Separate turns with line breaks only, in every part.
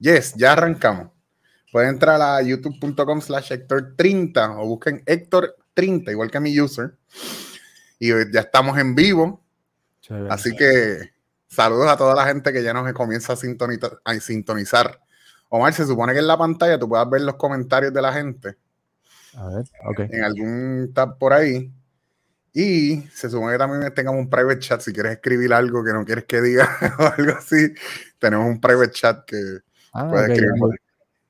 Yes, ya arrancamos. Pueden entrar a youtube.com slash Héctor30 o busquen Héctor30, igual que mi user. Y ya estamos en vivo. Así que saludos a toda la gente que ya nos comienza a sintonizar, a sintonizar. Omar, se supone que en la pantalla tú puedas ver los comentarios de la gente.
A ver, ok.
En algún tab por ahí. Y se supone que también tengamos un private chat. Si quieres escribir algo que no quieres que diga o algo así, tenemos un private chat que
Ah, ya, lo,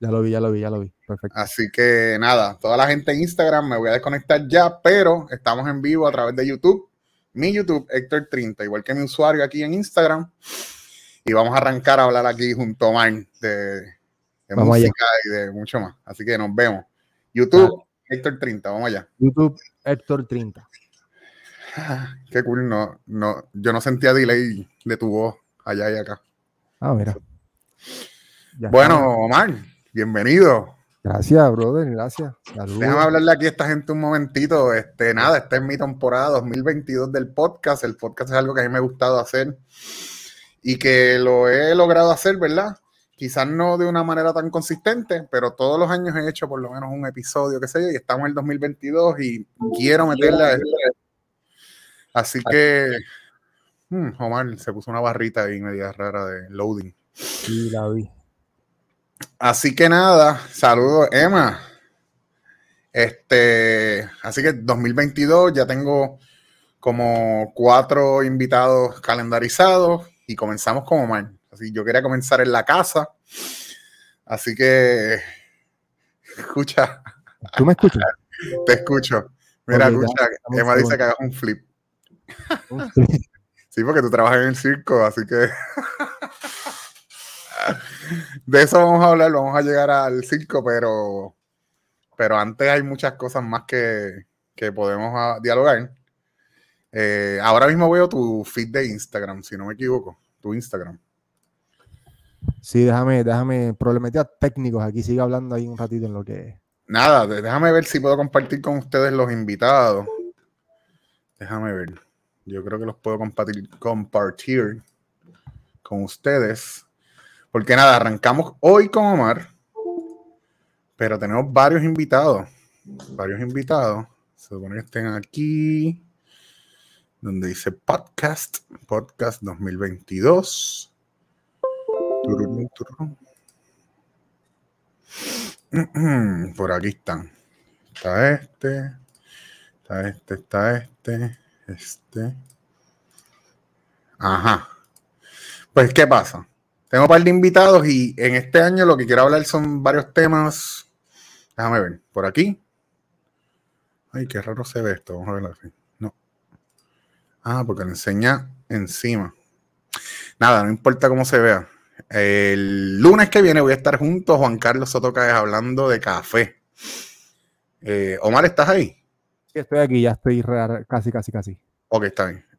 ya lo vi, ya lo vi, ya lo vi. Perfecto.
Así que nada, toda la gente en Instagram me voy a desconectar ya, pero estamos en vivo a través de YouTube. Mi YouTube, Héctor30, igual que mi usuario aquí en Instagram. Y vamos a arrancar a hablar aquí junto a Omar de, de
Vamos allá.
música y de mucho más. Así que nos vemos. YouTube, Héctor30, vamos allá.
YouTube Héctor 30.
Ah, Qué cool, no, no, yo no sentía delay de tu voz allá y acá.
Ah, mira. Ya
Bueno,
está.
Omar, bienvenido.
Gracias, brother, gracias. Saludos.
Déjame hablarle aquí a esta gente un momentito. Este, nada, esta es mi temporada 2022 del podcast. El podcast es algo que a mí me ha gustado hacer y que lo he logrado hacer, ¿verdad? Quizás no de una manera tan consistente, pero todos los años he hecho por lo menos un episodio, qué sé yo, y estamos en el 2022 y quiero meterle a. Así que, hmm, Omar, se puso una barrita ahí media rara de loading.
Sí, la vi.
Así que nada, saludos, Emma. Este, así que 2022 ya tengo como cuatro invitados calendarizados y comenzamos con Omar. Así yo quería comenzar en la casa. Así que escucha,
¿Tú me escuchas?
te escucho. Mira, escucha, Emma dice que hagas un flip. Sí, porque tú trabajas en el circo, así que de eso vamos a hablar, vamos a llegar al circo, pero, pero antes hay muchas cosas más que, que podemos ah, dialogar. Eh, ahora mismo veo tu feed de Instagram, si no me equivoco, tu Instagram.
Sí, déjame, déjame, problemáticas técnicos aquí, sigue hablando ahí un ratito en lo que...
Nada, déjame ver si puedo compartir con ustedes los invitados. Déjame ver. Yo creo que los puedo compartir, compartir con ustedes. Porque nada, arrancamos hoy con Omar. Pero tenemos varios invitados. Varios invitados. Se supone que estén aquí. Donde dice podcast. Podcast 2022. Tururú, tururú. Por aquí están. Está este. Está este, está este. Este. Ajá. Pues, ¿qué pasa? Tengo un par de invitados y en este año lo que quiero hablar son varios temas. Déjame ver. Por aquí. Ay, qué raro se ve esto. Vamos a verlo así. No. Ah, porque lo enseña encima. Nada, no importa cómo se vea. El lunes que viene voy a estar junto a Juan Carlos Soto Cáez hablando de café. Eh, Omar, ¿estás ahí?
Sí, estoy aquí, ya estoy casi, casi, casi.
Ok, está bien.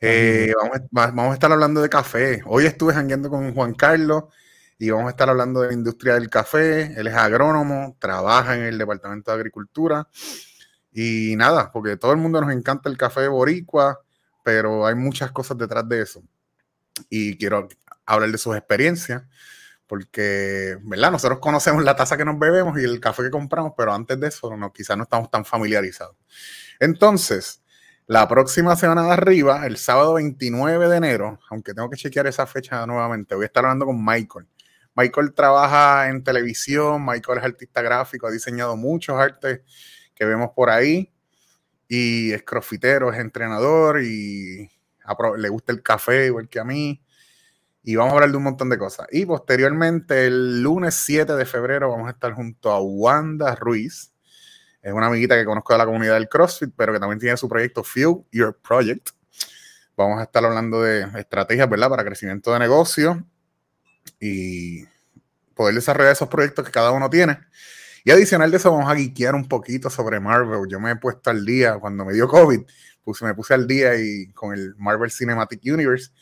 Eh, vamos, a, estar hablando de café. Hoy estuve jangueando con Juan Carlos y vamos a estar hablando de la industria del café. Él es agrónomo, trabaja en el Departamento de Agricultura. Y nada, porque todo el mundo nos encanta el café boricua, pero hay muchas cosas detrás de eso. Y quiero hablar de sus experiencias, porque, ¿verdad? Nosotros conocemos la taza que nos bebemos y el café que compramos, pero antes de eso no, quizás no estamos tan familiarizados. Entonces, la próxima semana de arriba, el sábado 29 de enero, aunque tengo que chequear esa fecha nuevamente, voy a estar hablando con Michael. Michael trabaja en televisión, Michael es artista gráfico, ha diseñado muchos artes que vemos por ahí y es crofitero, es entrenador y le gusta el café igual que a mí. Y vamos a hablar de un montón de cosas. Y posteriormente, el lunes 7 de febrero, vamos a estar junto a Wanda Ruiz. Es una amiguita que conozco de la comunidad del CrossFit, pero que también tiene su proyecto Fuel Your Project. Vamos a estar hablando de estrategias, ¿verdad? Para crecimiento de negocio y poder desarrollar esos proyectos que cada uno tiene. Y adicional de eso, vamos a guiquear un poquito sobre Marvel. Yo me he puesto al día cuando me dio COVID, me puse al día y con el Marvel Cinematic Universe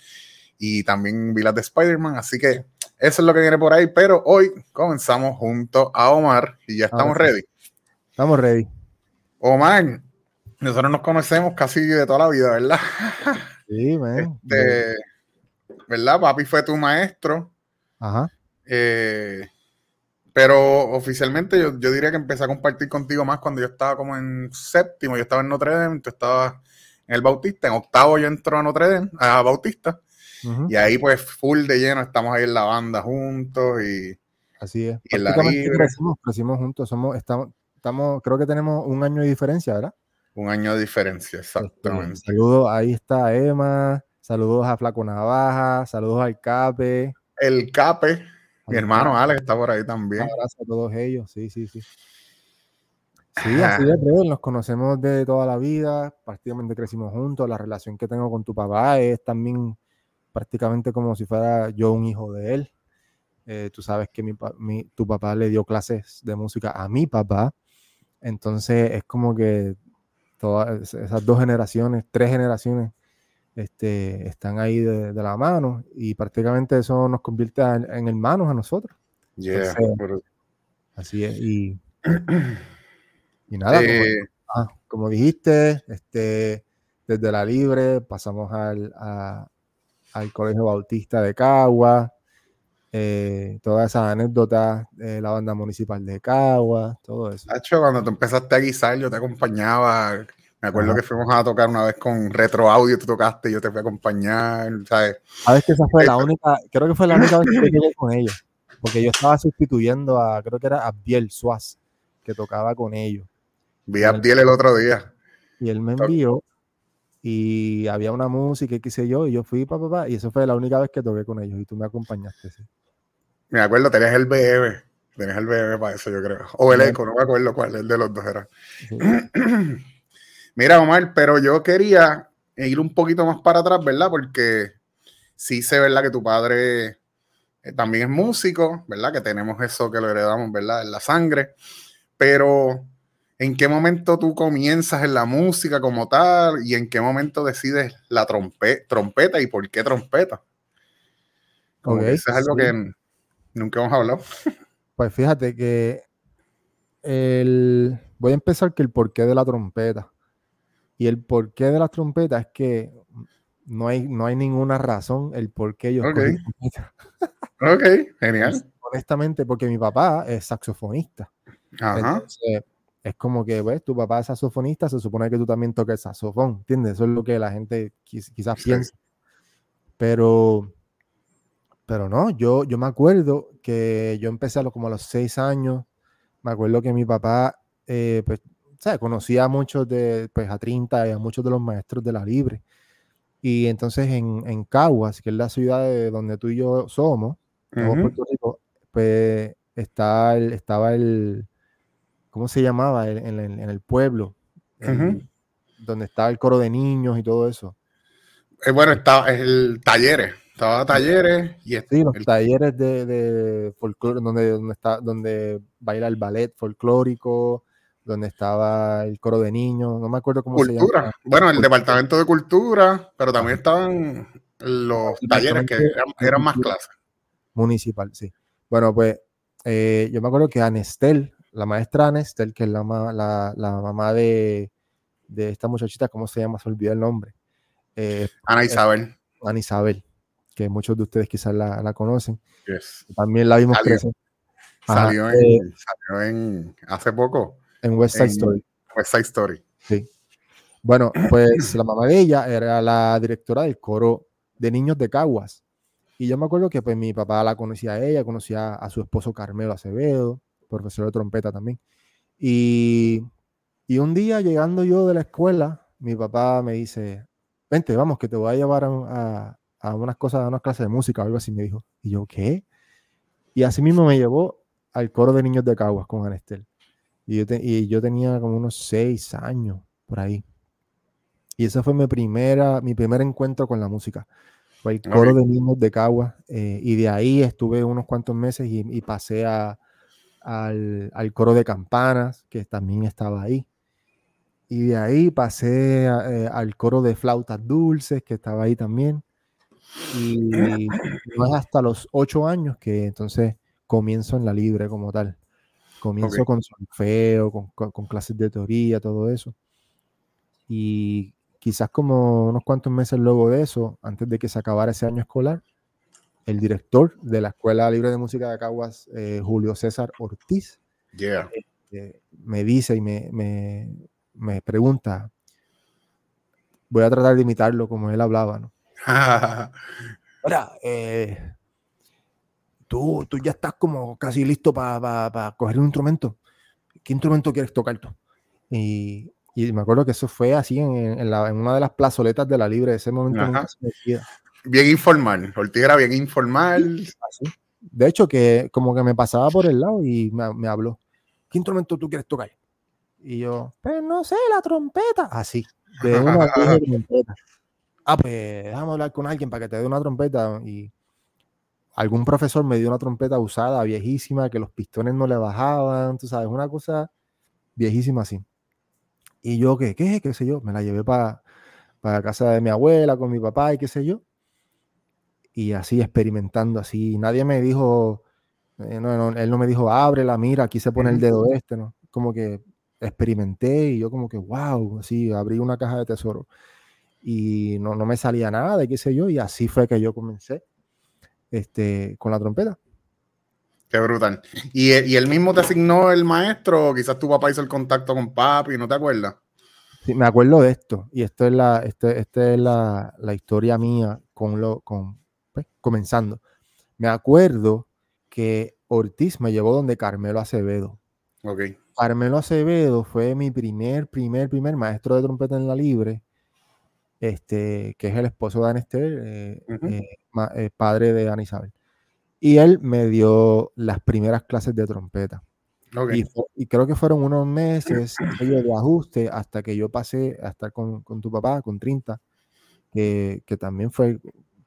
y también vi las de Spider-Man. Así que eso es lo que viene por ahí. Pero hoy comenzamos junto a Omar y ya estamos
Ahora
ready.
Estamos ready.
Omar, nosotros nos conocemos casi de toda la vida, ¿verdad?
Sí, man.
Este, ¿Verdad? Papi fue tu maestro.
Ajá.
Eh, pero oficialmente yo, yo, diría que empecé a compartir contigo más cuando yo estaba como en séptimo, yo estaba en Notre Dame, tú estabas en el Bautista, en octavo yo entro a Notre Dame, a Bautista, y ahí pues full de lleno, estamos ahí en la banda juntos y...
Así es. Y en la crecimos, crecimos, juntos, somos, estamos, estamos, creo que tenemos un año de diferencia, ¿verdad?
Un año de diferencia, este, exactamente.
saludos, ahí está Emma, saludos a Flaco Navaja, saludos al Cape.
El Cape, mi hermano Alex está por ahí también. Un
abrazo a todos ellos, sí, sí, sí. Sí, así es, nos conocemos de toda la vida, prácticamente crecimos juntos, la relación que tengo con tu papá es también prácticamente como si fuera yo un hijo de él. Eh, tú sabes que mi, tu papá le dio clases de música a mi papá, entonces es como que todas esas dos generaciones, tres generaciones, este, están ahí de, la mano y prácticamente eso nos convierte en, hermanos a nosotros. Así es. Y, y nada, eh, ah, como, dijiste, este, desde la libre pasamos al, al Colegio Bautista de Cagua, eh, todas esas anécdotas de la banda municipal de Cagua, todo eso.
Hacho, cuando tú empezaste a guisar, yo te acompañaba me acuerdo que fuimos a tocar una vez con Retro Audio, tú tocaste, y yo te fui a acompañar, ¿sabes?
Sabes que esa fue la única, creo que fue la única vez que llegué con ellos, porque yo estaba sustituyendo a, creo que era Abdiel Suaz, que tocaba con ellos.
Vi a Abdiel el otro día.
Y él me envió, y había una música, qué sé yo, y yo fui, papá, pa, y eso fue la única vez que toqué con ellos, y tú me acompañaste, sí.
Me acuerdo, tenías el BM, tenías el BM para eso, yo creo. O el Eco, no me acuerdo cuál, el de los dos era. Sí. Mira, Omar, pero yo quería ir un poquito más para atrás, ¿verdad? Porque sí sé, ¿verdad? Que tu padre eh, también es músico, ¿verdad? Que tenemos eso que lo heredamos, ¿verdad? En la sangre. Pero, ¿en qué momento tú comienzas en la música como tal? ¿Y en qué momento decides la trompeta y por qué trompeta? eso es algo que nunca hemos hablado.
Pues fíjate que el... voy a empezar que el porqué de la trompeta. Y el porqué de las trompetas es que no hay, no hay ninguna razón el por qué yo
okay. ok, genial.
Honestamente, porque mi papá es saxofonista. Ajá. Entonces, es como que, ves, tu papá es saxofonista, se supone que tú también toques saxofón, ¿entiendes? Eso es lo que la gente quizás piensa. Pero, pero no, yo, yo me acuerdo que yo empecé a lo, como a los seis años, me acuerdo que mi papá, eh, pues sea, conocía a muchos de, pues a 30 y a muchos de los maestros de la Libre. Y entonces en, en Caguas, que es la ciudad de donde tú y yo somos, Puerto Rico, pues está el, estaba el, ¿cómo se llamaba? en, el pueblo, donde estaba el coro de niños y todo eso.
Eh, bueno, estaba el talleres, estaba talleres y
sí, los talleres de, de folclore, donde, donde, está, donde baila el ballet folclórico, donde estaba el coro de niños, no me acuerdo cómo
se llama. Bueno, el departamento de cultura, pero también estaban los talleres que eran, más clases.
Municipal, sí. Bueno, pues eh, yo me acuerdo que Anestel, la maestra Anestel, que es la, la, mamá de, esta muchachita, ¿cómo se llama? Se olvidó el nombre.
Eh, Ana Isabel.
Ana Isabel, que muchos de ustedes quizás la, conocen. También la vimos
crecer. Salió, eh, salió en hace poco
en West Side Story.
West Side Story.
Sí. Bueno, pues la mamá de ella era la directora del coro de niños de Caguas. Y yo me acuerdo que pues mi papá la conocía a ella, conocía a su esposo Carmelo Acevedo, profesor de trompeta también. Y, y un día llegando yo de la escuela, mi papá me dice, vente, vamos, que te voy a llevar a, a, unas cosas, a unas clases de música o algo así, me dijo. Y yo, ¿qué? Y así mismo me llevó al coro de niños de Caguas con Anestel. Y yo, tenía como unos seis años por ahí. Y ese fue mi, primera, mi primer encuentro con la música. Fue el coro de niños de Cagua. Eh, y de ahí estuve unos cuantos meses y, pasé a, al, coro de campanas, que también estaba ahí. Y de ahí pasé eh, al coro de flautas dulces, que estaba ahí también. Y no es hasta los ocho años que entonces comienzo en la libre como tal. Comienzo con solfeo, con, con, clases de teoría, todo eso. Y quizás como unos cuantos meses luego de eso, antes de que se acabara ese año escolar, el director de la Escuela Libre de Música de Caguas, eh, Julio César Ortiz,
Yeah.
eh, me dice y me, me- me pregunta, voy a tratar de imitarlo como él hablaba, ¿no? Mira, eh, tú, tú ya estás como casi listo para coger un instrumento. ¿Qué instrumento quieres tocar tú? Y, y me acuerdo que eso fue así en, en la- en una de las plazoletas de la Libre. Ese momento
Ajá.
nunca se me olvida.
bien informal. Ortiz era bien informal.
Así. De hecho, que como que me pasaba por el lado y me, me habló. ¿Qué instrumento tú quieres tocar? Y yo, pues no sé, la trompeta. Así, de una trompeta. Ah, pues déjame hablar con alguien para que te dé una trompeta. Y algún profesor me dio una trompeta usada, viejísima, que los pistones no le bajaban, tú sabes, una cosa viejísima así. Y yo, ¿qué? ¿Qué? ¿Qué sé yo? Me la llevé para para casa de mi abuela con mi papá y qué sé yo. Y así experimentando, así. Nadie me dijo, eh, no, no, él no me dijo, ábrela, mira, aquí se pone el dedo este, ¿no? Como que experimenté y yo como que, wow, así, abrí una caja de tesoro. Y no, no me salía nada, y qué sé yo, y así fue que yo comencé este, con la trompeta.
Qué brutal. ¿Y, ¿Y él mismo te asignó el maestro? O quizás tu papá hizo el contacto con papi, ¿no te acuerdas?
Sí, me acuerdo de esto, y esto es la, este, esta es la, la historia mía con lo, con, pues, comenzando. Me acuerdo que Ortiz me llevó donde Carmelo Acevedo.
Ok.
Carmelo Acevedo fue mi primer, primer, primer maestro de trompeta en la libre, este, que es el esposo de Anester, eh,
Ujú.
eh, ma- eh, padre de Ana Isabel. Y él me dio las primeras clases de trompeta.
Ok.
Y, y creo que fueron unos meses de ajuste hasta que yo pasé a estar con, con tu papá, con 30, que, que también fue,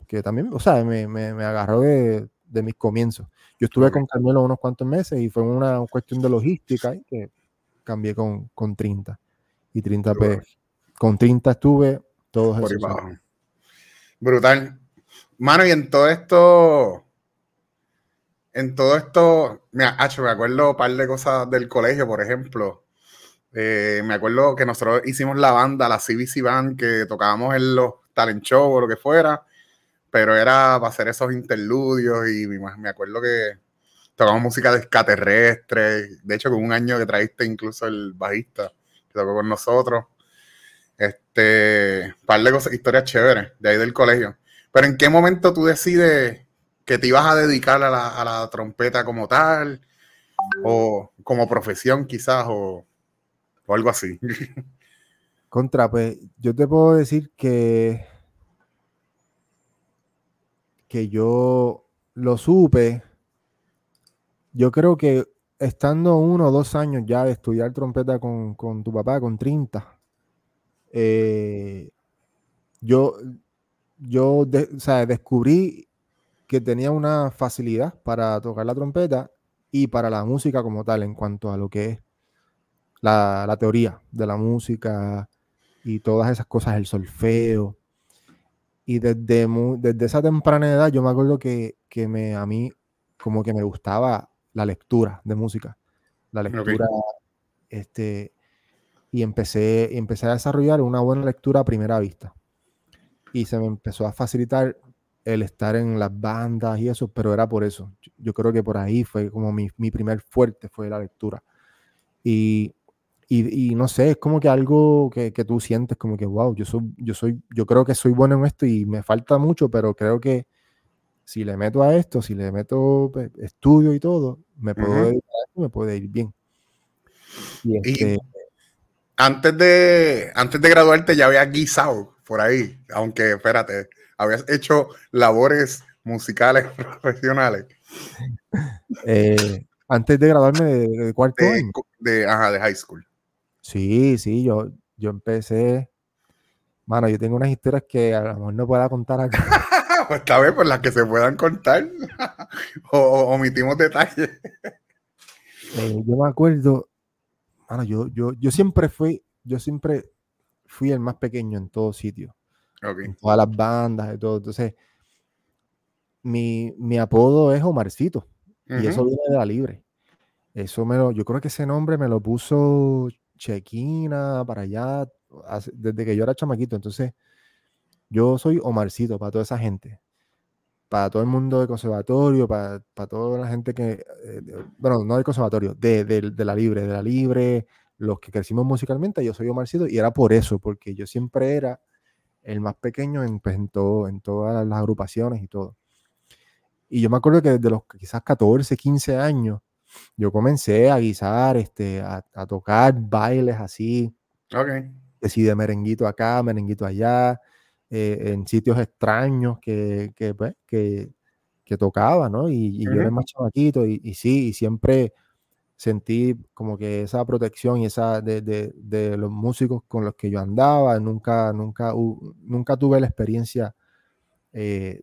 que también, o sea, me, me- me agarró de, de mis comienzos. Yo estuve
Ok.
con Carmelo unos cuantos meses y fue una cuestión de logística y que cambié con, con 30. Y 30,
Qué bueno.
pues, con 30 estuve todos
Por
esos años.
Brutal. Mano, y en todo esto, en todo esto, mira, me acuerdo un par de cosas del colegio, por ejemplo. Eh, me acuerdo que nosotros hicimos la banda, la CBC Band, que tocábamos en los talent show o lo que fuera, pero era para hacer esos interludios y me, acuerdo que tocamos música de extraterrestre. De hecho, con un año que traíste incluso el bajista que tocó con nosotros. Este, par de historias chéveres de ahí del colegio. Pero ¿en qué momento tú decides que te ibas a dedicar a la, a la trompeta como tal? O como profesión quizás, o, o algo así.
Contra, pues yo te puedo decir que que yo lo supe. Yo creo que estando uno o dos años ya de estudiar trompeta con, con tu papá, con 30, eh, yo, yo de- o sea, descubrí que tenía una facilidad para tocar la trompeta y para la música como tal, en cuanto a lo que es la, la teoría de la música y todas esas cosas, el solfeo. Y desde, desde esa temprana edad yo me acuerdo que, que me, a mí como que me gustaba la lectura de música. La lectura, este, y empecé, y empecé a desarrollar una buena lectura a primera vista. Y se me empezó a facilitar el estar en las bandas y eso, pero era por eso. Yo, creo que por ahí fue como mi, mi primer fuerte, fue la lectura. Y, y, y no sé, es como que algo que, que tú sientes como que, wow, yo soy, yo soy, yo creo que soy bueno en esto y me falta mucho, pero creo que si le meto a esto, si le meto pues, estudio y todo, me puedo dedicar me puede ir bien. Y
Y-
este,
Antes de, antes de graduarte ya habías guisado por ahí, aunque espérate, habías hecho labores musicales profesionales
eh, antes de graduarme de, de cuarto
de,
año.
de, ajá, de high school.
Sí, sí, yo, yo empecé. Mano, yo tengo unas historias que a lo mejor no pueda contar acá.
pues esta vez por las que se puedan contar o, o omitimos detalles.
Eh, yo me acuerdo, mano, yo, yo, yo siempre fui, yo siempre fui el más pequeño en todo sitio, en todas las bandas y todo. Entonces, mi, mi apodo es Omarcito y eso viene de la libre. Eso me lo, yo creo que ese nombre me lo puso Chequina para allá hace- desde que yo era chamaquito. Entonces, yo soy Omarcito para toda esa gente. Para todo el mundo de conservatorio, para, toda la gente que, eh, bueno, no del conservatorio, de, de, la libre, de la libre, los que crecimos musicalmente, yo soy Omarcito y era por eso, porque yo siempre era el más pequeño en, pues, en, todo, en todas las agrupaciones y todo. Y yo me acuerdo que desde los quizás 14, 15 años, yo comencé a guisar, este, a, tocar bailes así.
Ok.
Que si de merenguito acá, merenguito allá, eh, en sitios extraños que, que, pues, que, que tocaba, ¿no? Y, yo era más chavaquito y, y, sí, y siempre sentí como que esa protección y esa de, de, de, los músicos con los que yo andaba, nunca, nunca, nunca tuve la experiencia, eh,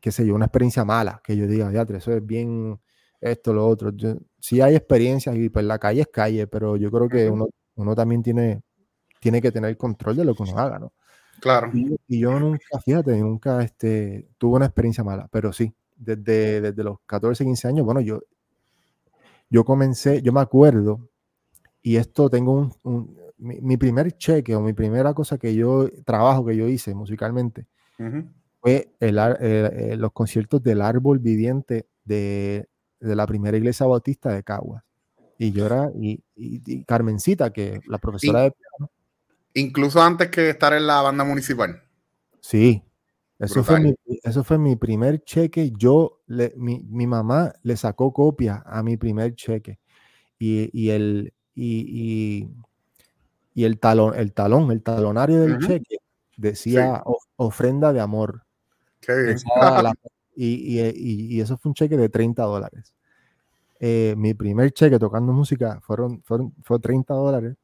qué sé yo, una experiencia mala, que yo diga, ya, eso es bien esto, lo otro. sí hay experiencias y pues la calle es calle, pero yo creo que uno, uno también tiene, tiene que tener control de lo que uno haga, ¿no?
Claro.
Y, yo nunca, fíjate, nunca este, tuve una experiencia mala, pero sí, desde, desde los 14, 15 años, bueno, yo, yo comencé, yo me acuerdo, y esto tengo un, mi, primer cheque o mi primera cosa que yo, trabajo que yo hice musicalmente, fue el, eh, los conciertos del árbol viviente de de la primera iglesia bautista de Caguas. Y yo era, y, Carmencita, que la profesora de piano.
Incluso antes que estar en la banda municipal.
Sí, eso fue, mi, eso fue mi primer cheque. Yo, le, mi, mamá le sacó copia a mi primer cheque. Y, el, y, el talón, el talón, el talonario del cheque decía ofrenda de amor.
Qué bien.
y, eso fue un cheque de 30 dólares. Eh, mi primer cheque tocando música fueron, fueron fue 30 dólares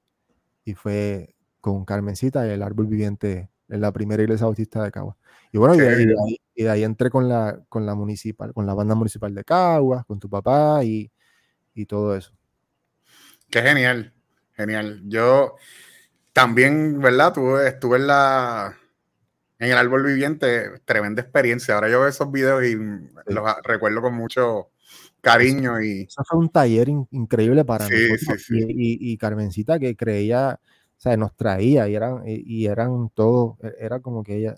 y fue con Carmencita y el árbol viviente en la primera iglesia bautista de Caguas. Y bueno, y de, ahí, entré con la, con la municipal, con la banda municipal de Caguas, con tu papá y, y todo eso.
Qué genial, genial. Yo también, ¿verdad? Tuve, estuve en la en el árbol viviente, tremenda experiencia. Ahora yo veo esos videos y los recuerdo con mucho cariño y...
Eso fue un taller increíble para nosotros. Y, Carmencita que creía, sea, nos traía y eran, y, eran todos, e, era como que ella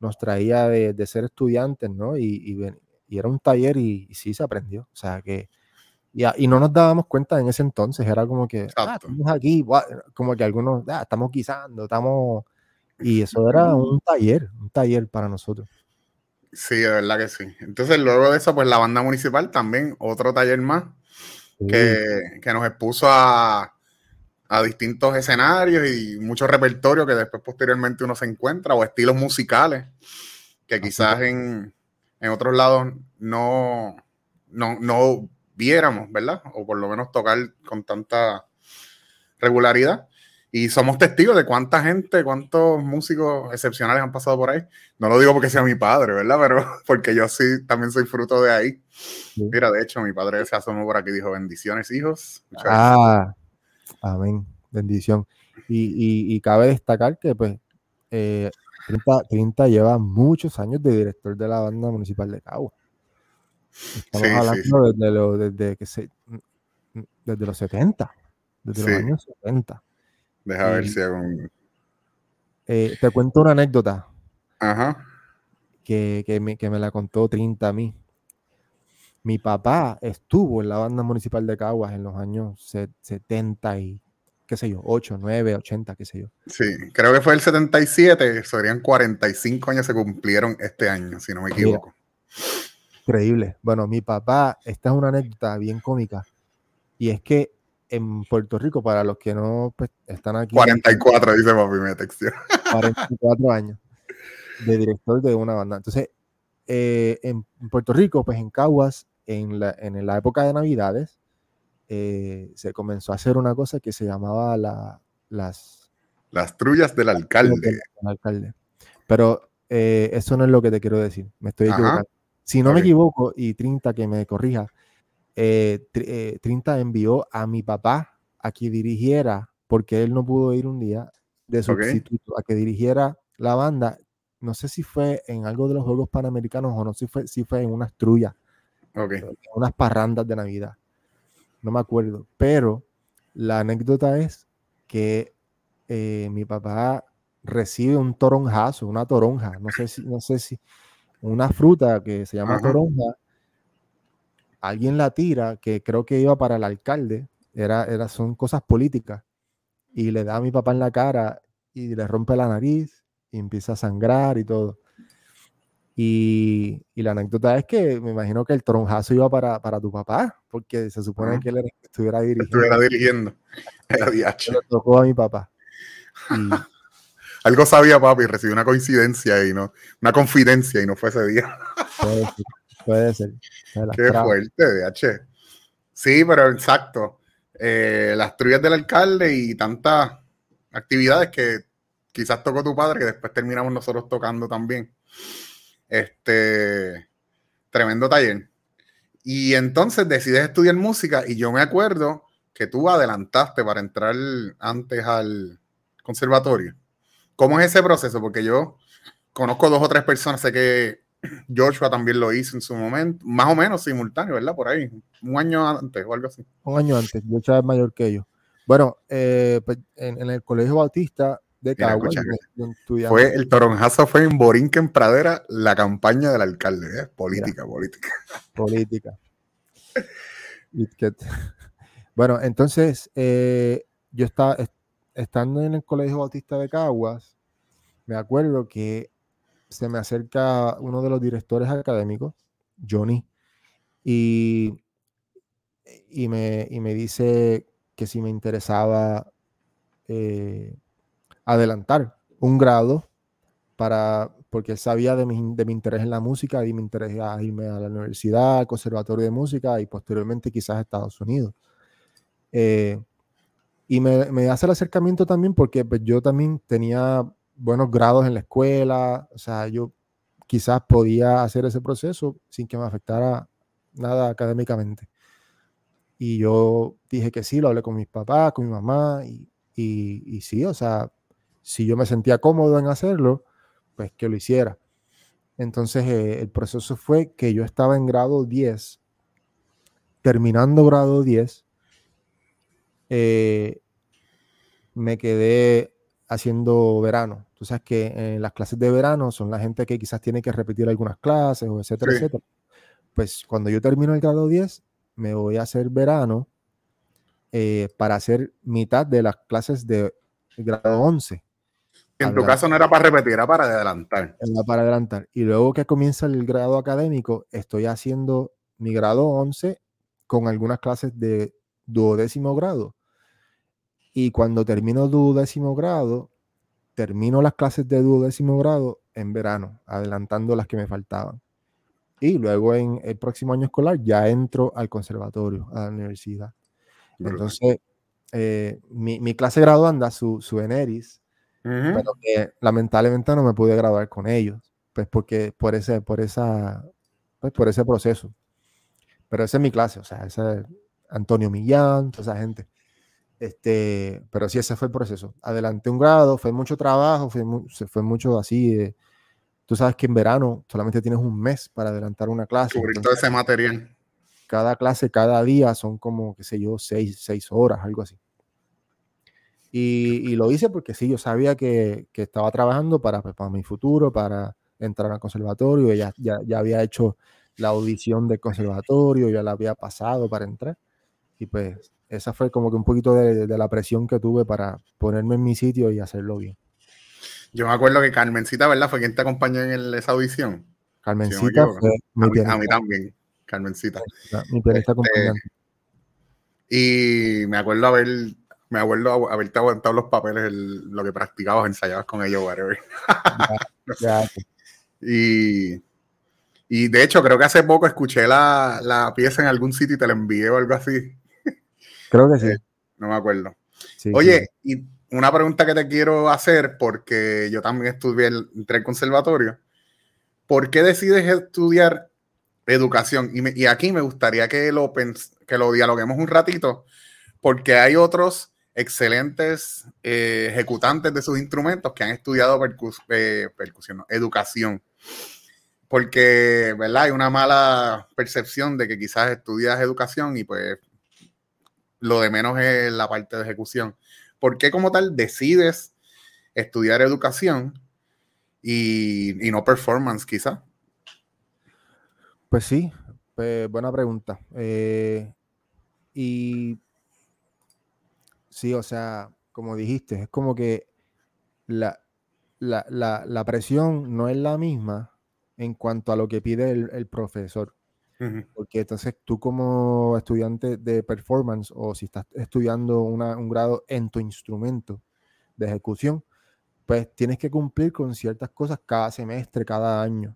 nos traía de, ser estudiantes, ¿no? Y, era un taller y, sí se aprendió. O sea, que... Y, no nos dábamos cuenta en ese entonces, era como que, ah, estamos aquí, como que algunos, ah, estamos guisando, estamos... Y eso era un taller, un taller para nosotros.
Sí, de verdad que sí. Entonces, luego de eso, pues la banda municipal también, otro taller más, que, nos expuso a, distintos escenarios y mucho repertorio que después posteriormente uno se encuentra, o estilos musicales, que quizás en, en otros lados no, no, no viéramos, ¿verdad? O por lo menos tocar con tanta regularidad. Y somos testigos de cuánta gente, cuántos músicos excepcionales han pasado por ahí. No lo digo porque sea mi padre, ¿verdad? Pero porque yo sí también soy fruto de ahí. Mira, de hecho, mi padre se asomó por aquí y dijo, bendiciones, hijos.
ah, amén, bendición. Y, cabe destacar que, pues, eh, 30, lleva muchos años de director de la banda municipal de Cagua. Estamos hablando Desde, desde, que se, desde los 70, desde los años 70.
Deja ver si hago un...
Eh, te cuento una anécdota.
Ajá.
Que, me, la contó Trinta a mí. Mi papá estuvo en la banda municipal de Caguas en los años 70 y qué sé yo, 8, 9, 80, qué sé yo.
Sí, creo que fue el 77, serían 45 años se cumplieron este año, si no me equivoco.
increíble. Bueno, mi papá, esta es una anécdota bien cómica, y es que en Puerto Rico, para los que no pues, están aquí.
44, dice papi, me texto.
44 años de director de una banda. Entonces, eh, en Puerto Rico, pues en Caguas, en la, en la época de Navidades, eh, se comenzó a hacer una cosa que se llamaba la, las...
Las trullas del alcalde.
Del alcalde. Pero eh, eso no es lo que te quiero decir. Me estoy equivocando. Si no me equivoco, y Trinta que me corrija, eh, eh, Trinta envió a mi papá a que dirigiera, porque él no pudo ir un día de sustituto, a que dirigiera la banda. No sé si fue en algo de los Juegos Panamericanos o no si fue, si fue en unas trullas,
okay.
unas parrandas de Navidad. No me acuerdo. Pero la anécdota es que eh, mi papá recibe un toronjazo, una toronja, no sé si, no sé si, una fruta que se llama toronja, alguien la tira, que creo que iba para el alcalde, era, era, son cosas políticas, y le da a mi papá en la cara y le rompe la nariz y empieza a sangrar y todo. Y, la anécdota es que me imagino que el tronjazo iba para, tu papá, porque se supone que él estuviera dirigiendo.
Estuviera dirigiendo.
Le tocó a mi papá.
Algo sabía papi, recibió una coincidencia y no, una confidencia y no fue ese día.
Puede ser.
Qué fuerte, DH. Sí, pero exacto. Eh, las trullas del alcalde y tantas actividades que quizás tocó tu padre, que después terminamos nosotros tocando también. Este, tremendo taller. Y entonces decides estudiar música y yo me acuerdo que tú adelantaste para entrar antes al conservatorio. ¿Cómo es ese proceso? Porque yo conozco dos o tres personas, sé que Joshua también lo hizo en su momento, más o menos simultáneo, ¿verdad? Por ahí, un año antes o algo así.
Un año antes, Joshua es mayor que yo. Bueno, eh, pues, en, el Colegio Bautista de Caguas.
Fue el toronjazo fue en Borinquen Pradera la campaña del alcalde, ¿eh? política, política.
Política. bueno, entonces eh, yo estaba estando en el Colegio Bautista de Caguas, me acuerdo que se me acerca uno de los directores académicos, Johnny, y, y, me, y me dice que si me interesaba eh, adelantar un grado para, porque él sabía de mi, de mi, interés en la música y me interesa irme a la universidad, al conservatorio de música y posteriormente quizás a Estados Unidos. Eh, y me, me, hace el acercamiento también porque pues, yo también tenía buenos grados en la escuela, o sea, yo quizás podía hacer ese proceso sin que me afectara nada académicamente. Y yo dije que sí, lo hablé con mis papás, con mi mamá, y, y, sí, o sea, si yo me sentía cómodo en hacerlo, pues que lo hiciera. Entonces eh, el proceso fue que yo estaba en grado 10, terminando grado 10, eh, me quedé haciendo verano. Tú sabes que en las clases de verano son la gente que quizás tiene que repetir algunas clases, o etcétera, etcétera. Pues cuando yo termino el grado 10, me voy a hacer verano eh, para hacer mitad de las clases de grado 11.
En tu caso no era para repetir, era para adelantar.
Era para adelantar. Y luego que comienza el grado académico, estoy haciendo mi grado 11 con algunas clases de duodécimo grado. Y cuando termino duodécimo grado, termino las clases de duodécimo grado en verano, adelantando las que me faltaban. Y luego en el próximo año escolar ya entro al conservatorio, a la universidad. Entonces, eh, mi, clase graduanda, su, su ENERIS, pero que lamentablemente no me pude graduar con ellos, pues porque por ese, por esa, pues por ese proceso. Pero esa es mi clase, o sea, ese es Antonio Millán, toda esa gente. Este, pero sí, ese fue el proceso. Adelanté un grado, fue mucho trabajo, fue, fue mucho así. tú sabes que en verano solamente tienes un mes para adelantar una clase.
Cubrir todo ese material
cada clase, cada día son como, qué sé yo, seis, seis horas, algo así. Y, lo hice porque sí, yo sabía que, que estaba trabajando para, pues, para mi futuro, para entrar al conservatorio, ya, ya, ya había hecho la audición del conservatorio, ya la había pasado para entrar. Y pues esa fue como que un poquito de, de, la presión que tuve para ponerme en mi sitio y hacerlo bien.
Yo me acuerdo que Carmencita, ¿verdad? Fue quien te acompañó en esa audición.
Carmencita fue
a mí también. Carmencita. Mi este, Y me acuerdo haber, me acuerdo haberte aguantado los papeles, lo que practicabas, ensayabas con ellos, whatever. y, y de hecho, creo que hace poco escuché la, la, pieza en algún sitio y te la envié o algo así.
Creo que sí.
Eh, no me acuerdo. Oye, y una pregunta que te quiero hacer, porque yo también estudié, entré el conservatorio. ¿Por qué decides estudiar educación. Y, aquí me gustaría que lo, que lo dialoguemos un ratito, porque hay otros excelentes eh, ejecutantes de sus instrumentos que han estudiado eh, percusión, educación. Porque, ¿verdad? Hay una mala percepción de que quizás estudias educación y pues lo de menos es la parte de ejecución. ¿Por qué como tal decides estudiar educación y, y no performance quizás?
Pues sí, pues buena pregunta. Eh, y sí, o sea, como dijiste, es como que la, la, presión no es la misma en cuanto a lo que pide el, profesor. Porque entonces tú como estudiante de performance o si estás estudiando un grado en tu instrumento de ejecución, pues tienes que cumplir con ciertas cosas cada semestre, cada año.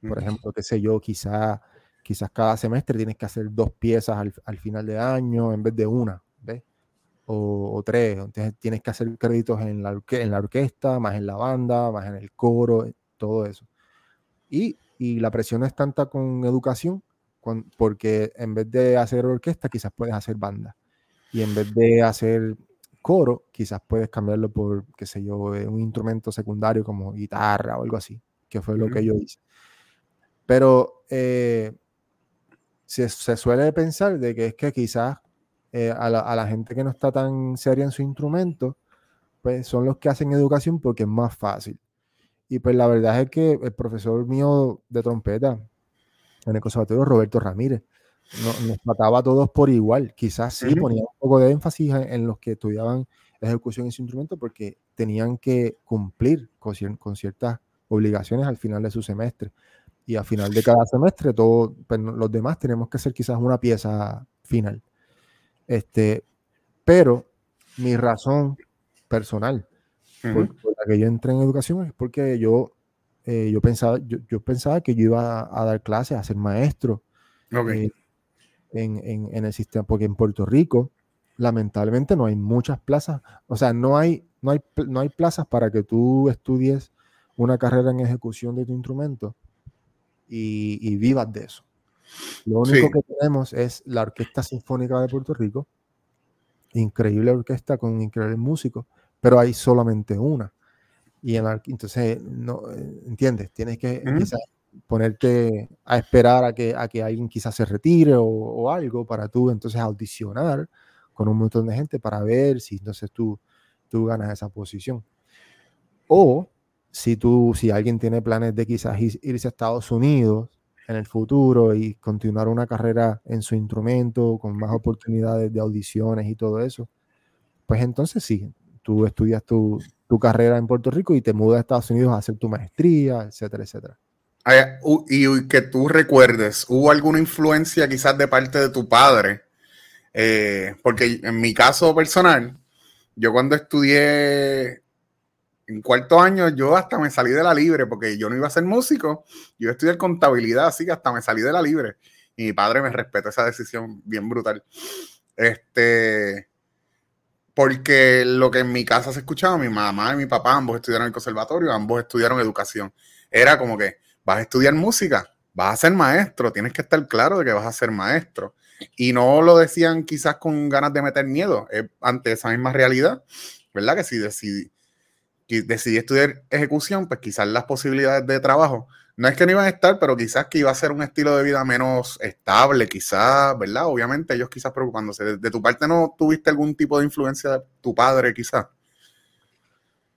Por ejemplo, qué sé yo, quizás quizás cada semestre tienes que hacer dos piezas al, final de año en vez de una, ¿ves? O, tres. Entonces tienes que hacer créditos en la, en la orquesta, más en la banda, más en el coro, todo eso. Y, la presión es tanta con educación, porque en vez de hacer orquesta, quizás puedes hacer banda. Y en vez de hacer coro, quizás puedes cambiarlo por, qué sé yo, eh, un instrumento secundario como guitarra o algo así, que fue lo que yo hice. Pero eh, se, suele pensar de que es que quizás eh, a, la, gente que no está tan seria en su instrumento, pues son los que hacen educación porque es más fácil. Y pues la verdad es que el profesor mío de trompeta en el conservatorio, Roberto Ramírez, nos trataba a todos por igual. Quizás sí ponía un poco de énfasis en, los que estudiaban ejecución en su instrumento porque tenían que cumplir con, con ciertas obligaciones al final de su semestre y a final de cada semestre, todos pues, los demás tenemos que hacer quizás una pieza final. Este, pero mi razón personal por, la que yo entré en educación es porque yo, eh, yo, pensaba, yo, pensaba que yo iba a, dar clases, a ser maestro eh, en, en, el sistema, porque en Puerto Rico lamentablemente no hay muchas plazas, o sea, no hay, no hay, no hay plazas para que tú estudies una carrera en ejecución de tu instrumento y, vivas de eso. Lo único que tenemos es la Orquesta Sinfónica de Puerto Rico, increíble orquesta con increíbles músicos, pero hay solamente una. Y en entonces, no, eh, ¿entiendes? Tienes que ponerte a esperar a que, a que alguien quizás se retire o, algo para tú entonces audicionar con un montón de gente para ver si entonces tú, tú ganas esa posición. O si tú, si alguien tiene planes de quizás irse a Estados Unidos en el futuro y continuar una carrera en su instrumento con más oportunidades de audiciones y todo eso, pues entonces sí, tú estudias tu, carrera en Puerto Rico y te mudas a Estados Unidos a hacer tu maestría, etcétera, etcétera.
Y que tú recuerdes, ¿hubo alguna influencia quizás de parte de tu padre? Eh, porque en mi caso personal, yo cuando estudié en cuarto año yo hasta me salí de la libre porque yo no iba a ser músico, yo estudiar contabilidad, así que hasta me salí de la libre. Y mi padre me respetó esa decisión bien brutal. Este, porque lo que en mi casa se escuchaba, mi mamá y mi papá ambos estudiaron el conservatorio, ambos estudiaron educación. Era como que vas a estudiar música, vas a ser maestro, tienes que estar claro de que vas a ser maestro. Y no lo decían quizás con ganas de meter miedo, ante esa misma realidad, ¿verdad? Que si decidí decidí estudiar ejecución, pues quizás las posibilidades de trabajo, no es que no iban a estar, pero quizás que iba a ser un estilo de vida menos estable, quizás, ¿verdad? Obviamente ellos quizás preocupándose. ¿De, tu parte no tuviste algún tipo de influencia de tu padre, quizás?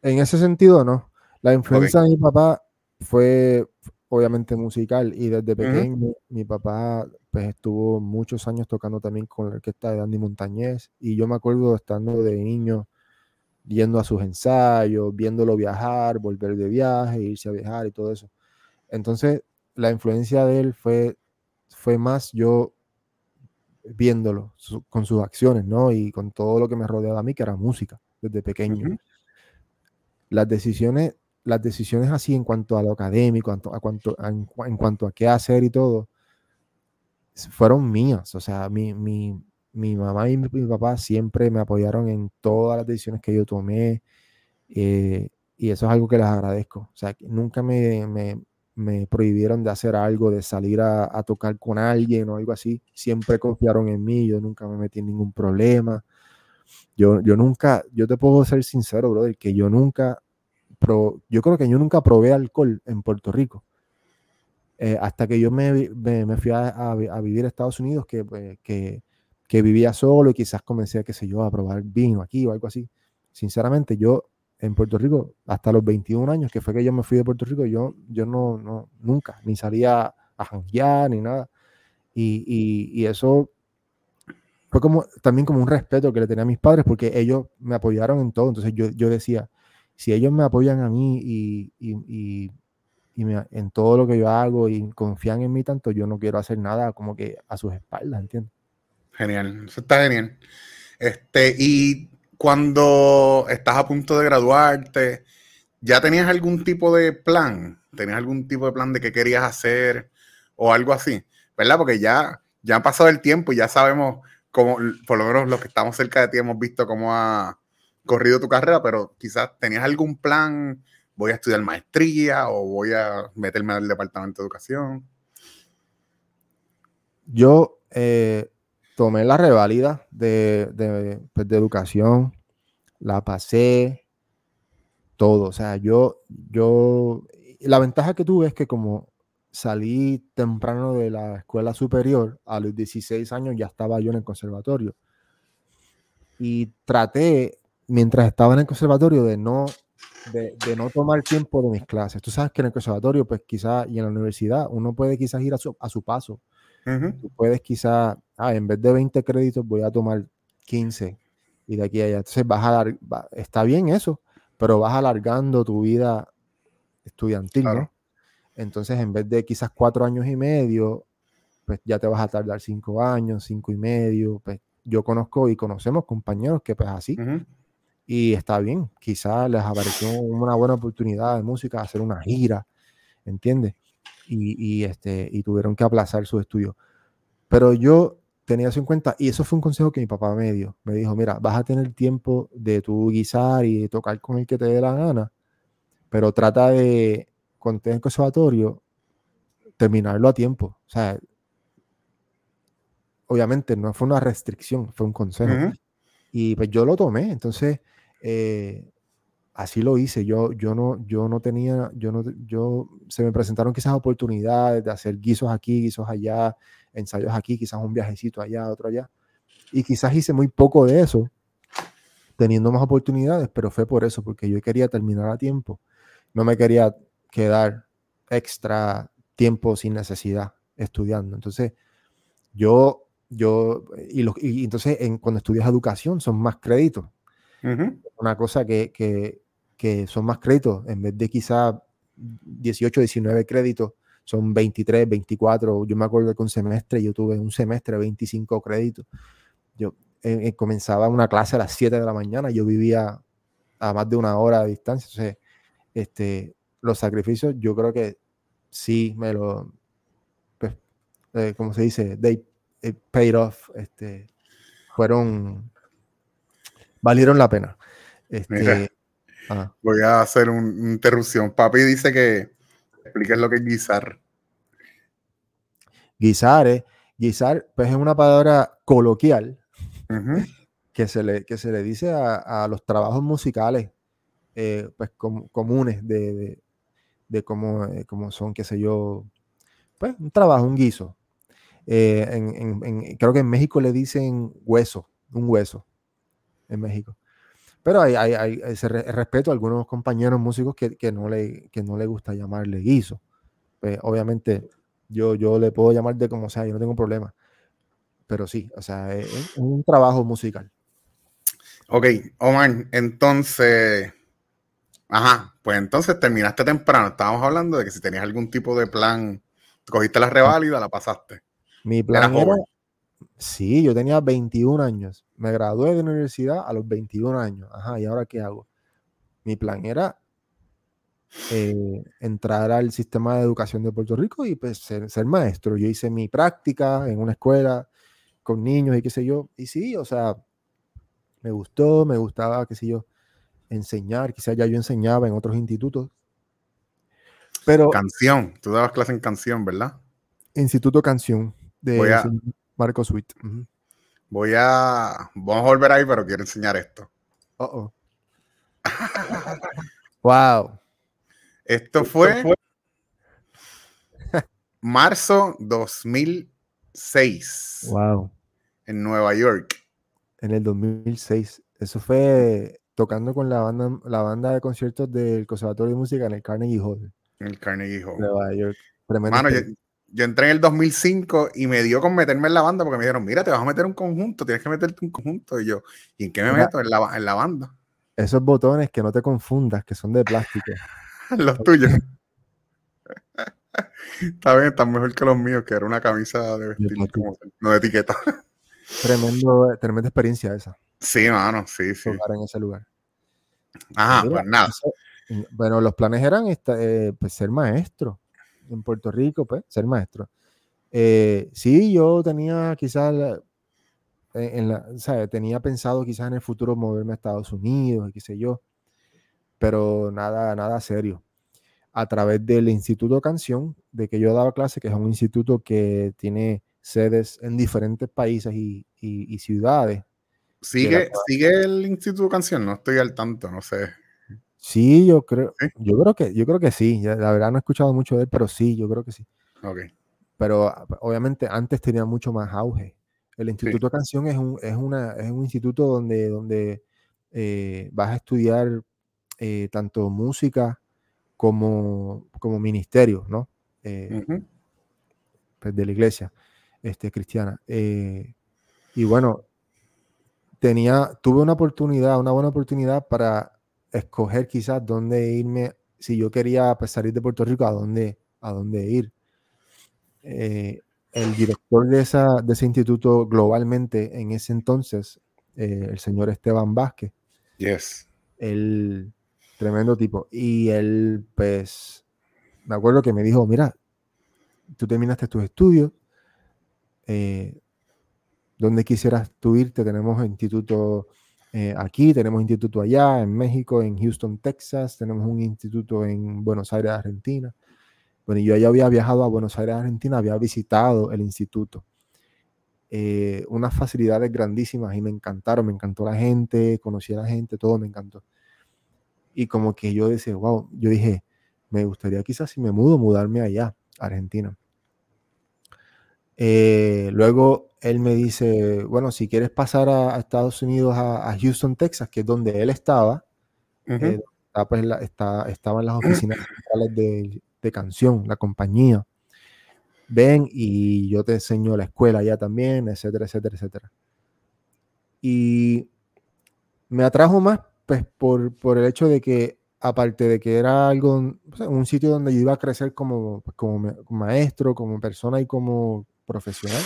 En ese sentido, no. La influencia de mi papá fue obviamente musical y desde pequeño mi papá pues estuvo muchos años tocando también con la orquesta de Andy Montañez y yo me acuerdo estando de niño yendo a sus ensayos, viéndolo viajar, volver de viaje, irse a viajar y todo eso. Entonces, la influencia de él fue, fue más yo viéndolo con sus acciones, ¿no? Y con todo lo que me rodeaba a mí, que era música, desde pequeño. Las decisiones, las decisiones así en cuanto a lo académico, a cuanto, en, cuanto a qué hacer y todo, fueron mías. O sea, mi, mi, mi mamá y mi, papá siempre me apoyaron en todas las decisiones que yo tomé eh, y eso es algo que les agradezco. O sea, nunca me, me, prohibieron de hacer algo, de salir a, tocar con alguien o algo así. Siempre confiaron en mí, yo nunca me metí en ningún problema. Yo, yo nunca, yo te puedo ser sincero, brother, que yo nunca, pro, yo creo que yo nunca probé alcohol en Puerto Rico. Eh, hasta que yo me, me, fui a, a, vivir a Estados Unidos, que, pues, que que vivía solo y quizás comencé, qué sé yo, a probar vino aquí o algo así. Sinceramente, yo en Puerto Rico, hasta los 21 años, que fue que yo me fui de Puerto Rico, yo, yo no, no nunca, ni salía a janguear ni nada. Y, y, eso fue como también como un respeto que le tenía a mis padres porque ellos me apoyaron en todo. Entonces yo, yo decía, si ellos me apoyan a mí y, y, me, en todo lo que yo hago y confían en mí tanto, yo no quiero hacer nada como que a sus espaldas, ¿entiendes?
Genial, eso está genial. Este, y cuando estás a punto de graduarte, ¿ya tenías algún tipo de plan? ¿Tenías algún tipo de plan de qué querías hacer o algo así? ¿Verdad? Porque ya, ya ha pasado el tiempo y ya sabemos cómo, por lo menos los que estamos cerca de ti hemos visto cómo ha corrido tu carrera, pero quizás tenías algún plan, voy a estudiar maestría o voy a meterme al departamento de educación.
Yo eh, tomé la revalida de, de, pues, de, educación, la pasé, todo. O sea, yo, yo, la ventaja que tuve es que como salí temprano de la escuela superior, a los 16 años ya estaba yo en el conservatorio. Y traté, mientras estaba en el conservatorio, de no, de, de no tomar tiempo de mis clases. Tú sabes que en el conservatorio, pues quizás, y en la universidad, uno puede quizás ir a su, a su paso. Tú puedes quizás, ah, en vez de 20 créditos voy a tomar 15 y de aquí a allá. Entonces vas a dar, está bien eso, pero vas alargando tu vida estudiantil, ¿no? Entonces en vez de quizás cuatro años y medio, pues ya te vas a tardar cinco años, cinco y medio. Pues yo conozco y conocemos compañeros que pues así. Y está bien, quizás les apareció una buena oportunidad de música, hacer una gira, ¿entiendes? Y, este, y tuvieron que aplazar su estudio. Pero yo tenía eso en cuenta y eso fue un consejo que mi papá me dio. Me dijo, mira, vas a tener tiempo de tu guisar y de tocar con el que te dé la gana, pero trata de, cuando estés en el conservatorio, terminarlo a tiempo. O sea, obviamente no fue una restricción, fue un consejo. Y pues yo lo tomé, entonces eh, así lo hice. Yo, yo, no, yo no tenía, yo no, yo, se me presentaron quizás oportunidades de hacer guisos aquí, guisos allá, ensayos aquí, quizás un viajecito allá, otro allá. Y quizás hice muy poco de eso, teniendo más oportunidades, pero fue por eso, porque yo quería terminar a tiempo. No me quería quedar extra tiempo sin necesidad estudiando. Entonces, yo, yo, y, y entonces en, cuando estudias educación son más créditos. Una cosa que, que, que son más créditos, en vez de quizá 18, 19 créditos, son 23, 24. Yo me acuerdo que un semestre yo tuve un semestre 25 créditos. Yo eh, eh, comenzaba una clase a las 7 de la mañana, yo vivía a más de una hora de distancia. Entonces, este, los sacrificios, yo creo que sí me lo, pues, eh, como se dice, they paid off. Este, fueron, valieron la pena. Este,
Voy a hacer una interrupción. Papi dice que expliques lo que es guisar.
Guisar, eh. Guisar, pues es una palabra coloquial que, se le, que se le dice a, los trabajos musicales eh, pues comunes de, de, de cómo, eh, son, qué sé yo, pues un trabajo, un guiso. creo que en México le dicen hueso, un hueso, en México. Pero hay, hay, hay ese respeto a algunos compañeros músicos que, que, no le, que no le gusta llamarle guiso. Pues, obviamente, yo, yo le puedo llamar de como sea, yo no tengo problema. Pero sí, o sea, es, un trabajo musical.
Ok, Omar, entonces, ajá, pues entonces terminaste temprano. Estábamos hablando de que si tenías algún tipo de plan, cogiste la reválida, la pasaste.
Mi plan era, Sí, yo tenía 21 años. Me gradué de la universidad a los 21 años. Ajá, ¿y ahora qué hago? Mi plan era eh, entrar al sistema de educación de Puerto Rico y pues ser, maestro. Yo hice mi práctica en una escuela con niños y qué sé yo. Y sí, o sea, me gustó, me gustaba, qué sé yo, enseñar. Quizás ya yo enseñaba en otros institutos. Pero...
Canción, tú dabas clase en canción, ¿verdad?
Instituto Canción. De, Marco Sweet.
Voy a. Vamos a volver ahí, pero quiero enseñar esto.
oh. wow.
Esto fue, marzo 2006.
Wow.
En Nueva York.
En el 2006. Eso fue tocando con la banda, la banda de conciertos del Conservatorio de Música en el Carnegie Hall.
En el Carnegie Hall.
Nueva York.
Mano, yo entré en el 2005 y me dio con meterme en la banda porque me dijeron, mira, te vas a meter un conjunto, tienes que meterte un conjunto. Y yo, ¿y en qué me meto? En la, en la banda.
Esos botones que no te confundas, que son de plástico.
los tuyos. Está bien, están mejor que los míos, que era una camisa de vestir, no de etiqueta.
Tremendo, tremenda experiencia esa.
Sí, mano, sí, sí.
en ese lugar.
Ajá, pues nada.
bueno, los planes eran eh, pues, ser maestro en Puerto Rico, pues, ser maestro. Eh, sí, yo tenía quizás, en la, tenía pensado quizás en el futuro moverme a Estados Unidos, qué sé yo, pero nada, nada serio. A través del Instituto Canción, de que yo daba clase, que es un instituto que tiene sedes en diferentes países y, ciudades.
¿Sigue, ¿Sigue el Instituto Canción? No estoy al tanto, no sé.
Sí, yo creo, yo creo que, yo creo que sí. La verdad no he escuchado mucho de él, pero sí, yo creo que sí. Pero ah, obviamente antes tenía mucho más auge. El Instituto de Canción es un, es una, es un instituto donde, donde eh, vas a estudiar eh, tanto música como, como ministerio, ¿no? Eh, pues, de la iglesia este, cristiana. y bueno, tenía, tuve una oportunidad, una buena oportunidad para escoger quizás dónde irme, si yo quería pues, salir de Puerto Rico, a dónde, a dónde ir. Eh, el director de, esa, de ese instituto globalmente en ese entonces, eh, el señor Esteban Vázquez.
Yes.
El tremendo tipo. Y él, pues, me acuerdo que me dijo, mira, tú terminaste tus estudios, eh, ¿dónde quisieras tú irte? Tenemos instituto eh, aquí, tenemos instituto allá, en México, en Houston, Texas, tenemos un instituto en Buenos Aires, Argentina. Bueno, yo ya había viajado a Buenos Aires, Argentina, había visitado el instituto. Eh, unas facilidades grandísimas y me encantaron, me encantó la gente, conocí a la gente, todo me encantó. Y como que yo decía, wow, yo dije, me gustaría quizás si me mudo, mudarme allá, Argentina. Eh, luego él me dice, bueno, si quieres pasar a, Estados Unidos, a, Houston, Texas, que es donde él estaba, eh, pues, está, estaba en las oficinas centrales de, de, canción, la compañía. Ven y yo te enseño la escuela allá también, etcétera, etcétera, etcétera. Y me atrajo más pues por, por el hecho de que aparte de que era algo, un sitio donde yo iba a crecer como, como maestro, como persona y como profesional,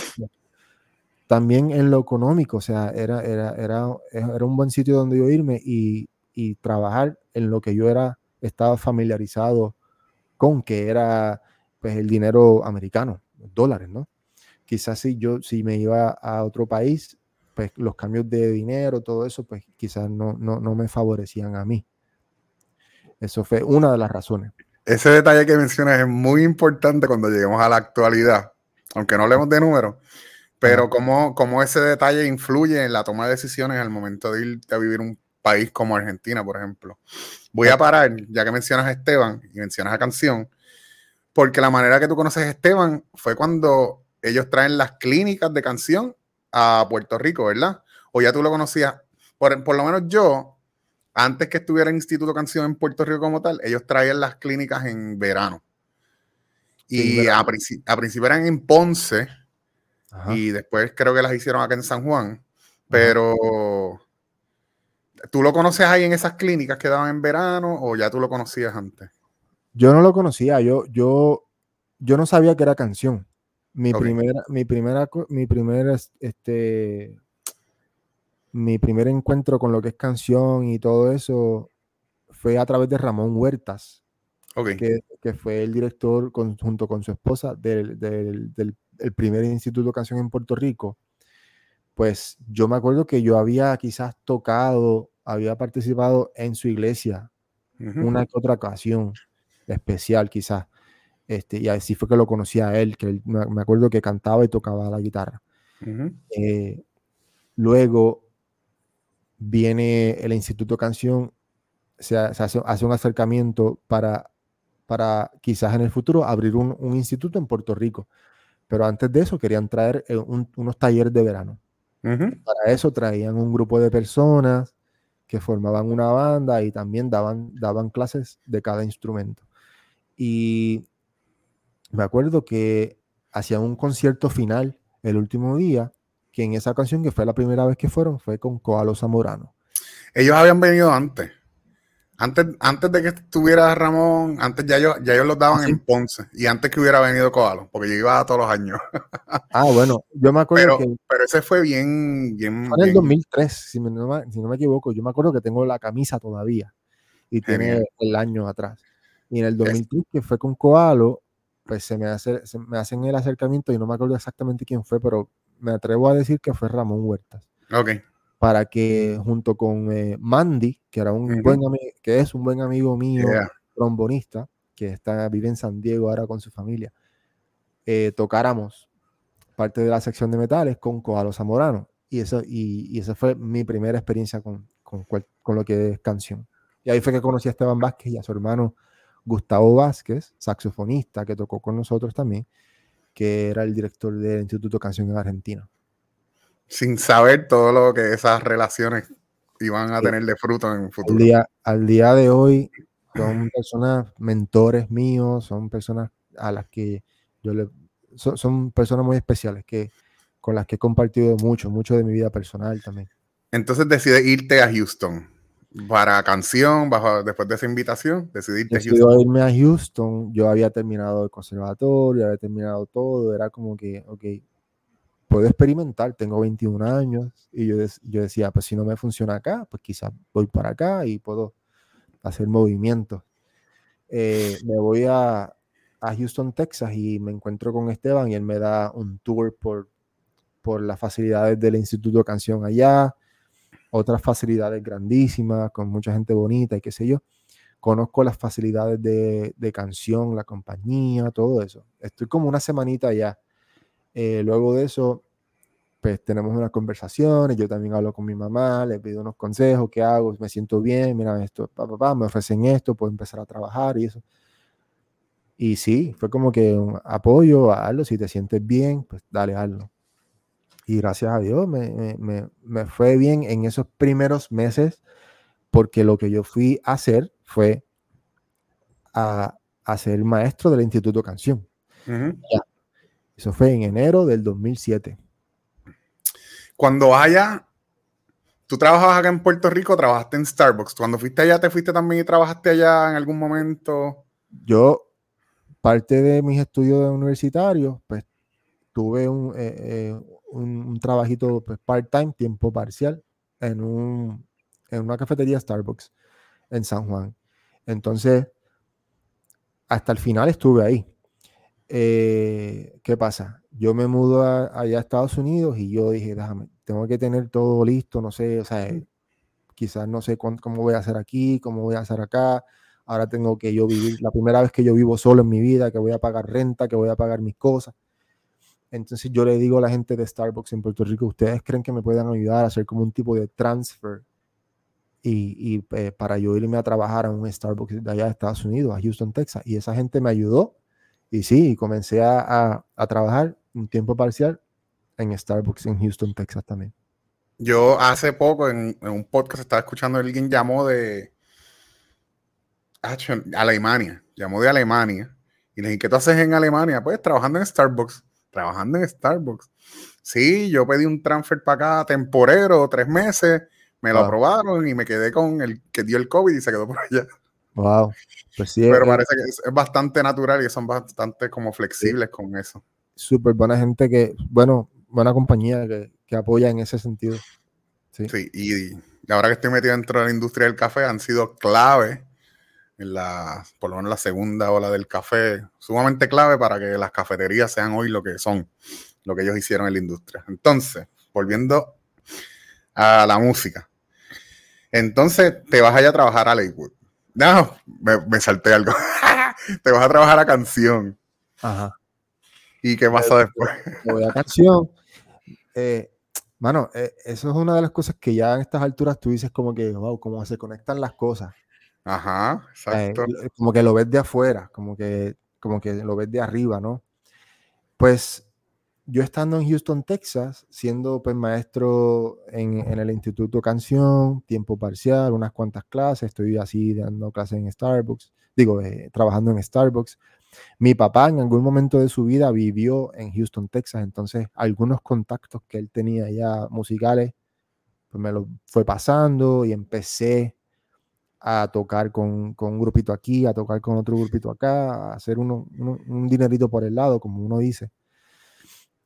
también en lo económico, o sea, era, era, era, era un buen sitio donde yo irme y, y trabajar en lo que yo era, estaba familiarizado con, que era pues el dinero americano, dólares, ¿no? Quizás si yo, si me iba a otro país, pues los cambios de dinero, todo eso, pues quizás no, no, no me favorecían a mí. Eso fue una de las razones.
Ese detalle que mencionas es muy importante cuando lleguemos a la actualidad, aunque no hablemos de números, pero cómo, cómo, ese detalle influye en la toma de decisiones al momento de ir a vivir un país como Argentina, por ejemplo. Voy a parar, ya que mencionas a Esteban y mencionas a Canción, porque la manera que tú conoces a Esteban fue cuando ellos traen las clínicas de canción a Puerto Rico, ¿verdad? O ya tú lo conocías. Por, por lo menos yo, antes que estuviera en Instituto Canción en Puerto Rico como tal, ellos traían las clínicas en verano. Y a, a principio eran en Ponce, y después creo que las hicieron acá en San Juan. Pero, ¿tú lo conoces ahí en esas clínicas que daban en verano o ya tú lo conocías antes?
Yo no lo conocía, yo, yo, yo no sabía que era canción. Mi primera, mi primera, mi primera, este, mi primer encuentro con lo que es canción y todo eso fue a través de Ramón Huertas, que, que, fue el director junto con su esposa del, del, del el primer instituto de canción en Puerto Rico, pues yo me acuerdo que yo había quizás tocado, había participado en su iglesia una que otra ocasión especial quizás. Este, y así fue que lo conocí a él, que me acuerdo que cantaba y tocaba la guitarra. Eh, luego viene el Instituto Canción, se, hace, un acercamiento para, para quizás en el futuro abrir un, un, instituto en Puerto Rico. Pero antes de eso querían traer eh, unos talleres de verano. Para eso traían un grupo de personas que formaban una banda y también daban, daban clases de cada instrumento. Y me acuerdo que hacían un concierto final el último día, que en esa canción, que fue la primera vez que fueron, fue con Coalo Zamorano.
Ellos habían venido antes. Antes, antes de que estuviera Ramón, antes ya ellos, ya ellos los daban en Ponce y antes que hubiera venido Coalo, porque yo iba todos los años.
ah, bueno, yo me acuerdo
pero,
que.
Pero ese fue bien. bien
en el 2003, si, no me, si, no me, equivoco. Yo me acuerdo que tengo la camisa todavía y tiene el año atrás. Y en el 2003, que fue con Coalo, pues se me, hace, se me hacen el acercamiento y no me acuerdo exactamente quién fue, pero me atrevo a decir que fue Ramón Huertas.
Ok
para que junto con eh, Mandy, que, era un buen que es un buen amigo mío, trombonista, que está, vive en San Diego ahora con su familia, eh, tocáramos parte de la sección de metales con Coalo Zamorano. Y, eso, y, esa fue mi primera experiencia con, con, con, lo que es canción. Y ahí fue que conocí a Esteban Vázquez y a su hermano Gustavo Vázquez, saxofonista, que tocó con nosotros también, que era el director del Instituto Canción en Argentina
sin saber todo lo que esas relaciones iban a tener de fruto en el futuro.
Al día, al día de hoy son personas, mentores míos, son personas a las que yo le... Son, personas muy especiales que con las que he compartido mucho, mucho de mi vida personal también.
Entonces decides irte a Houston para canción, bajo, después de esa invitación, decidiste
Houston. irme a Houston, yo había terminado el conservatorio, había terminado todo, era como que, ok, puedo experimentar, tengo 21 años y yo, yo decía, pues si no me funciona acá, pues quizás voy para acá y puedo hacer movimientos. Eh, me voy a, a, Houston, Texas y me encuentro con Esteban y él me da un tour por, por las facilidades del Instituto de Canción allá, otras facilidades grandísimas, con mucha gente bonita y qué sé yo. Conozco las facilidades de, de canción, la compañía, todo eso. Estoy como una semanita allá eh, luego de eso, pues tenemos unas conversaciones, yo también hablo con mi mamá, le pido unos consejos, ¿qué hago? Me siento bien, mira esto, papá, me ofrecen esto, puedo empezar a trabajar y eso. Y sí, fue como que un apoyo, hazlo, si te sientes bien, pues dale, hazlo. Y gracias a Dios me, me, me, fue bien en esos primeros meses, porque lo que yo fui a hacer fue a, a ser maestro del Instituto Canción. Eso fue en enero del 2007.
Cuando haya, tú trabajabas acá en Puerto Rico, trabajaste en Starbucks. Cuando fuiste allá, ¿te fuiste también y trabajaste allá en algún momento?
Yo, parte de mis estudios universitarios, pues tuve un, eh, eh, un, trabajito pues, part-time, tiempo parcial, en, un, en una cafetería Starbucks en San Juan. Entonces, hasta el final estuve ahí. Eh, ¿qué pasa? Yo me mudo allá a Estados Unidos y yo dije, déjame, tengo que tener todo listo, no sé, o sea, quizás no sé cómo voy a hacer aquí, cómo voy a hacer acá. Ahora tengo que yo vivir, la primera vez que yo vivo solo en mi vida, que voy a pagar renta, que voy a pagar mis cosas. Entonces yo le digo a la gente de Starbucks en Puerto Rico, ¿ustedes creen que me puedan ayudar a hacer como un tipo de transfer y, y eh, para yo irme a trabajar a un Starbucks de allá de Estados Unidos, a Houston, Texas? Y esa gente me ayudó y sí, comencé a, a, trabajar un tiempo parcial en Starbucks en Houston, Texas también.
Yo hace poco en, un podcast estaba escuchando, alguien llamó de Alemania, llamó de Alemania. Y le dije, ¿qué tú haces en Alemania? Pues trabajando en Starbucks, trabajando en Starbucks. Sí, yo pedí un transfer para acá temporero, tres meses, me lo aprobaron y me quedé con el que dio el COVID y se quedó por allá.
Wow.
Pues sí, Pero parece que es, bastante natural y son bastante como flexibles con eso.
Súper buena gente que, bueno, buena compañía que, que, apoya en ese sentido.
Sí. sí, y ahora que estoy metido dentro de la industria del café, han sido clave en la, por lo menos la segunda ola del café, sumamente clave para que las cafeterías sean hoy lo que son, lo que ellos hicieron en la industria. Entonces, volviendo a la música. Entonces, te vas allá a trabajar a Lakewood. No, me, salté algo. Te vas a trabajar a canción.
Ajá.
¿Y qué pasa después?
voy a canción. Eh, mano, eh, eso es una de las cosas que ya en estas alturas tú dices como que, wow, cómo se conectan las cosas.
Ajá, exacto.
Eh, como que lo ves de afuera, como que, como que lo ves de arriba, ¿no? Pues yo estando en Houston, Texas, siendo pues maestro en, el Instituto Canción, tiempo parcial, unas cuantas clases, estoy así dando clases en Starbucks, digo, eh, trabajando en Starbucks. Mi papá en algún momento de su vida vivió en Houston, Texas, entonces algunos contactos que él tenía ya musicales, pues me lo fue pasando y empecé a tocar con, con, un grupito aquí, a tocar con otro grupito acá, a hacer uno, un dinerito por el lado, como uno dice.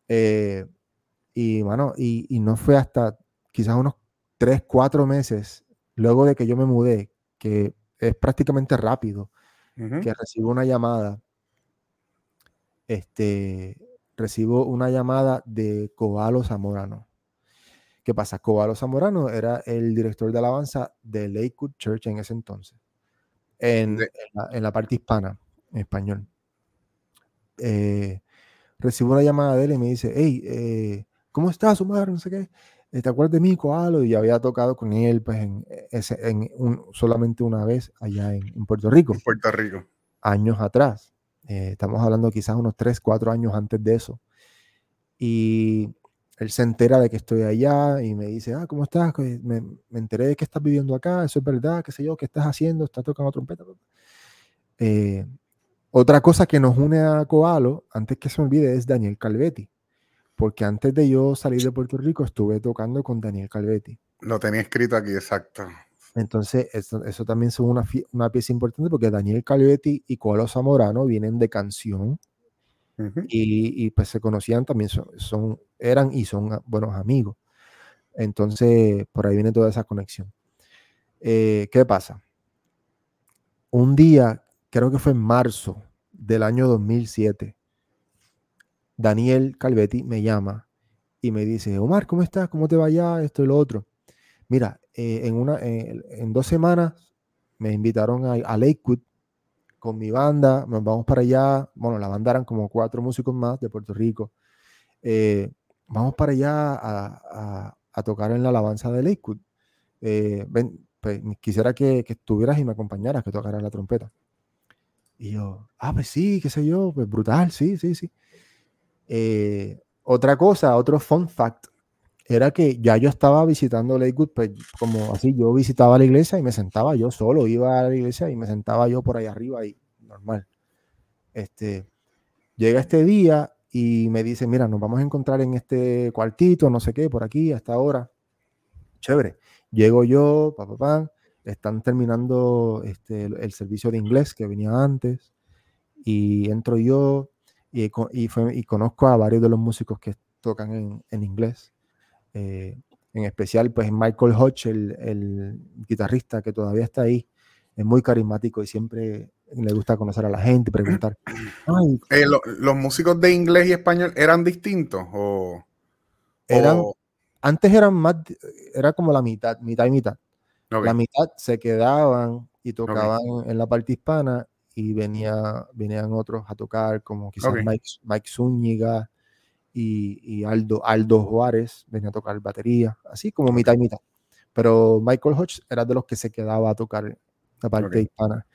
Eh, y bueno, y, y, no fue hasta quizás unos tres, cuatro meses luego de que yo me mudé, que es prácticamente rápido, que recibo una llamada. Este, recibo una llamada de Cobalo Zamorano. ¿Qué pasa? Cobalo Zamorano era el director de alabanza de Lakewood Church en ese entonces, en, la, parte hispana, en español. Eh, recibo una llamada de él y me dice, hey, eh, ¿cómo estás, Omar? No sé qué. Eh, ¿Te acuerdas de mí, Coalo? Y había tocado con él pues, en, en un, solamente una vez allá en, Puerto Rico.
Puerto Rico.
Años atrás. estamos hablando quizás unos 3, 4 años antes de eso. Y él se entera de que estoy allá y me dice, ah, ¿cómo estás? Me, me, enteré de que estás viviendo acá, eso es verdad, qué sé yo, qué estás haciendo, estás tocando trompeta. Eh, otra cosa que nos une a Coalo, antes que se me olvide, es Daniel Calvetti, porque antes de yo salir de Puerto Rico estuve tocando con Daniel Calvetti.
Lo tenía escrito aquí, exacto.
Entonces, eso, eso también es una, una, pieza importante porque Daniel Calvetti y Coalo Zamorano vienen de canción y, pues se conocían también, son, eran y son buenos amigos. Entonces, por ahí viene toda esa conexión. Eh, ¿Qué pasa? Un día, creo que fue en marzo del año 2007, Daniel Calvetti me llama y me dice, Omar, ¿cómo estás? ¿Cómo te va ya? Esto y lo otro. Mira, eh, en, una, eh, en dos semanas me invitaron a, Lakewood con mi banda, nos vamos para allá, bueno, la banda eran como cuatro músicos más de Puerto Rico, eh, vamos para allá a, tocar en la alabanza de Lakewood. Pues, quisiera que, que, estuvieras y me acompañaras, que tocaras la trompeta. Y yo, ah, pues sí, qué sé yo, pues brutal, sí, sí, sí. Eh, otra cosa, otro fun fact, era que ya yo estaba visitando Lakewood, pues como así, yo visitaba la iglesia y me sentaba yo solo, iba a la iglesia y me sentaba yo por ahí arriba y normal. Este, llega este día y me dice, mira, nos vamos a encontrar en este cuartito, no sé qué, por aquí, hasta ahora. Chévere. Llego yo, papá, papá, están terminando este, el, servicio de inglés que venía antes y entro yo y, y, y conozco a varios de los músicos que tocan en, en inglés eh, en especial, pues Michael Hodge, el, guitarrista que todavía está ahí, es muy carismático y siempre le gusta conocer a la gente, preguntar.
Eh, ¿Los músicos de inglés y español eran distintos? O,
eran, Antes eran más, era como la mitad, mitad y mitad. La mitad se quedaban y tocaban en la parte hispana y venía, venían otros a tocar, como quizás Mike, Mike Zúñiga, y, Aldo, Aldo Juárez venía a tocar batería, así como mitad y mitad. Pero Michael Hodge era de los que se quedaba a tocar la parte hispana.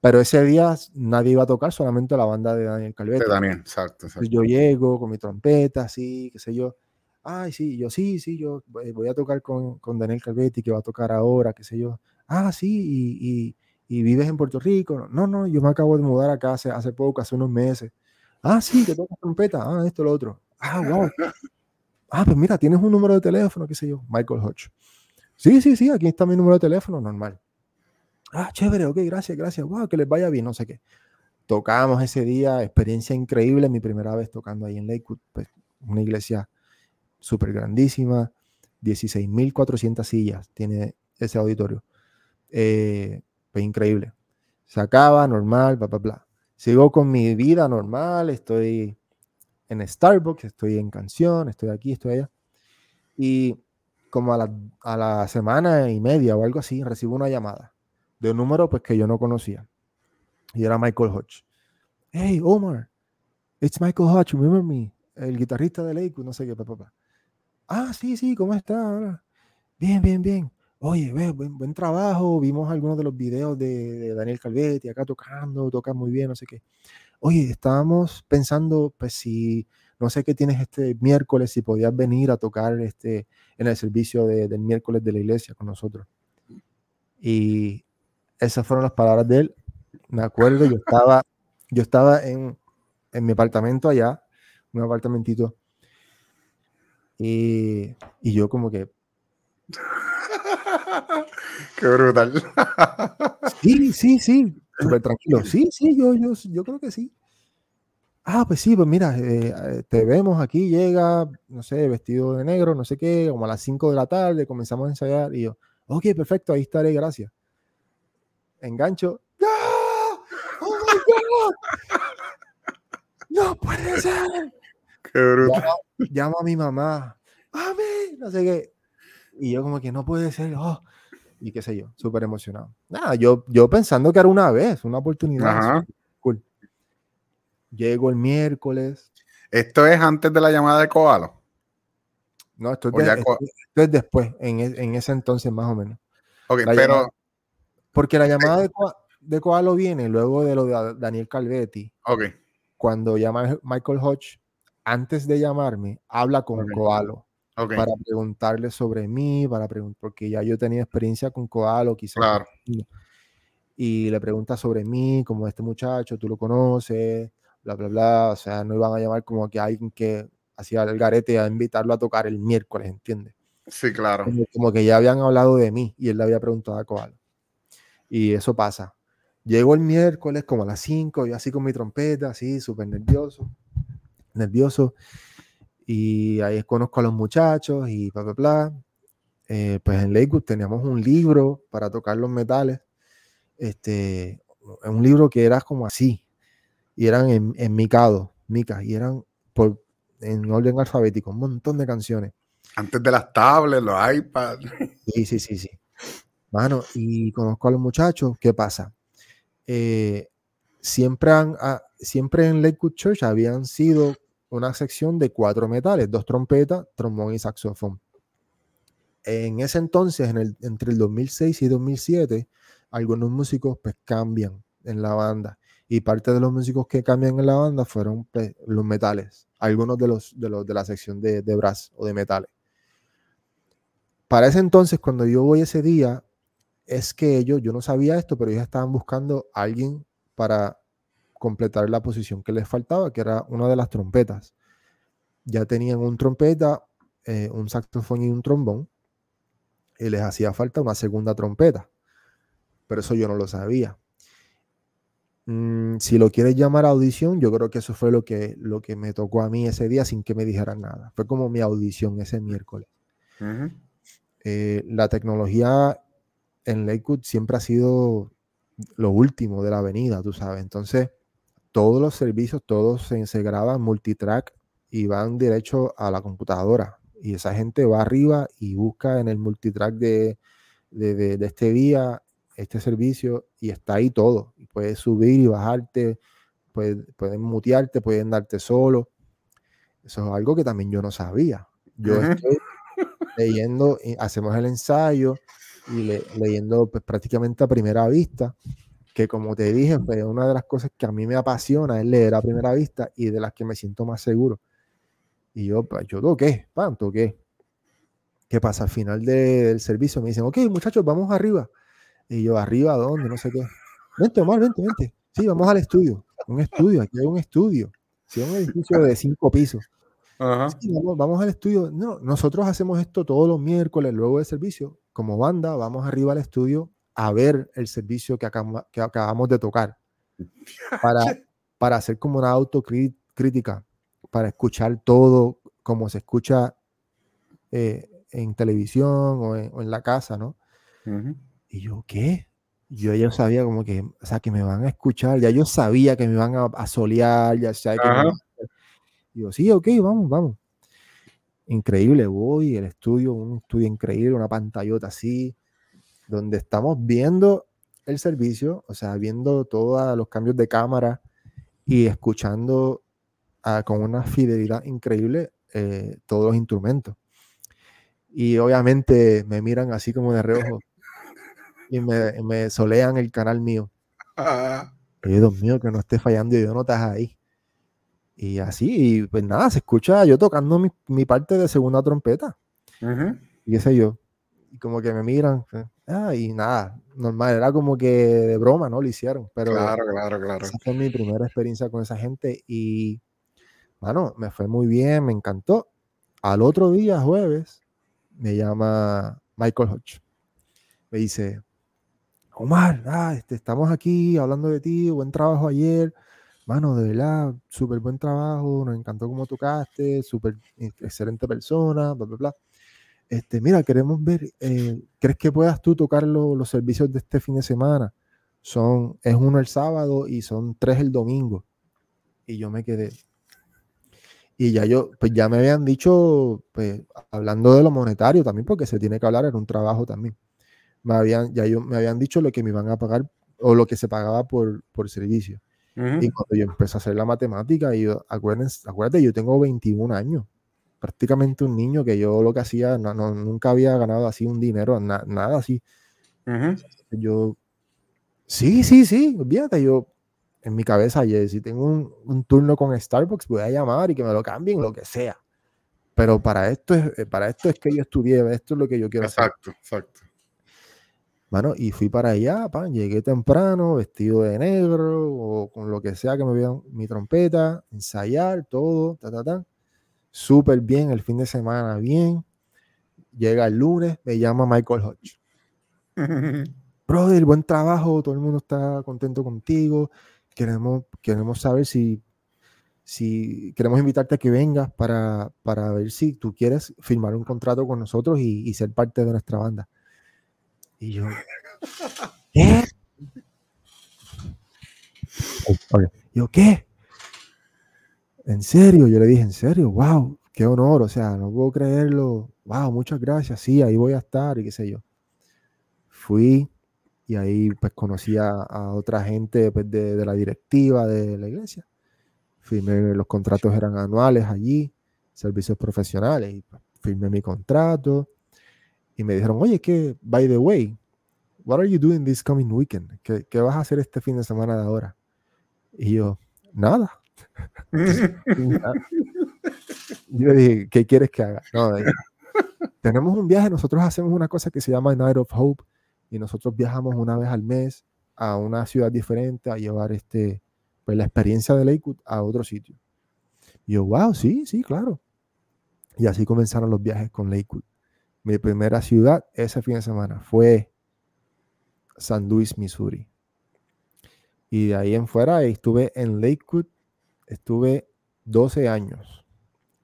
Pero ese día nadie iba a tocar, solamente la banda de Daniel Calvetti.
De Daniel, exacto, exacto.
Yo llego con mi trompeta, así, qué sé yo. Ay, sí, yo sí, sí, yo voy a tocar con, con Daniel Calvetti, que va a tocar ahora, qué sé yo. Ah, sí, y, y, vives en Puerto Rico. No, no, yo me acabo de mudar acá hace, hace poco, hace unos meses. Ah, sí, que toca trompeta. Ah, esto, lo otro. Ah, wow. Ah, pues mira, tienes un número de teléfono, qué sé yo, Michael Hodge. Sí, sí, sí, aquí está mi número de teléfono, normal. Ah, chévere, ok, gracias, gracias. Wow, que les vaya bien, no sé qué. Tocamos ese día, experiencia increíble, mi primera vez tocando ahí en Lakewood, pues, una iglesia súper grandísima, 16.400 sillas tiene ese auditorio. Eh, pues increíble. Se acaba, normal, bla, bla, bla. Sigo con mi vida normal, estoy en Starbucks, estoy en canción, estoy aquí, estoy allá. Y como a la, a la semana y media o algo así, recibo una llamada de un número pues que yo no conocía. Y era Michael Hodge. Hey, Omar, it's Michael Hodge, remember me? El guitarrista de Lakewood, no sé qué, papá. Ah, sí, sí, ¿cómo está? Bien, bien, bien oye, buen, buen, trabajo, vimos algunos de los videos de, Daniel Calvetti acá tocando, toca muy bien, no sé qué. Oye, estábamos pensando, pues si, no sé qué tienes este miércoles, si podías venir a tocar este, en el servicio del miércoles de la iglesia con nosotros. Y esas fueron las palabras de él. Me acuerdo, yo estaba yo estaba en, en mi apartamento allá, un apartamentito, y, y yo como que...
Qué brutal.
sí, sí, sí, súper tranquilo. Sí, sí, yo, yo, yo creo que sí. Ah, pues sí, pues mira, eh, te vemos aquí, llega, no sé, vestido de negro, no sé qué, como a las 5 de la tarde, comenzamos a ensayar y yo, ok, perfecto, ahí estaré, gracias. Engancho. ¡No! ¡Oh, my God! ¡No puede ser!
Qué brutal.
Llama a mi mamá. ¡Mami! No sé qué. Y yo como que no puede ser. Oh. Y qué sé yo, súper emocionado. Nada, yo, yo pensando que era una vez, una oportunidad.
Ajá.
Cool. Llego el miércoles.
Esto es antes de la llamada de Koalo.
No, esto es, de- esto- es después, en, e- en ese entonces más o menos.
Ok,
La
pero.
llamada- Porque la llamada de, de Koalo viene luego de lo de Daniel Calvetti.
Ok,
Cuando llama Michael Hodge, antes de llamarme, habla con
Ok.
Koalo para preguntarle sobre mí, para pregun- porque ya yo tenía experiencia con Koalo, quizás.
Claro.
Y le pregunta sobre mí, como este muchacho, tú lo conoces, bla, bla, bla. O sea, no iban a llamar como que alguien que hacía el garete a invitarlo a tocar el miércoles, ¿entiendes?
Sí, claro.
como, como que ya habían hablado de mí y él le había preguntado a Koalo. Y eso pasa. Llego el miércoles como a las 5, yo así con mi trompeta, así súper nervioso, nervioso. Y ahí conozco a los muchachos y bla, bla, bla. Eh, pues en Lakewood teníamos un libro para tocar los metales. Este, un libro que era como así. Y eran en, en micado, micas, y eran por, en orden alfabético, un montón de canciones.
Antes de las tablets, los iPads.
Sí, sí, sí, sí. Mano, y conozco a los muchachos. ¿Qué pasa? Eh, siempre, han, ah, siempre en Lakewood Church habían sido una sección de cuatro metales, dos trompetas, trombón y saxofón. En ese entonces, en el, entre el 2006 y 2007, algunos músicos pues cambian en la banda. Y parte de los músicos que cambian en la banda fueron pues, los metales, algunos de los, de la sección de, de brass o de metales para ese entonces, cuando yo voy ese día, es que ellos, yo no sabía esto, pero ellos estaban buscando a alguien para completar la posición que les faltaba, que era una de las trompetas. Ya tenían un trompeta, eh, un saxofón y un trombón, y les hacía falta una segunda trompeta, pero eso yo no lo sabía. Mm, si lo quieres llamar audición, yo creo que eso fue lo que, lo que me tocó a mí ese día sin que me dijeran nada. Fue como mi audición ese miércoles eh, la tecnología en Lakewood siempre ha sido lo último de la avenida, tú sabes. Entonces, todos los servicios, todos se, se graban multitrack y van derecho a la computadora. Y esa gente va arriba y busca en el multitrack de, de, de- de este día, este servicio, y está ahí todo. Y puedes subir y bajarte, puedes- pueden mutearte, pueden darte solo. Eso es algo que también yo no sabía. Yo estoy leyendo, y hacemos el ensayo y le- leyendo pues, prácticamente a primera vista, que como te dije, pues, una de las cosas que a mí me apasiona es leer a primera vista y de las que me siento más seguro. Y yo, pues, yo toqué, pan, toqué. ¿Qué pasa? Al final de- del servicio me dicen, ok, muchachos, vamos arriba. Y yo, ¿arriba a dónde? No sé qué. Vente, Omar, vente, vente. Sí, vamos al estudio. Un estudio, aquí hay un estudio. Sí, un edificio de cinco pisos.
Ajá.
Sí, vamos, vamos al estudio. No, nosotros hacemos esto todos los miércoles luego del servicio. Como banda, vamos arriba al estudio a ver el servicio que, acaba- que acabamos de tocar. Para, para hacer como una autocrítica, para escuchar todo como se escucha eh, en televisión o en, o en la casa, ¿no?
Ujú.
Y yo, ¿qué? Yo ya sabía como que, o sea, que me van a escuchar, ya yo sabía que me van a, a solear, ya sabía que me
Ajá.
van a- Y yo, sí, ok, vamos, vamos. Increíble, voy, el estudio, un estudio increíble, una pantallota así, donde estamos viendo el servicio, o sea, viendo todos los cambios de cámara y escuchando ah, con una fidelidad increíble eh, todos los instrumentos. Y obviamente me miran así como de reojo y me, me solean el canal mío.
Ah,
Y Dios mío, que no esté fallando y yo no estás ahí. Y así, y pues nada, se escucha yo tocando mi, mi parte de segunda trompeta. Y qué sé yo. Y como que me miran, eh, Ah, y nada, normal, era como que de broma, ¿no? Lo hicieron, pero
claro, claro, claro.
esa fue mi primera experiencia con esa gente y, bueno, me fue muy bien, me encantó. Al otro día, jueves, me llama Michael Hodge. Me dice, Omar, ah, este, estamos aquí hablando de ti, buen trabajo ayer. Mano, de verdad, súper buen trabajo, nos encantó cómo tocaste, súper excelente persona, bla, bla, bla. Este, mira, queremos ver, eh, ¿crees que puedas tú tocar los servicios de este fin de semana? Son, es uno el sábado y son tres el domingo. Y yo me quedé. Y ya yo, pues ya me habían dicho, pues hablando de lo monetario también, porque se tiene que hablar en un trabajo también me habían, ya yo, me habían dicho lo que me iban a pagar o lo que se pagaba por, por servicio. Y cuando yo empecé a hacer la matemática, y yo, acuérdate, yo tengo 21 años, prácticamente un niño que yo lo que hacía, no, nunca había ganado así un dinero, nada así. Yo, sí, sí, sí, olvídate, yo en mi cabeza, si tengo un, un, turno con Starbucks, voy a llamar y que me lo cambien, lo que sea. Pero para esto es, para esto es que yo estudié, esto es lo que yo quiero
hacer. Exacto, exacto.
Bueno, y fui para allá, pan, llegué temprano, vestido de negro o con lo que sea que me vean mi trompeta, ensayar todo, ta, ta, ta. Súper bien, el fin de semana bien. Llega el lunes, me llama Michael Hodge. Brother, buen trabajo, todo el mundo está contento contigo. Queremos, queremos saber si, si queremos invitarte a que vengas para, para ver si tú quieres firmar un contrato con nosotros y, y ser parte de nuestra banda. Y yo, ¿qué? Yo, ¿qué? ¿En serio? Yo le dije, ¿en serio? ¡Wow! ¡Qué honor! O sea, no puedo creerlo. ¡Wow! Muchas gracias. Sí, ahí voy a estar y qué sé yo. Fui y ahí pues conocí a, otra gente pues, de, de, la directiva de la iglesia. Firmé, los contratos eran anuales allí, servicios profesionales, y firmé mi contrato y me dijeron, oye, que, by the way, what are you doing this coming weekend? ¿Qué, ¿Qué, vas a hacer este fin de semana de ahora? Y yo, nada. Yo dije, ¿qué quieres que haga? No, tenemos un viaje, nosotros hacemos una cosa que se llama Night of Hope y nosotros viajamos una vez al mes a una ciudad diferente a llevar este, pues, la experiencia de Lakewood a otro sitio. Y yo, wow, sí, sí, claro. Y así comenzaron los viajes con Lakewood. Mi primera ciudad ese fin de semana fue San Luis, Missouri. Y de ahí en fuera estuve en Lakewood, estuve 12 años.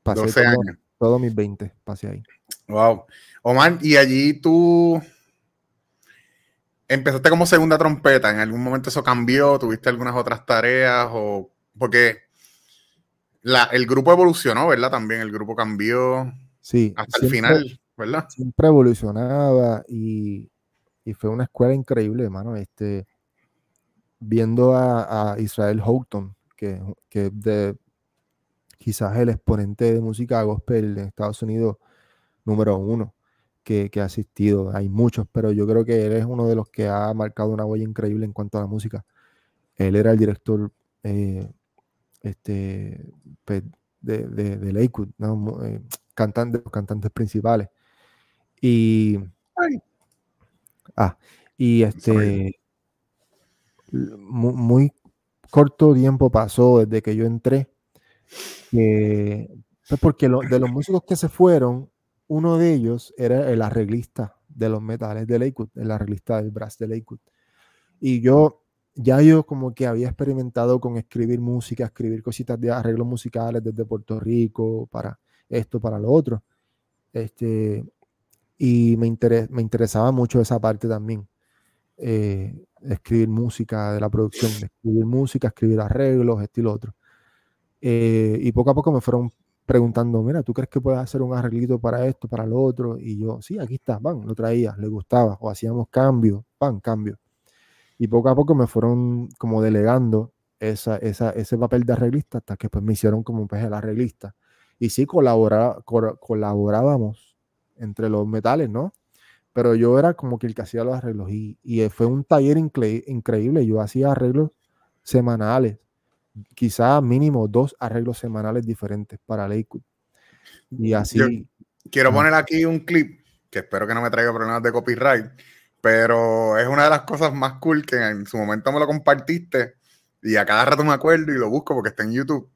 Pasé 12 años.
Todos mis 20 pasé ahí.
Wow. Omar, y allí tú empezaste como segunda trompeta. ¿En algún momento eso cambió? ¿Tuviste algunas otras tareas? O porque la, el grupo evolucionó, ¿verdad? También el grupo cambió.
Sí.
Hasta el final. ¿verdad?
Siempre evolucionaba y, fue una escuela increíble, hermano. Este, viendo a, Israel Houghton, que, que de quizás el exponente de música gospel en Estados Unidos número uno que, ha asistido. Hay muchos, pero yo creo que él es uno de los que ha marcado una huella increíble en cuanto a la música. Él era el director eh, este, pues, de, de, Lakewood, eh, cantante, los cantantes principales. Y. Ah, y este. Muy, corto tiempo pasó desde que yo entré. pues porque de los músicos que se fueron, uno de ellos era el arreglista de los metales de Lakewood, el arreglista del brass de Lakewood. Y yo, ya yo como que había experimentado con escribir música, escribir cositas de arreglos musicales desde Puerto Rico para esto, para lo otro. Este, y me, me interesaba mucho esa parte también. Eh, escribir música de la producción, escribir música, escribir arreglos, estilo otro. Eh, y poco a poco me fueron preguntando, mira, ¿tú crees que puedes hacer un arreglito para esto, para lo otro? Y yo, sí, aquí está, van, lo traía, le gustaba, o hacíamos cambio, pan, cambio. Y poco a poco me fueron como delegando esa, esa, ese papel de arreglista hasta que pues me hicieron como pues el arreglista. Y sí, colabora, colaborábamos entre los metales, ¿no? Pero yo era como que el que hacía los arreglos y, y fue un taller increíble. Yo hacía arreglos semanales, quizá mínimo dos arreglos semanales diferentes para Lakewood. Y así.
quiero poner aquí un clip que espero que no me traiga problemas de copyright, Pero es una de las cosas más cool que en su momento me lo compartiste y a cada rato me acuerdo y lo busco porque está en YouTube.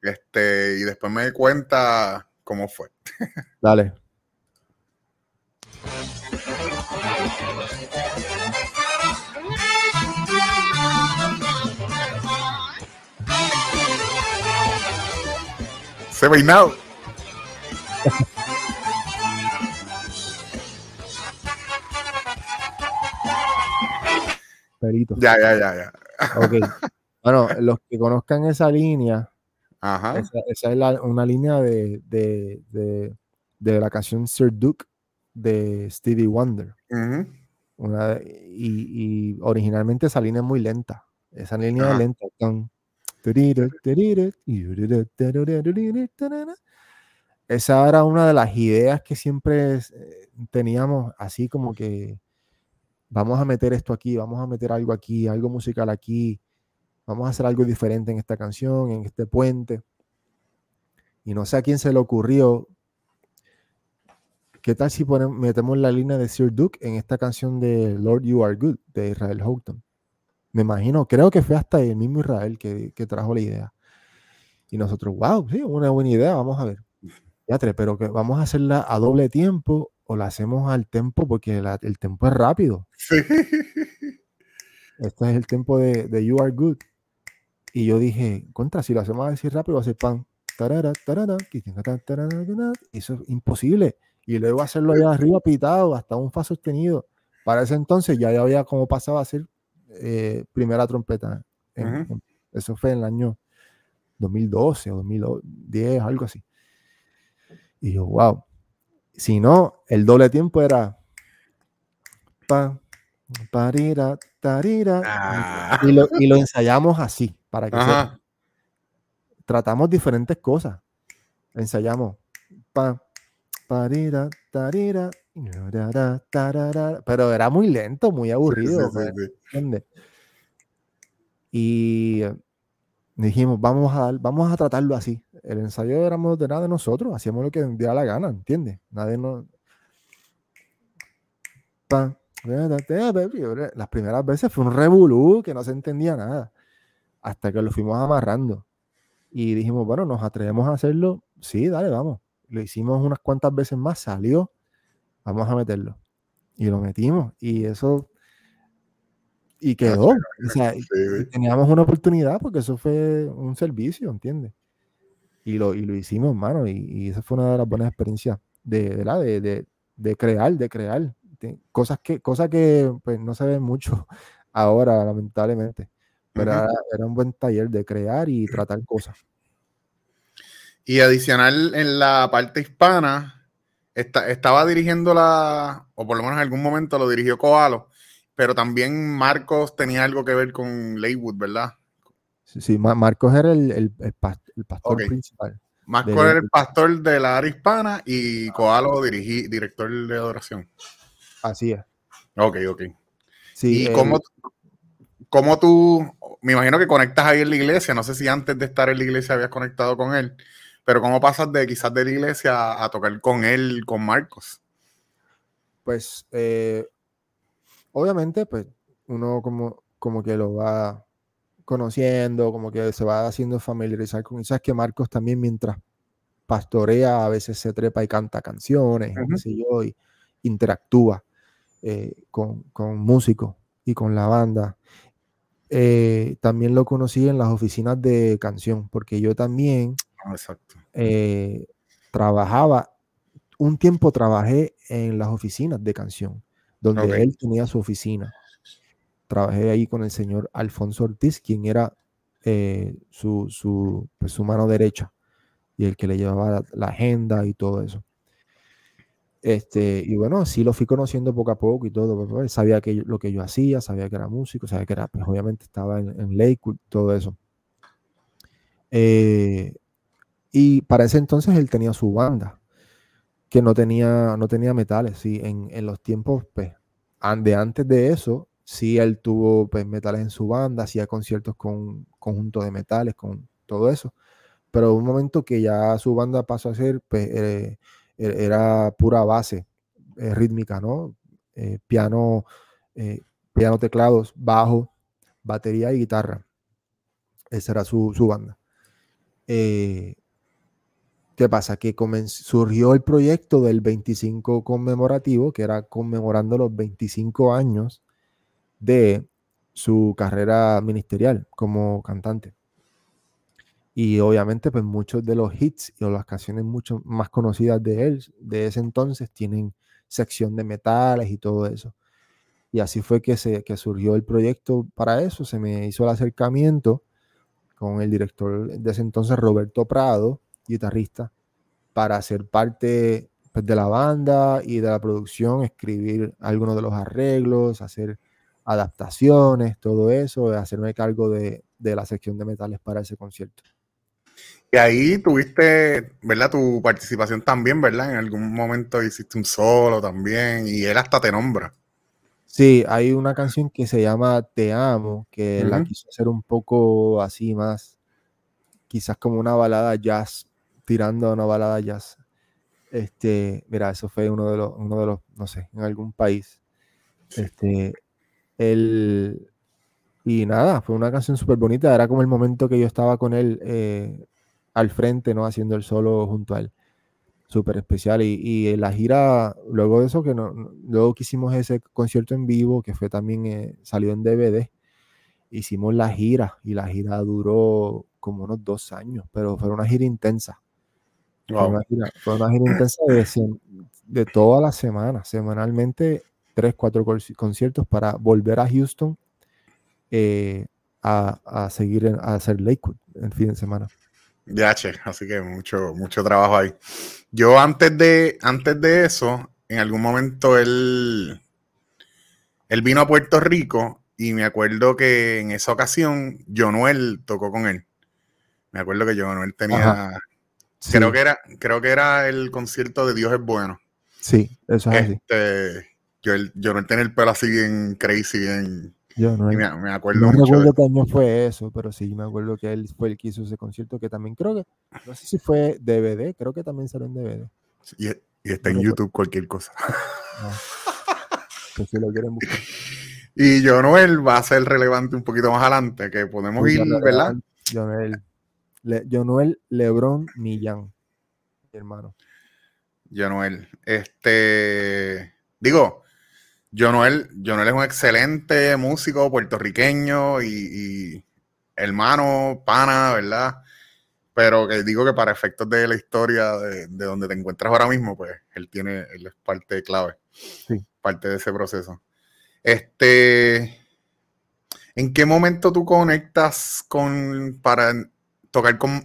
Este, y después me di cuenta cómo fue.
Dale.
Se peinado.
Perito.
Ya, ya, ya, ya.
Ok. Bueno, los que conozcan esa línea,
Ajá.
esa, esa es la- una línea de, de, de, de la canción Sir Duke de Stevie Wonder.
Ujú.
Una de- y, y originalmente esa línea es muy lenta. Esa línea es lenta. tan. Esa era una de las ideas que siempre eh, teníamos, así como que vamos a meter esto aquí, vamos a meter algo aquí, algo musical aquí, vamos a hacer algo diferente en esta canción, en este puente. Y no sé a quién se le ocurrió. ¿Qué tal si ponemos, metemos la línea de Sir Duke en esta canción de Lord You Are Good de Israel Houghton? Me imagino, creo que fue hasta el mismo Israel que, que trajo la idea. Y nosotros, wow, sí, una buena idea, vamos a ver. Fíjate, pero que vamos a hacerla a doble tiempo o la hacemos al tempo porque la- el tempo es rápido.
Sí.
Este es el tiempo de, de You Are Good. Y yo dije, contra, si lo hacemos así rápido, va a ser pan. tarara, tarara, tarara, tarara, y Eso es imposible. Y luego hacerlo allá arriba pitado, hasta un fa sostenido. Para ese entonces ya, ya había como pasaba a ser eh, primera trompeta. en-
Ujú.
en- eso fue en el año 2012 o 2010, algo así. Y yo, wow. Si no, el doble tiempo era pa, parira, tarira,
Ah.
y lo, y lo ensayamos así, para que.
Ajá.
tratamos diferentes cosas. Ensayamos pa, parira, tarira, rara, tarara, pero era muy lento, muy aburrido.
sí.
Y eh, dijimos, vamos a, vamos a tratarlo así. El ensayo éramos de nada de nosotros, hacíamos lo que nos diera la gana, ¿entiendes? Nadie nos... Las primeras veces fue un revolú que no se entendía nada, hasta que lo fuimos amarrando. Y dijimos, bueno, nos atrevemos a hacerlo, sí, dale, vamos. Lo hicimos unas cuantas veces más, salió, vamos a meterlo. Y lo metimos, y eso... Y quedó. O sea, teníamos una oportunidad porque eso fue un servicio, ¿entiendes? Y lo, y lo hicimos, mano, y, y esa fue una de las buenas experiencias de, de, de, de crear, de crear. cosas que, cosas que pues, no se ven mucho ahora, lamentablemente. Pero
Ujú.
era, era un buen taller de crear y tratar cosas.
Y adicional en la parte hispana, esta- estaba dirigiendo la, o por lo menos en algún momento lo dirigió Koalo, pero también Marcos tenía algo que ver con Leywood, ¿verdad?
Sí, sí, Ma- Marcos era el, el, el pas- el pastor principal.
Marcos
De
era el pastor de la área hispana y Koalo dirigí, director de adoración.
Así es.
Ok, ok.
Sí,
¿Y
el-
cómo, cómo tú, me imagino que conectas ahí en la iglesia, no sé si antes de estar en la iglesia habías conectado con él, pero cómo pasas de quizás de la iglesia a, a tocar con él, con Marcos?
pues eh, obviamente pues uno como, como que lo va conociendo, como que se va haciendo familiarizar con. Sabes que Marcos también mientras pastorea a veces se trepa y canta canciones,
Ujú.
sé yo, y interactúa eh, con, con músicos y con la banda. Eh, también lo conocí en las oficinas de canción, porque yo también
Exacto.
eh, trabajaba, un tiempo trabajé en las oficinas de canción, donde
Ok.
él tenía su oficina. Trabajé ahí con el señor Alfonso Ortiz, quien era eh, su, su, pues, su mano derecha y el que le llevaba la, la agenda y todo eso. Este, y bueno, sí lo fui conociendo poco a poco y todo. pues, pues, sabía que yo- lo que yo hacía, sabía que era músico, sabía que era, pues obviamente estaba en, en Lakewood, todo eso. Eh, y para ese entonces él tenía su banda, que no tenía, no tenía metales. Sí, en, en los tiempos pues, de antes de eso, sí él tuvo pues, metales en su banda, hacía conciertos con conjuntos de metales, con todo eso. Pero un momento que ya su banda pasó a ser, pues, eh, e- era pura base eh, rítmica, ¿no? eh, piano, piano, teclados, bajo, batería y guitarra. Esa era su, banda. ¿Qué pasa? Que surgió el proyecto del 25 conmemorativo, que era conmemorando los 25 años de su carrera ministerial como cantante. Y obviamente, pues muchos de los hits o las canciones mucho más conocidas de él, de ese entonces, tienen sección de metales y todo eso. Y así fue que, se, que surgió el proyecto para eso. Se me hizo el acercamiento con el director de ese entonces, Roberto Prado, guitarrista, para ser parte pues, de la banda y de la producción, escribir algunos de los arreglos, hacer adaptaciones, todo eso, hacerme cargo de, de la sección de metales para ese concierto.
Y ahí tuviste, ¿verdad? Tu participación también, ¿verdad? En algún momento hiciste un solo también y él hasta te nombra.
Sí, hay una canción que se llama Te Amo, que la quiso hacer un poco así más, quizás como una balada jazz, tirando una balada jazz. Este, mira, eso fue uno de los, uno de los, no sé, en algún país. Este, él, y nada, fue una canción súper bonita. Era como el momento que yo estaba con él eh, al frente, ¿no? Haciendo el solo junto a él. Súper especial. Y, la gira, luego de eso, que no, luego que hicimos ese concierto en vivo, que fue también, eh, salió en DVD, hicimos la gira y la gira duró como unos dos años, pero fue una gira intensa. Fue, una gira, intensa de, de toda la semana, semanalmente, tres, cuatro conciertos para volver a Houston eh, a, a, seguir a hacer Lakewood el fin de semana.
Ya, che, así que mucho, mucho trabajo ahí. Yo antes de, antes de eso, en algún momento él, él vino a Puerto Rico y me acuerdo que en esa ocasión Jonuel tocó con él. Me acuerdo que Jonuel tenía, creo que era, creo que era el concierto de Dios es bueno.
Sí, eso es
este, así. Yo, Jonuel tenía el pelo así bien crazy, en
yo no,
me, acuerdo
no
mucho
recuerdo fue eso, pero sí me acuerdo que él fue el que hizo ese concierto, que también creo que, no sé si fue DVD, creo que también salió en DVD.
Y, está en YouTube cualquier cosa.
Ah, pues si lo quieren buscar.
Y Jonoel va a ser relevante un poquito más adelante, que podemos ir, ¿verdad?
Jonoel, Le, Lebron Millán, mi hermano.
Jonoel, este, digo, Jonoel, es un excelente músico puertorriqueño y, hermano, pana, ¿verdad? Pero que digo que para efectos de la historia de, donde te encuentras ahora mismo, pues él tiene, él es parte clave,
sí.
parte de ese proceso. Este, ¿en qué momento tú conectas con para tocar con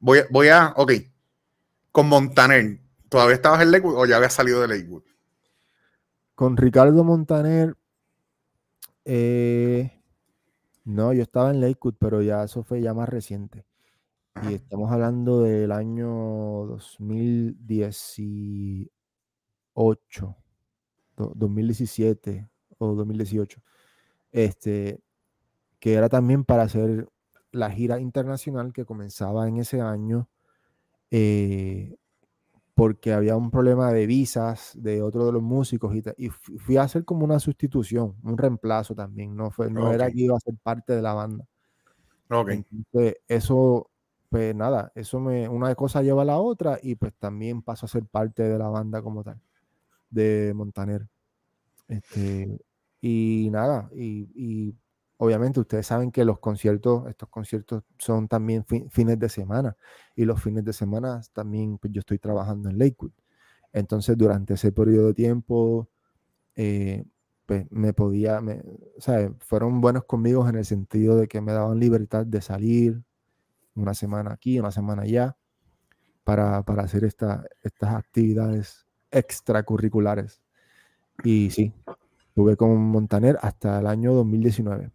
voy, voy a, ok, con Montaner? ¿Todavía estabas en Lakewood o ya habías salido de Lakewood?
Con Ricardo Montaner, eh, no, yo estaba en Lakewood, pero ya eso fue ya más reciente. Y estamos hablando del año 2018, 2017 o 2018. Este, que era también para hacer la gira internacional que comenzaba en ese año. Eh, porque había un problema de visas de otro de los músicos y, fui a hacer como una sustitución, un reemplazo también, no, fue, no era que iba a ser parte de la banda. Entonces, eso, pues nada, eso me, una cosa lleva a la otra y pues también paso a ser parte de la banda como tal, de Montaner. Este, y nada, y obviamente ustedes saben que los conciertos, estos conciertos son también fines de semana y los fines de semana también pues, yo estoy trabajando en Lakewood. Entonces durante ese periodo de tiempo eh, pues me podía, me, sea, fueron buenos conmigo en el sentido de que me daban libertad de salir una semana aquí, una semana allá para, para hacer esta, estas actividades extracurriculares. Y sí, estuve con Montaner hasta el año 2019.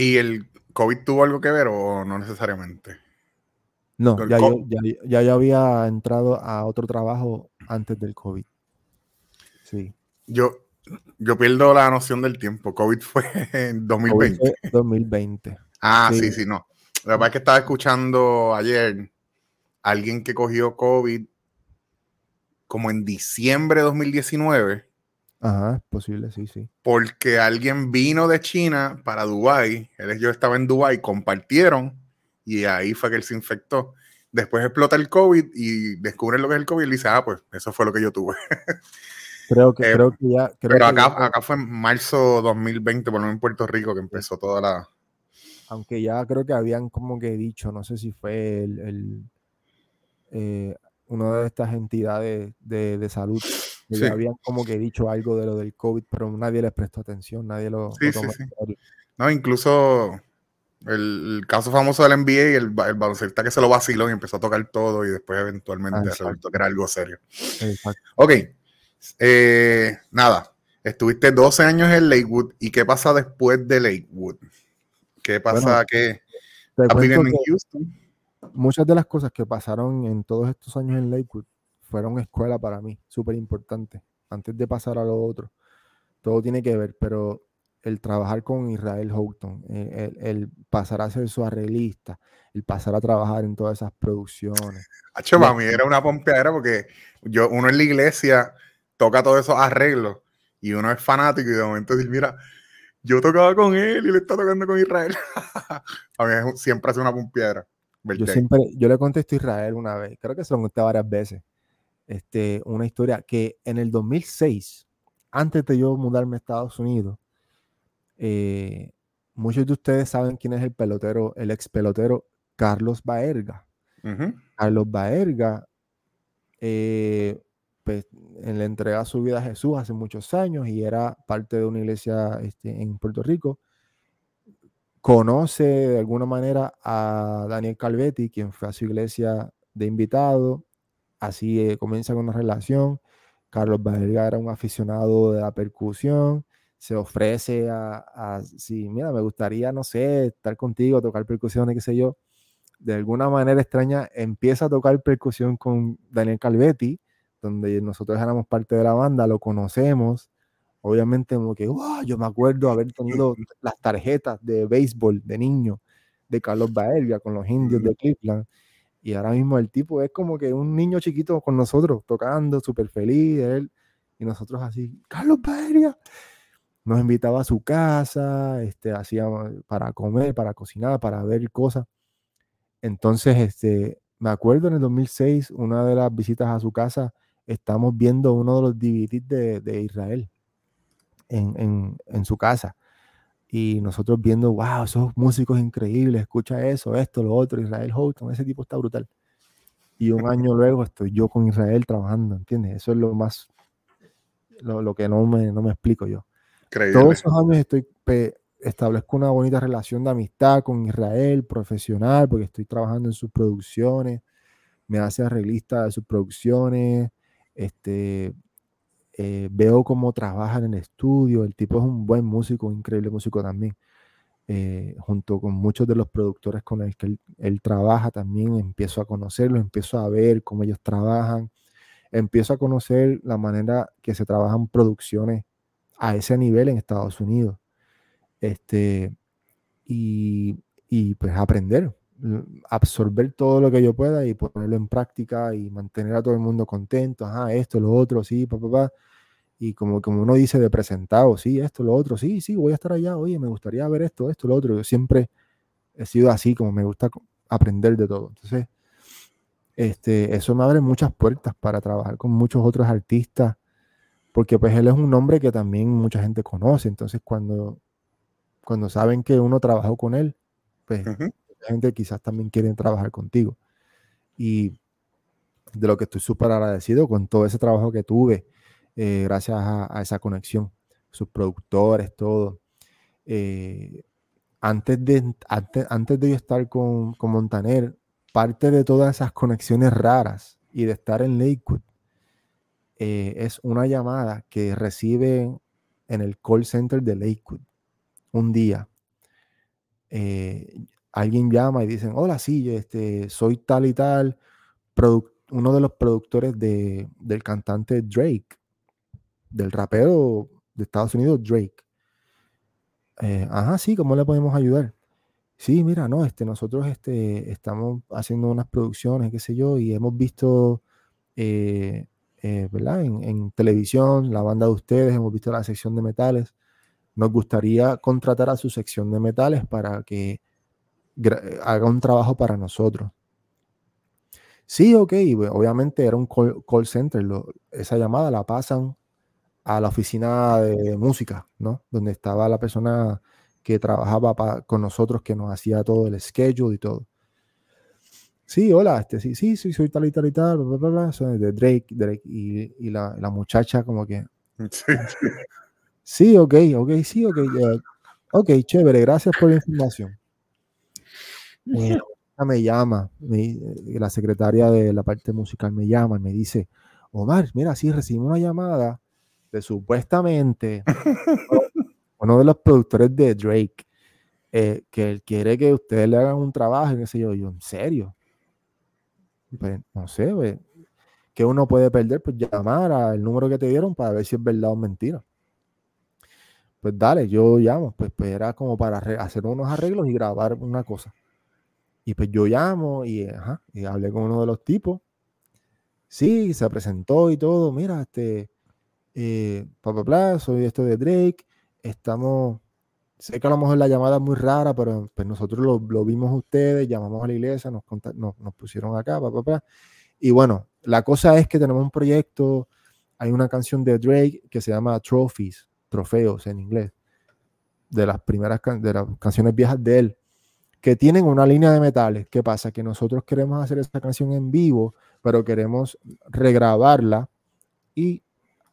¿Y el COVID tuvo algo que ver o no necesariamente?
No, ya yo, ya, había entrado a otro trabajo antes del COVID. Sí.
Yo, yo pierdo la noción del tiempo. COVID fue en 2020.
2020.
Ah, sí. sí, no. La verdad es que estaba escuchando ayer alguien que cogió COVID como en diciembre de 2019
Ajá, es posible, sí, sí.
Porque alguien vino de China para Dubái, él y yo estaba en Dubái, compartieron y ahí fue que él se infectó. Después explota el COVID y descubren lo que es el COVID y dice, ah, pues eso fue lo que yo tuve.
Creo que, eh, creo que ya.
pero acá, acá fue en marzo 2020, por lo menos en Puerto Rico, que empezó toda la.
Aunque ya creo que habían como que dicho, no sé si fue el, el eh, una de estas entidades de, de salud que habían como que dicho algo de lo del COVID, pero nadie les prestó atención, nadie lo, sí,
sí, No, incluso el, caso famoso del NBA, el, el baloncelista que se lo vaciló y empezó a tocar todo y después eventualmente ah, resultó que era algo serio. Exacto. Ok, eh, nada, estuviste 12 años en Lakewood y ¿qué pasa después de Lakewood? ¿Qué pasa que
en Houston? Muchas de las cosas que pasaron en todos estos años en Lakewood fueron escuela para mí, súper importante. Antes de pasar a lo otro, todo tiene que ver, pero el trabajar con Israel Houghton, eh, el, pasar a ser su arreglista, el pasar a trabajar en todas esas producciones.
Hacho, para mí era una pompeadera porque yo, uno en la iglesia toca todos esos arreglos y uno es fanático y de momento dice, mira, yo tocaba con él y él está tocando con Israel. a mí siempre hace una pompeadera.
Yo siempre, yo le contesto a Israel una vez, creo que se lo conté varias veces, este, una historia que en el 2006, antes de yo mudarme a Estados Unidos, eh, muchos de ustedes saben quién es el pelotero, el ex pelotero Carlos Baerga. Carlos Baerga, eh, pues, le entrega su vida a Jesús hace muchos años y era parte de una iglesia este, en Puerto Rico. Conoce de alguna manera a Daniel Calvetti, quien fue a su iglesia de invitado. Así eh, comienza con una relación. Carlos Baerga era un aficionado de la percusión se ofrece a, si, mira, me gustaría, no sé, estar contigo, tocar percusiones, qué sé yo. De alguna manera extraña, empieza a tocar percusión con Daniel Calvetti, donde nosotros éramos parte de la banda, lo conocemos. Obviamente, como que, yo me acuerdo haber tenido las tarjetas de béisbol de niño de Carlos Baerga con los indios de Cleveland. Y ahora mismo el tipo es como que un niño chiquito con nosotros, tocando, súper feliz, él. Y nosotros así, Carlos Baerga nos invitaba a su casa, este, hacía para comer, para cocinar, para ver cosas. Entonces, este, me acuerdo en el 2006, una de las visitas a su casa, estamos viendo uno de los DVDs de, Israel en, su casa. Y nosotros viendo, wow, esos músicos increíbles, escucha eso, esto, lo otro, Israel Houghton, ese tipo está brutal. Y un año luego estoy yo con Israel trabajando, ¿entiendes? Eso es lo más, lo, que no me, no me explico yo. Todos esos años estoy, establezco una bonita relación de amistad con Israel, profesional, porque estoy trabajando en sus producciones, me hace arreglista de sus producciones, este, eh, veo cómo trabaja en el estudio, el tipo es un buen músico, un increíble músico también. Eh, junto con muchos de los productores con los que él, trabaja también, empiezo a conocerlos, empiezo a ver cómo ellos trabajan, empiezo a conocer la manera que se trabajan producciones a ese nivel en Estados Unidos. Este, y, pues aprender, absorber todo lo que yo pueda y ponerlo en práctica y mantener a todo el mundo contento, ajá, esto, lo otro, sí, papá, papá. Y como, como uno dice de presentado, sí, esto, lo otro, sí, sí, voy a estar allá, oye, me gustaría ver esto, esto, lo otro. Yo siempre he sido así, como me gusta aprender de todo. Entonces, este, eso me abre muchas puertas para trabajar con muchos otros artistas porque pues él es un nombre que también mucha gente conoce, entonces cuando, cuando saben que uno trabajó con él, pues la gente quizás también quiere trabajar contigo. Y de lo que estoy súper agradecido con todo ese trabajo que tuve, eh, gracias a, esa conexión, sus productores, todo. Eh, antes, de, antes, de yo estar con, con Montaner, parte de todas esas conexiones raras y de estar en Lakewood, eh, es una llamada que recibe en el call center de Lakewood un día. Alguien llama y dicen, hola, sí, este, soy tal y tal, uno de los productores de, del cantante Drake, del rapero de Estados Unidos, Drake. Eh, ajá, sí, ¿cómo le podemos ayudar? Sí, mira, no, este, nosotros este, estamos haciendo unas producciones, qué sé yo, y hemos visto eh, ¿verdad? En, televisión, la banda de ustedes, hemos visto la sección de metales. Nos gustaría contratar a su sección de metales para que haga un trabajo para nosotros. Sí, ok, obviamente era un call, center. esa llamada la pasan a la oficina de música, ¿no? Donde estaba la persona que trabajaba con nosotros, que nos hacía todo el schedule y todo. Sí, hola, este, sí, sí, sí, soy tal y tal y tal, bla, bla, bla, soy de Drake, Drake, y, y la, la, muchacha como que... Sí, ok, ok, sí, ok, ok, chévere, gracias por la información. Eh, me llama, la secretaria de la parte musical me llama y me dice, Omar, mira, sí, recibimos una llamada de supuestamente uno de los productores de Drake, eh, que él quiere que ustedes le hagan un trabajo, y qué sé yo, yo, ¿en serio? Pues, no sé, pues, que uno puede perder, pues llamar al número que te dieron para ver si es verdad o mentira. Pues dale, yo llamo, pues, pues era como para hacer unos arreglos y grabar una cosa. Y pues yo llamo y, y hablé con uno de los tipos. Sí, se presentó y todo. Mira, este, eh, bla, soy esto de Drake. Estamos, sé que a lo mejor la llamada es muy rara, pero pues nosotros lo, vimos ustedes, llamamos a la iglesia, nos, nos, pusieron acá, bla, Y bueno, la cosa es que tenemos un proyecto, hay una canción de Drake que se llama Trophies, trofeos en inglés, de las primeras de las canciones viejas de él, que tienen una línea de metales. ¿Qué pasa? Que nosotros queremos hacer esta canción en vivo, pero queremos regrabarla y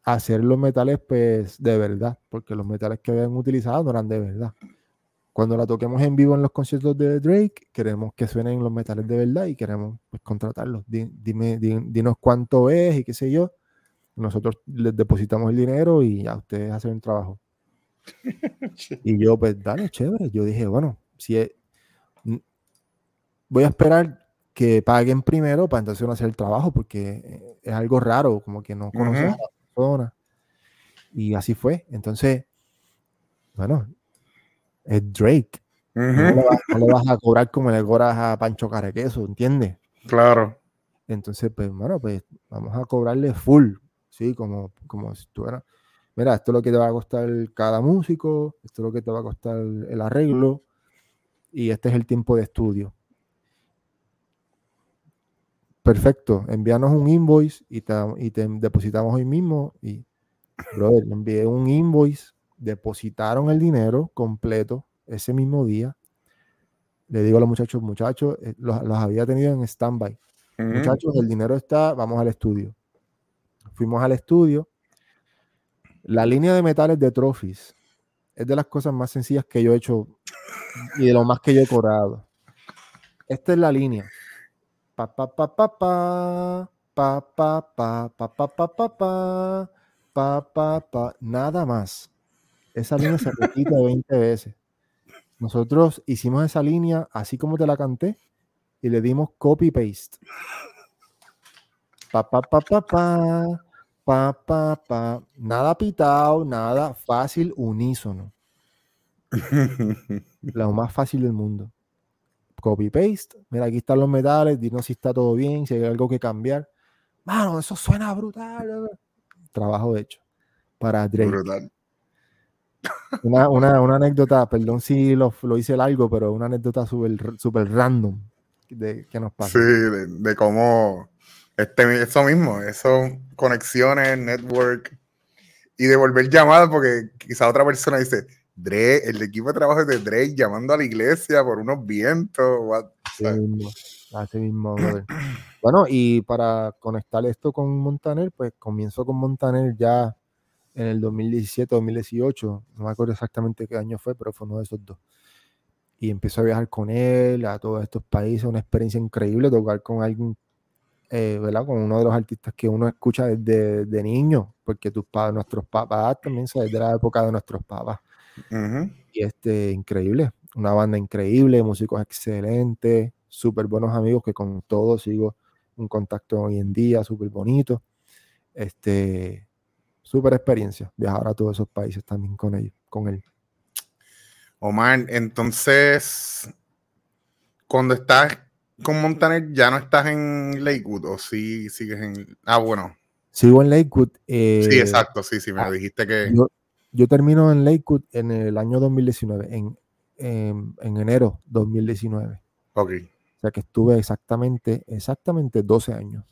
hacer los metales pues de verdad, porque los metales que habían utilizado no eran de verdad. Cuando la toquemos en vivo en los conciertos de Drake, queremos que suenen los metales de verdad y queremos pues, contratarlos. Dime, dinos cuánto es y qué sé yo. Nosotros les depositamos el dinero y ya ustedes hacen el trabajo. y yo, pues, dale, chévere. Yo dije, bueno, si es, voy a esperar que paguen primero para entonces uno hacer el trabajo, porque eh, es algo raro, como que no conoces a la persona. Y así fue. Entonces, bueno, es Drake. no, le vas, a cobrar como le cobras a Pancho Carequeso, ¿entiendes?
Claro.
Entonces, pues, bueno, pues vamos a cobrarle full, ¿sí? Como, como si estuviera. Mira, esto es lo que te va a costar cada músico, esto es lo que te va a costar el arreglo, y este es el tiempo de estudio perfecto, envíanos un invoice y te, y te depositamos hoy mismo. Y, brother, envié un invoice, depositaron el dinero completo ese mismo día. Le digo a los muchachos, muchachos, eh, los, había tenido en stand-by. Muchachos, el dinero está, vamos al estudio. Fuimos al estudio. La línea de metales de Trophies es de las cosas más sencillas que yo he hecho y de lo más que yo he cobrado. Esta es la línea pa pa pa pa pa pa pa pa pa pa pa pa pa pa pa nada más. Esa línea se repite 20 veces. Nosotros hicimos esa línea así como te la canté y le dimos copy paste. Pa pa pa pa pa pa pa pa nada pitado, nada fácil, unísono. Lo más fácil del mundo copy paste. Mira, aquí están los metales, dinos si está todo bien, si hay algo que cambiar. Mano, eso suena brutal. Trabajo hecho para Drake. Brutal. Una, una, una, anécdota, perdón si lo, lo hice largo, pero una anécdota súper super random de, que nos pasa.
Sí, de, cómo este, eso mismo, eso, conexiones, network y devolver llamadas, porque quizá otra persona dice, Drake, el equipo de trabajo de Drake llamando a la iglesia por unos vientos.
Así mismo, Bueno, y para conectar esto con Montaner, pues comienzo con Montaner ya en el 2017, 2018, no me acuerdo exactamente qué año fue, pero fue uno de esos dos. Y empiezo a viajar con él a todos estos países, una experiencia increíble tocar con alguien, eh, ¿verdad? Con uno de los artistas que uno escucha desde de niño, porque tus padres, nuestros papás también, son desde la época de nuestros papás. Y este, increíble, una banda increíble, músicos excelentes, súper buenos amigos que con todos sigo un contacto hoy en día, súper bonito. Este, súper experiencia, viajar a todos esos países también con ellos, con él.
Omar, entonces, cuando estás con Montaner, ya no estás en Lakewood o sí sigues en. Ah, bueno.
Sigo en Lakewood.
sí,
eh,
exacto, sí, sí, me
ah,
dijiste que...
Yo, yo termino en Lakewood en el año 2019, en, en, en enero 2019.
Ok.
O sea que estuve exactamente, exactamente 12 años.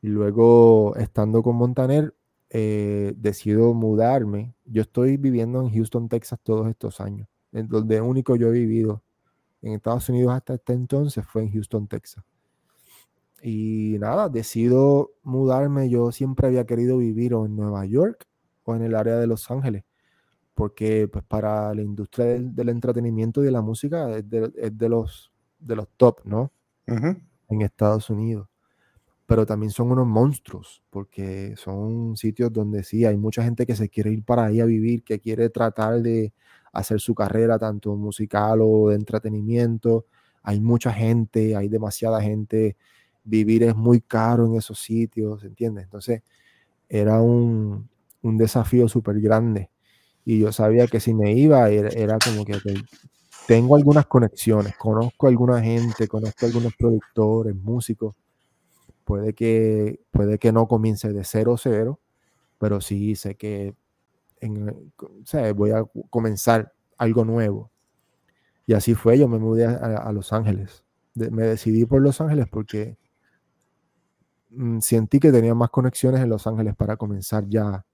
Y luego, estando con Montaner, eh, decido mudarme. Yo estoy viviendo en Houston, Texas todos estos años. En donde único yo he vivido en Estados Unidos hasta este entonces fue en Houston, Texas. Y nada, decido mudarme. Yo siempre había querido vivir o en Nueva York o en el área de Los Ángeles. Porque pues para la industria del, del entretenimiento y de la música es de, es de los, de los top, ¿no?
Ujú.
en Estados Unidos. Pero también son unos monstruos, porque son sitios donde sí hay mucha gente que se quiere ir para ahí a vivir, que quiere tratar de hacer su carrera, tanto musical o de entretenimiento. Hay mucha gente, hay demasiada gente. Vivir es muy caro en esos sitios, ¿entiendes? Entonces, era un, un desafío súper grande. Y yo sabía que si me iba, era, como que tengo algunas conexiones, conozco a alguna gente, conozco a algunos productores, músicos. Puede que, puede que no comience de cero cero, pero sí sé que sea, voy a comenzar algo nuevo. Y así fue, yo me mudé a, Los Ángeles. Me decidí por Los Ángeles porque mm, sentí que tenía más conexiones en Los Ángeles para comenzar ya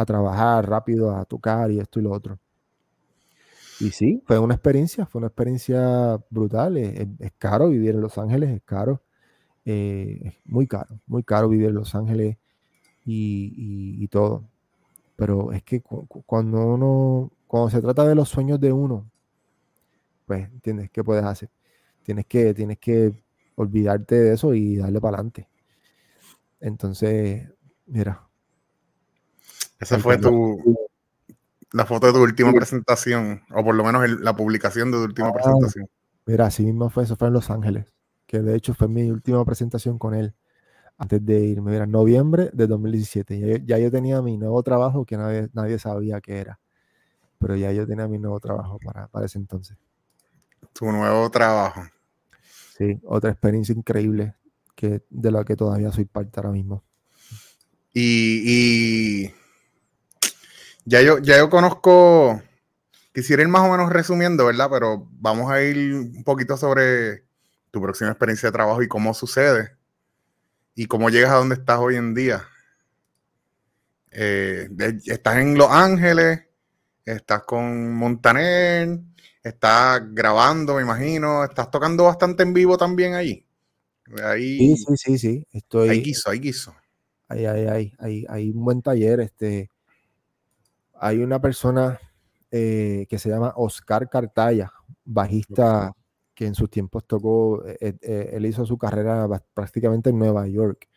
a trabajar rápido, a tocar y esto y lo otro. Y sí, fue una experiencia, fue una experiencia brutal. Es, caro vivir en Los Ángeles, es caro. eh, es muy caro, muy caro vivir en Los Ángeles y, y- todo. Pero es que cu- cu- cuando uno, cuando se trata de los sueños de uno, pues, ¿entiendes? ¿Qué puedes hacer? Tienes que, tienes que olvidarte de eso y darle para adelante. Entonces, mira,
Esa fue tu, la foto de tu última presentación, o por lo menos el- la publicación de tu última
Ah.
presentación.
Mira, así mismo fue, eso fue en Los Ángeles, que de hecho fue mi última presentación con él antes de irme. Mira, noviembre de 2017. Ya, yo- ya yo tenía mi nuevo trabajo que nadie, nadie sabía qué era, pero ya yo tenía mi nuevo trabajo para, para ese entonces.
Tu nuevo trabajo.
Sí, otra experiencia increíble que, de la que todavía soy parte ahora mismo.
Y, y ya yo, ya yo conozco, quisiera ir más o menos resumiendo, ¿verdad? Pero vamos a ir un poquito sobre tu próxima experiencia de trabajo y cómo sucede y cómo llegas a donde estás hoy en día. Eh, estás en Los Ángeles, estás con Montaner, estás grabando, me imagino, estás tocando bastante en vivo también allí. Ahí,
Sí, sí, sí, sí. Estoy,
ahí quiso, ahí quiso.
hay, hay, hay, hay, hay un buen taller. Este, hay una persona eh, que se llama Oscar Cartaya, bajista que en sus tiempos tocó, eh, eh, él hizo su carrera prácticamente en Nueva York,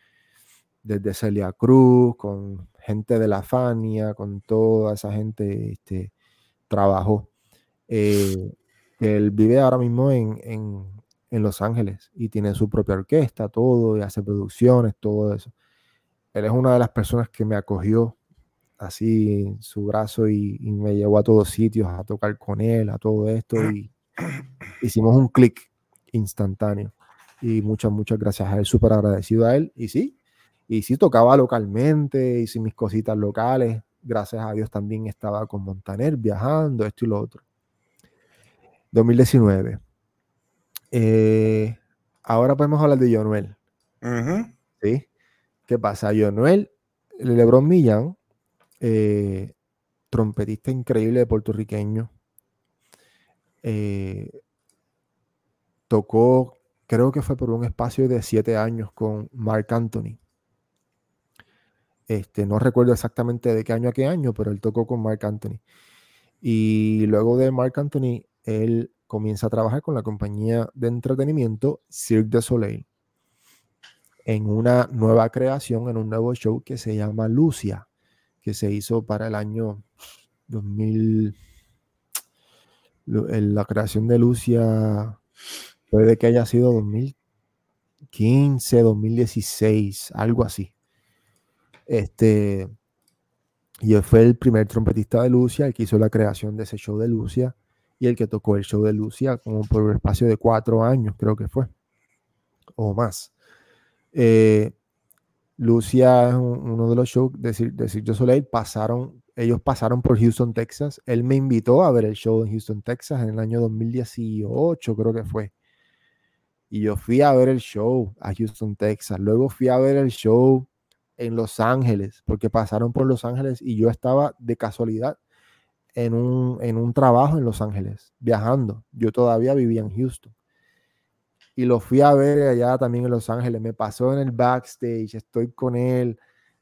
desde Celia Cruz, con gente de la Fania, con toda esa gente, este, trabajó. Él vive ahora mismo en, en, en Los Ángeles y tiene su propia orquesta, todo, y hace producciones, todo eso. Él es una de las personas que me acogió así su brazo y, y me llevó a todos sitios a tocar con él, a todo esto y hicimos un clic instantáneo y muchas, muchas gracias a él, súper agradecido a él y sí, y sí tocaba localmente, hice mis cositas locales, gracias a Dios también estaba con Montaner viajando, esto y lo otro. 2019. Eh, ahora podemos hablar de Jonuel.
Ujú.
¿sí? ¿Qué pasa? Jonuel, Lebron Millán, eh, trompetista increíble puertorriqueño, eh, tocó, creo que fue por un espacio de siete años con Mark Anthony. Este, no recuerdo exactamente de qué año a qué año, pero él tocó con Mark Anthony. Y luego de Mark Anthony, él comienza a trabajar con la compañía de entretenimiento Cirque du Soleil en una nueva creación, en un nuevo show que se llama Lucia, que se hizo para el año 2000. Lu- el- La creación de Lucia puede que haya sido 2015, 2016, algo así. Este, y fue el primer trompetista de Lucia, el que hizo la creación de ese show de Lucia y el que tocó el show de Lucia como por un espacio de cuatro años, creo que fue, o más. Eh, Lucia es uno de los shows de, de Cirque Soleil, pasaron, ellos pasaron por Houston, Texas. Él me invitó a ver el show en Houston, Texas en el año 2018, creo que fue. Y yo fui a ver el show a Houston, Texas. Luego fui a ver el show en Los Ángeles, porque pasaron por Los Ángeles y yo estaba de casualidad en un, en un trabajo en Los Ángeles, viajando. Yo todavía vivía en Houston. Y lo fui a ver allá también en Los Ángeles. Me pasó en el backstage, estoy con él,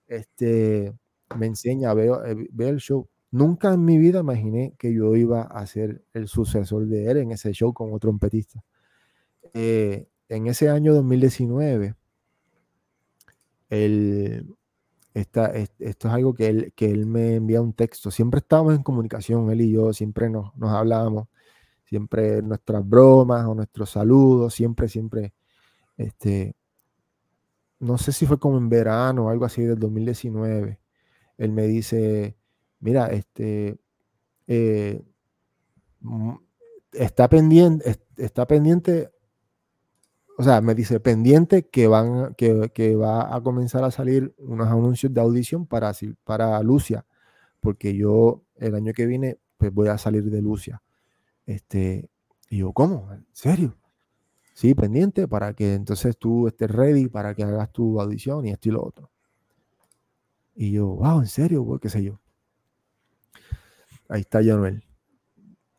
este, me enseña, veo, eh, veo el show. Nunca en mi vida imaginé que yo iba a ser el sucesor de él en ese show como trompetista. Eh, en ese año 2019, el, esta, esto es algo que él, que él me envía un texto. Siempre estábamos en comunicación, él y yo, siempre nos, nos hablábamos, siempre nuestras bromas o nuestros saludos, siempre, siempre, este, no sé si fue como en verano o algo así del 2019. Él me dice, mira, este, eh, mm, está pendiente, está pendiente o sea, me dice pendiente que van, que, va a comenzar a salir unos anuncios de audición para, para Lucia, porque yo el año que viene pues voy a salir de Lucia. Este, y yo, ¿cómo? ¿En serio? Sí, pendiente para que entonces tú estés ready para que hagas tu audición y esto y lo otro. Y yo, wow, ¿en serio? ¿Qué sé yo? Ahí está Manuel.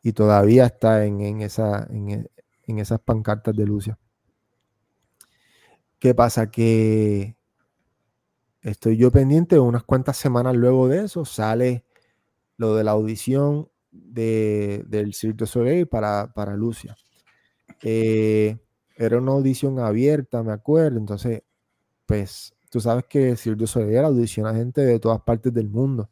Y todavía está en, esa, en, en esas pancartas de Lucia. ¿Qué pasa? Que estoy yo pendiente, unas cuantas semanas luego de eso sale lo de la audición de, del Cirque du Soleil para, para Lucia. Eh, era una audición abierta, me acuerdo, entonces, pues, tú sabes que Cirque du Soleil audiciona a gente de todas partes del mundo.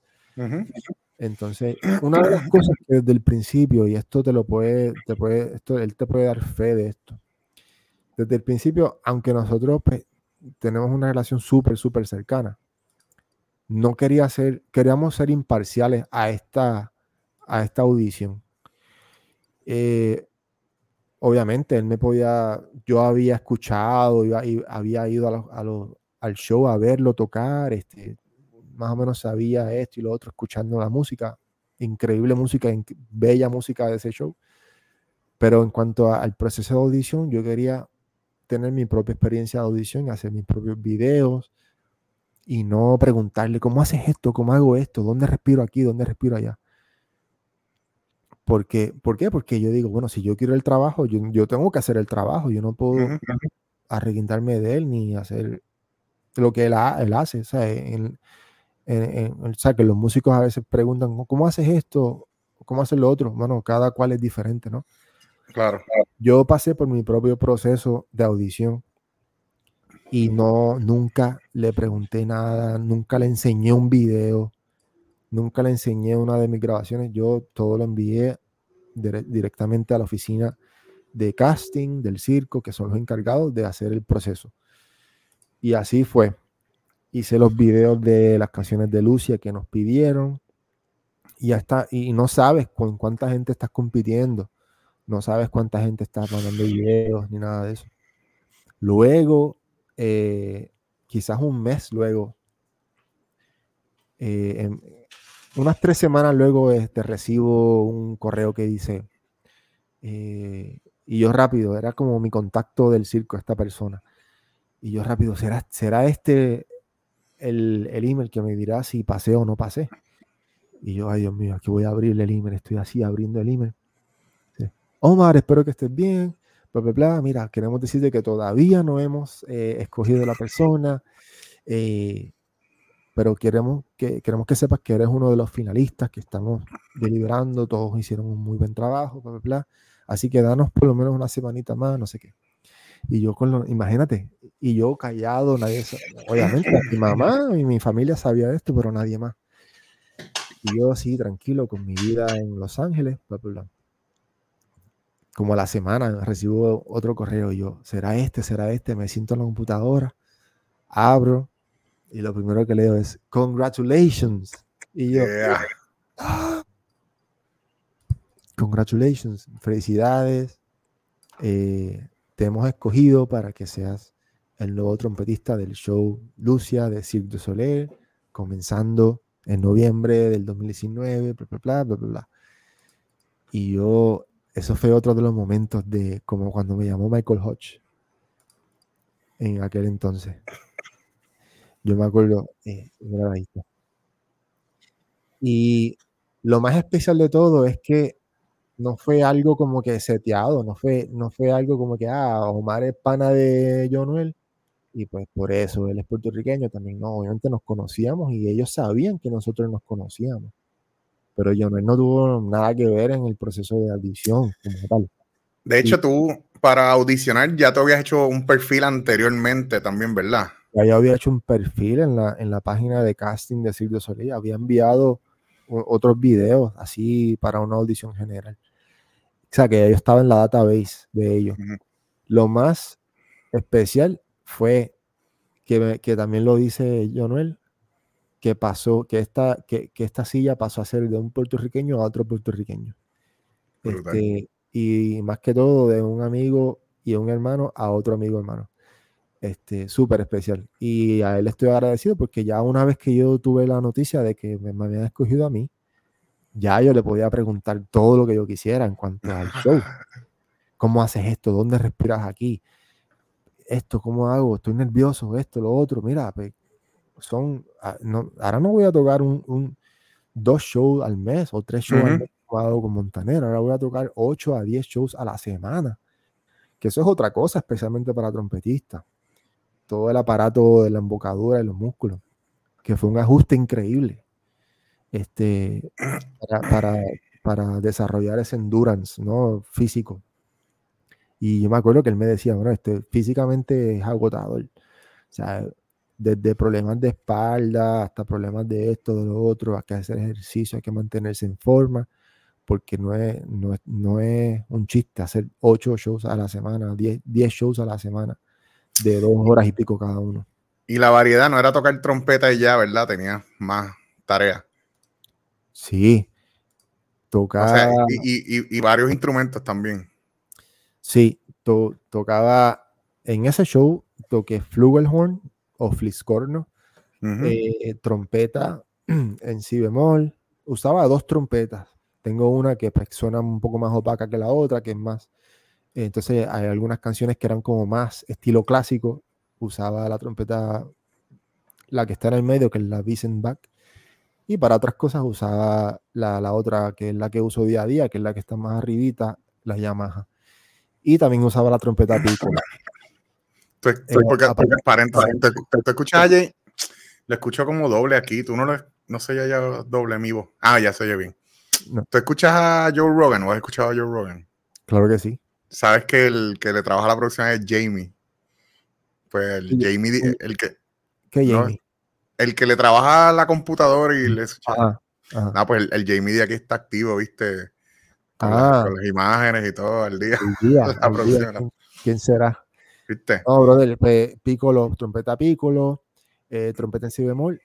Entonces, una de las cosas que desde el principio, y esto te lo puede, te puede, esto, él te puede dar fe de esto, desde el principio, aunque nosotros pues, tenemos una relación súper, súper cercana, no quería ser, queríamos ser imparciales a esta, a esta audición. Eh, obviamente, él me podía, yo había escuchado, iba, había ido a al show a verlo tocar, este, más o menos sabía esto y lo otro, escuchando la música, increíble música, bella música de ese show. Pero en cuanto al proceso de audición, yo quería tener mi propia experiencia de audición, hacer mis propios videos y no preguntarle cómo haces esto, cómo hago esto, dónde respiro aquí, dónde respiro allá. Porque, ¿Por qué? Porque yo digo, bueno, si yo quiero el trabajo, yo, tengo que hacer el trabajo, yo no puedo arreguintarme de él ni hacer lo que él, él hace. O sea, o sea, que los músicos a veces preguntan, ¿cómo haces esto? ¿Cómo haces lo otro? Bueno, cada cual es diferente, ¿no?
Claro.
Yo pasé por mi propio proceso de audición y no, nunca le pregunté nada, nunca le enseñé un video, nunca le enseñé una de mis grabaciones. Yo todo lo envié directamente a la oficina de casting del circo, que son los encargados de hacer el proceso. Y así fue. Hice los videos de las canciones de Lucia que nos pidieron. Y ya. Y no sabes con cuánta gente estás compitiendo no sabes cuánta gente está mandando videos ni nada de eso. Luego, eh, quizás un mes luego, eh, unas tres semanas luego este, recibo un correo que dice, eh, y yo rápido, era como mi contacto del circo, esta persona. Y yo rápido, ¿será, será este el, el email que me dirá si pasé o no pasé? Y yo, ay Dios mío, aquí voy a abrir el email, estoy así abriendo el email. Omar, espero que estés bien. Mira, queremos decirte que todavía no hemos eh, escogido la persona, eh, pero queremos que, queremos que sepas que eres uno de los finalistas que estamos deliberando. Todos hicieron un muy buen trabajo, bla, bla, bla. Así que danos por lo menos una semanita más, no sé qué. Y yo con lo, imagínate, y yo callado, nadie, obviamente mi mamá y mi familia sabía esto, pero nadie más. Y yo así, tranquilo, con mi vida en Los Ángeles, bla, bla, bla como a la semana recibo otro correo y yo, ¿será este? ¿Será este? Me siento en la computadora, abro y lo primero que leo es, congratulations. Y yo, ¡Ah! congratulations, felicidades, eh, te hemos escogido para que seas el nuevo trompetista del show Lucia de Cirque du Soleil, comenzando en noviembre del 2019, bla, bla, bla, bla, bla. Y yo, eso fue otro de los momentos de como cuando me llamó Michael Hodge en aquel entonces. Yo me acuerdo, eh, y lo más especial de todo es que no fue algo como que seteado, no fue, no fue algo como que, ah, Omar es pana de Jonuel y pues por eso él es puertorriqueño también. No, obviamente nos conocíamos y ellos sabían que nosotros nos conocíamos. Pero Jonuel no tuvo nada que ver en el proceso de audición como tal.
De hecho, tú para audicionar ya te habías hecho un perfil anteriormente también, ¿verdad?
Ya yo había hecho un perfil en la, en la página de casting de Silvio Solís. Había enviado otros videos así para una audición general. O sea, que yo estaba en la database de ellos. Lo más especial fue que, que también lo dice Jonuel, que pasó, que esta, que, que, esta silla pasó a ser de un puertorriqueño a otro puertorriqueño. Este, y más que todo de un amigo y un hermano a otro amigo hermano. Este, súper especial. Y a él estoy agradecido porque ya una vez que yo tuve la noticia de que me, me habían escogido a mí, ya yo le podía preguntar todo lo que yo quisiera en cuanto al show. ¿Cómo haces esto? ¿Dónde respiras aquí? Esto, ¿cómo hago? Estoy nervioso, esto, lo otro. Mira, pues, son, ah, no, ahora no voy a tocar un, un, dos shows al mes o tres shows al mes con Montanero. Ahora voy a tocar 8 a 10 shows a la semana. Que eso es otra cosa, especialmente para trompetistas. Todo el aparato de la embocadura y los músculos. Que fue un ajuste increíble este, para, para, desarrollar ese endurance ¿no? físico. Y yo me acuerdo que él me decía, bueno, este, físicamente es agotador. O sea, desde problemas de espalda hasta problemas de esto, de lo otro, hay que hacer ejercicio, hay que mantenerse en forma, porque no es, no es, no es un chiste hacer 8 shows a la semana, 10, 10 shows a la semana, de dos horas y pico cada uno.
Y la variedad no era tocar trompeta y ya, ¿verdad? Tenía más tareas.
Sí. Tocaba.
y, varios instrumentos también.
Sí, tocaba. En ese show toqué flugelhorn o fliscorno, eh, trompeta en si bemol. Usaba dos trompetas. Tengo una que pues, suena un poco más opaca que la otra, que es más. Entonces hay algunas canciones que eran como más estilo clásico. Usaba la trompeta, la que está en el medio, que es la Wiesenbach. Y para otras cosas usaba la, la, otra, que es la que uso día a día, que es la que está más arribita, la Yamaha. Y también usaba la trompeta pico.
Estoy, estoy porque, porque, te, te, te escuchas Jay, le escucho como doble aquí, tú no le, no sé ya, ya doble mi voz. Ah, ya se oye bien. No. ¿Tú escuchas a Joe Rogan o has escuchado a Joe Rogan?
Claro que sí.
Sabes que el que le trabaja la producción es Jamie. Pues el Jamie, el que.
¿Qué Jamie?
¿no? el que le trabaja la computadora y le escucha. Ah, pues el, el, Jamie de aquí está activo, ¿viste? Con, ah. las, con las, imágenes y todo el día.
El día, día. ¿Quién, ¿Quién, será?
¿Viste?
No, brother, pues, Piccolo, trompeta Piccolo, eh, trompeta en si bemol,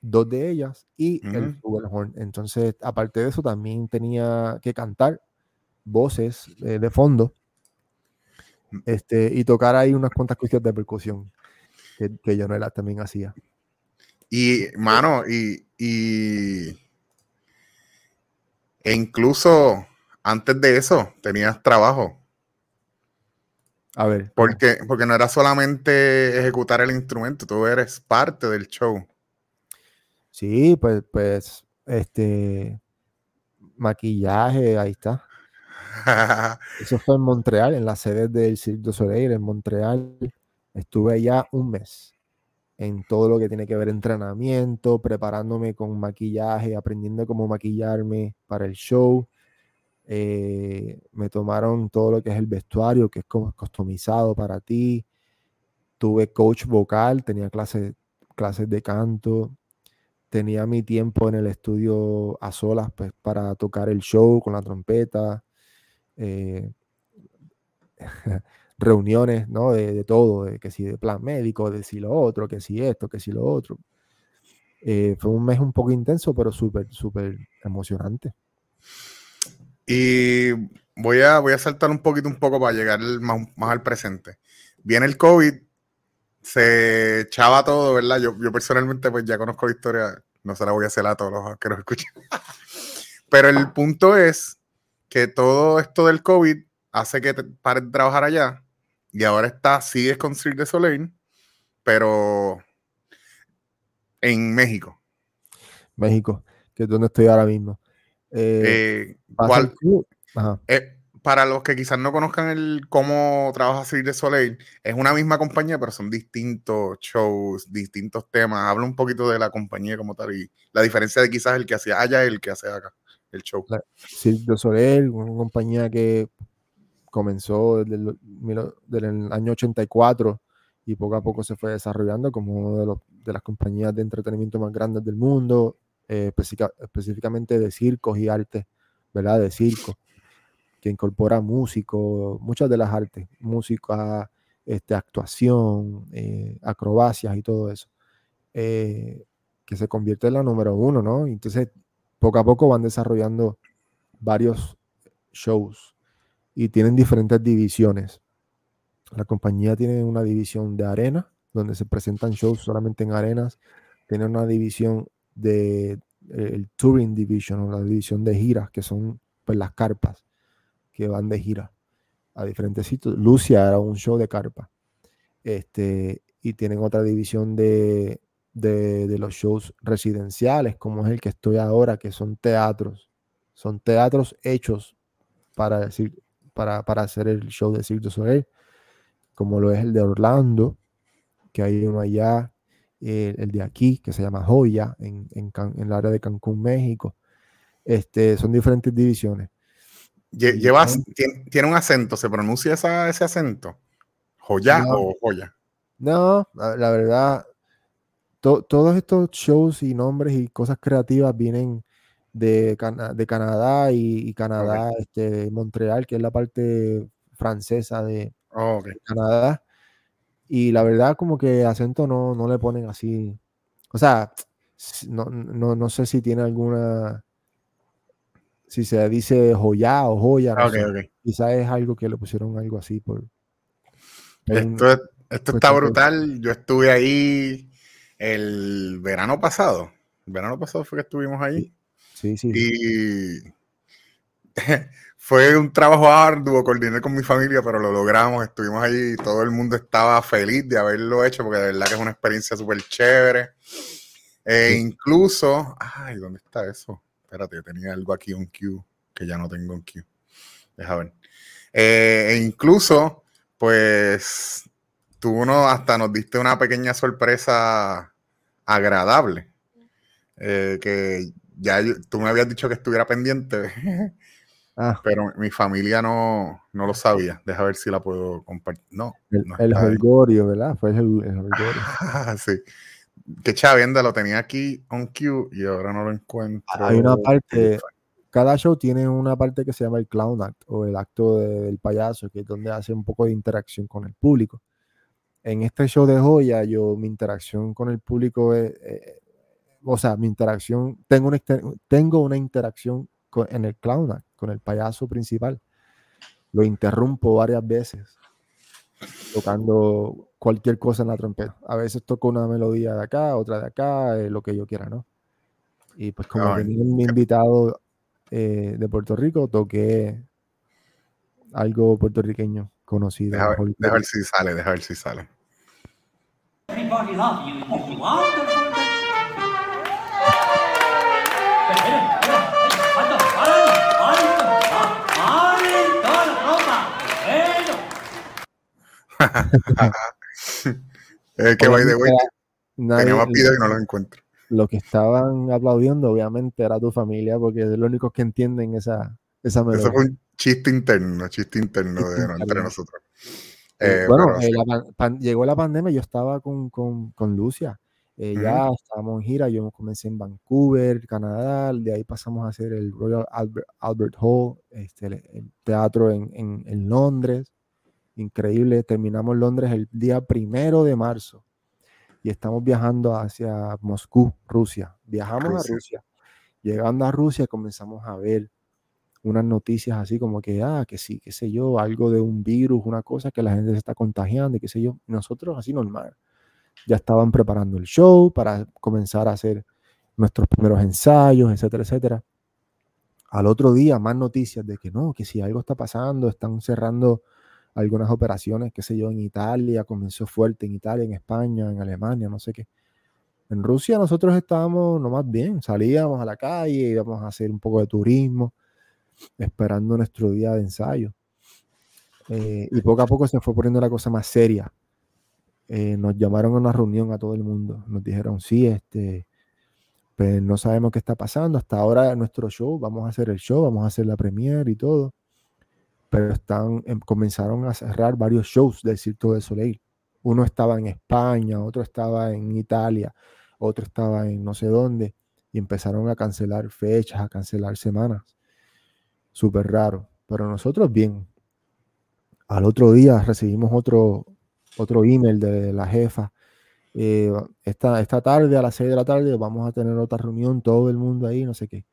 dos de ellas y uh -huh. el flugelhorn. Entonces, aparte de eso, también tenía que cantar voces eh, de fondo. Este, y tocar ahí unas cuantas cuestiones de percusión que, que también hacía.
Y, mano, y, y e incluso antes de eso tenías trabajo.
A ver.
Porque, porque no era solamente ejecutar el instrumento, tú eres parte del show.
Sí, pues, pues, este, maquillaje, ahí está. Eso fue en Montreal, en la sede del Cirque du Soleil, en Montreal. Estuve allá un mes en todo lo que tiene que ver entrenamiento, preparándome con maquillaje, aprendiendo cómo maquillarme para el show. Eh, me tomaron todo lo que es el vestuario, que es customizado para ti. Tuve coach vocal, tenía clases, clases de canto. Tenía mi tiempo en el estudio a solas pues, para tocar el show con la trompeta. Eh, reuniones, ¿no? De, de, todo, de que si de plan médico, de si lo otro, que si esto, que si lo otro. Eh, fue un mes un poco intenso, pero súper, súper emocionante.
Y voy a, voy a saltar un poquito, un poco para llegar más, más al presente. Viene el COVID, se echaba todo, ¿verdad? Yo, yo personalmente pues ya conozco la historia, no se la voy a hacer a todos los que nos escuchan. Pero el punto es que todo esto del COVID hace que te pares de trabajar allá y ahora está, sigues con Cirque de Soleil, pero en México.
México, que es donde estoy ahora mismo.
Eh, ¿cuál, eh, para los que quizás no conozcan el cómo trabaja Cirque de Soleil, es una misma compañía, pero son distintos shows, distintos temas. Habla un poquito de la compañía como tal y la diferencia de quizás el que hacía allá y el que hace acá, el show.
Cirque de Soleil, una compañía que comenzó desde el, año 84 y poco a poco se fue desarrollando como una de, las compañías de entretenimiento más grandes del mundo, eh, específicamente de circos y arte, ¿verdad? De circo, que incorpora músicos, muchas de las artes, música, este, actuación, eh, acrobacias y todo eso, eh, que se convierte en la número uno, ¿no? Entonces, poco a poco van desarrollando varios shows y tienen diferentes divisiones. La compañía tiene una división de arena, donde se presentan shows solamente en arenas. Tiene una división de eh, el Touring Division o la división de giras, que son pues, las carpas que van de gira a diferentes sitios. Lucia era un show de carpa. Este, y tienen otra división de, de, los shows residenciales, como es el que estoy ahora, que son teatros. Son teatros hechos para, decir, para, para hacer el show de Cirque du Soleil como lo es el de Orlando, que hay uno allá, el, de aquí, que se llama Joya, en, en, el área de Cancún, México. Este, son diferentes divisiones.
Llevas, tiene, un acento, ¿se pronuncia ese acento? ¿Joya o Joya?
No, la, verdad, todos estos shows y nombres y cosas creativas vienen de, de Canadá y, Canadá, este, Montreal, que es la parte francesa de,
Oh,
Canadá. Y la verdad, como que acento no, no le ponen así. O sea, no, no, no sé si tiene alguna. Si se dice joya o joya. No Quizás es algo que le pusieron algo así por.
Esto, esto está brutal. Yo estuve ahí el verano pasado. El verano pasado fue que estuvimos ahí.
Sí, sí.
Y fue un trabajo arduo, coordiné con mi familia, pero lo logramos, estuvimos allí y todo el mundo estaba feliz de haberlo hecho, porque de verdad que es una experiencia súper chévere. E incluso, ay, ¿dónde está eso? Espérate, tenía algo aquí en Q, que ya no tengo en Q. Deja ver. Eh, e incluso, pues, tú uno hasta nos diste una pequeña sorpresa agradable. Eh, que ya tú me habías dicho que estuviera pendiente. Ah. Pero mi familia no, no, lo sabía. Deja ver si la puedo compartir. No.
El, no ¿verdad? Fue el, el
Ah, sí. Que chavienda lo tenía aquí on cue y ahora no lo encuentro.
Hay una parte. Cada show tiene una parte que se llama el clown act o el acto del payaso, que es donde hace un poco de interacción con el público. En este show de joya, yo mi interacción con el público es, eh, o sea, mi interacción, tengo una, tengo una interacción en el clown act con el payaso principal. Lo interrumpo varias veces tocando cualquier cosa en la trompeta. A veces toco una melodía de acá, otra de acá, eh, lo que yo quiera, ¿no? Y pues como tenía un invitado eh, de Puerto Rico, toqué algo puertorriqueño conocido.
Deja ver, si sale, deja ver si sale. eh, que by the way, tenía más pido y no lo encuentro.
Lo que estaban aplaudiendo, obviamente, era tu familia, porque es lo único que entienden esa, esa melodía.
Eso fue un chiste interno, chiste interno de, entre nosotros.
Eh, bueno, eh, llegó la pandemia, yo estaba con, con, con Lucia. Eh, ya estábamos en gira, yo comencé en Vancouver, Canadá, de ahí pasamos a hacer el Royal Albert, Hall, este, el, teatro en, en, en, Londres, increíble. Terminamos Londres el día primero de marzo y estamos viajando hacia Moscú, Rusia. Viajamos a Rusia. Llegando a Rusia comenzamos a ver unas noticias así como que, ah, que sí, qué sé yo, algo de un virus, una cosa que la gente se está contagiando qué sé yo. Nosotros así normal. ya estaban preparando el show para comenzar a hacer nuestros primeros ensayos, etcétera, etcétera. Al otro día, más noticias de que no, que si algo está pasando, están cerrando algunas operaciones, qué sé yo, en Italia, comenzó fuerte en Italia, en España, en Alemania, no sé qué. En Rusia nosotros estábamos nomás bien, salíamos a la calle, íbamos a hacer un poco de turismo, esperando nuestro día de ensayo. Eh, y poco a poco se fue poniendo la cosa más seria. Eh, nos llamaron a una reunión a todo el mundo. Nos dijeron, sí, este, pues no sabemos qué está pasando. Hasta ahora nuestro show, vamos a hacer el show, vamos a hacer la premiere y todo. Pero están, em, comenzaron a cerrar varios shows del Circo de Soleil. Uno estaba en España, otro estaba en Italia, otro estaba en no sé dónde. Y empezaron a cancelar fechas, a cancelar semanas. Súper raro. Pero nosotros bien. Al otro día recibimos otro, otro email de la jefa. Eh, esta, esta tarde, a las 6 de la tarde, vamos a tener otra reunión, todo el mundo ahí, no sé qué.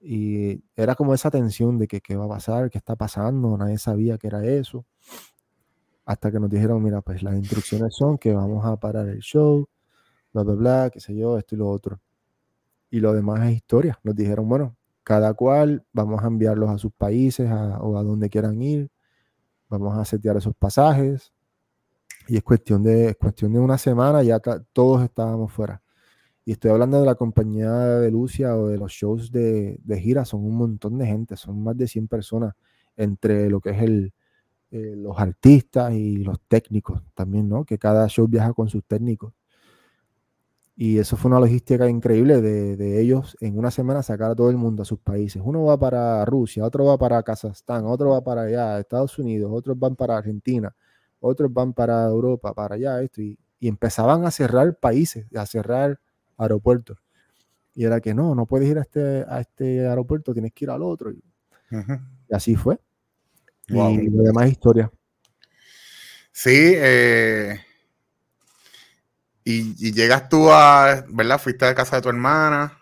Y era como esa tensión de que qué va a pasar, qué está pasando, nadie sabía que era eso. Hasta que nos dijeron, mira, pues las instrucciones son que vamos a parar el show, bla, bla, bla, qué sé yo, esto y lo otro. Y lo demás es historia. Nos dijeron, bueno, cada cual vamos a enviarlos a sus países o a donde quieran ir. Vamos a setear esos pasajes, y es cuestión de, cuestión de una semana, ya todos estábamos fuera. Y estoy hablando de la compañía de Lucia o de los shows de, de, gira, son un montón de gente, son más de 100 personas entre lo que es el, eh, los artistas y los técnicos también, ¿no? Que cada show viaja con sus técnicos. Y eso fue una logística increíble de, de, ellos en una semana sacar a todo el mundo a sus países. Uno va para Rusia, otro va para Kazajstán, otro va para allá, Estados Unidos, otros van para Argentina otros van para Europa, para allá, esto, y, empezaban a cerrar países, a cerrar aeropuertos. Y era que no, no puedes ir a este, a este aeropuerto, tienes que ir al otro. Y, así fue. Y lo demás historia.
Sí, eh, y, y, llegas tú a, ¿verdad? Fuiste a casa de tu hermana.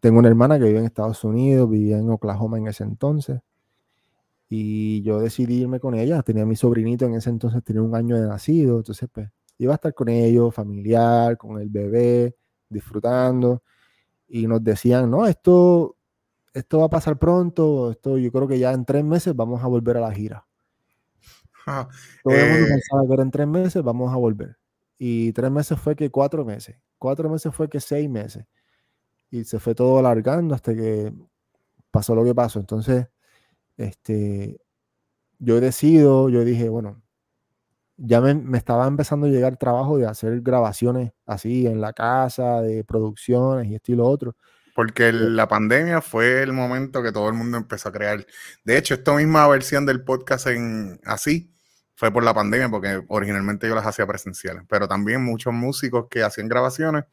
Tengo una hermana que vive en Estados Unidos, vivía en Oklahoma en ese entonces. Y yo decidí irme con ella. Tenía mi sobrinito en ese entonces, tenía un año de nacido. Entonces, pues, iba a estar con ellos, familiar, con el bebé, disfrutando. Y nos decían, no, esto, esto va a pasar pronto. Esto, yo creo que ya en tres meses vamos a volver a la gira. Todo el mundo eh. pensaba que en tres meses vamos a volver. Y tres meses fue que cuatro meses. Cuatro meses fue que seis meses. Y se fue todo alargando hasta que pasó lo que pasó. Entonces, este, yo decido, yo dije, bueno, ya me, estaba empezando a llegar trabajo de hacer grabaciones así en la casa, de producciones y esto y lo otro.
Porque eh la pandemia fue el momento que todo el mundo empezó a crear. De hecho, esta misma versión del podcast en así fue por la pandemia, porque originalmente yo las hacía presenciales. Pero también muchos músicos que hacían grabaciones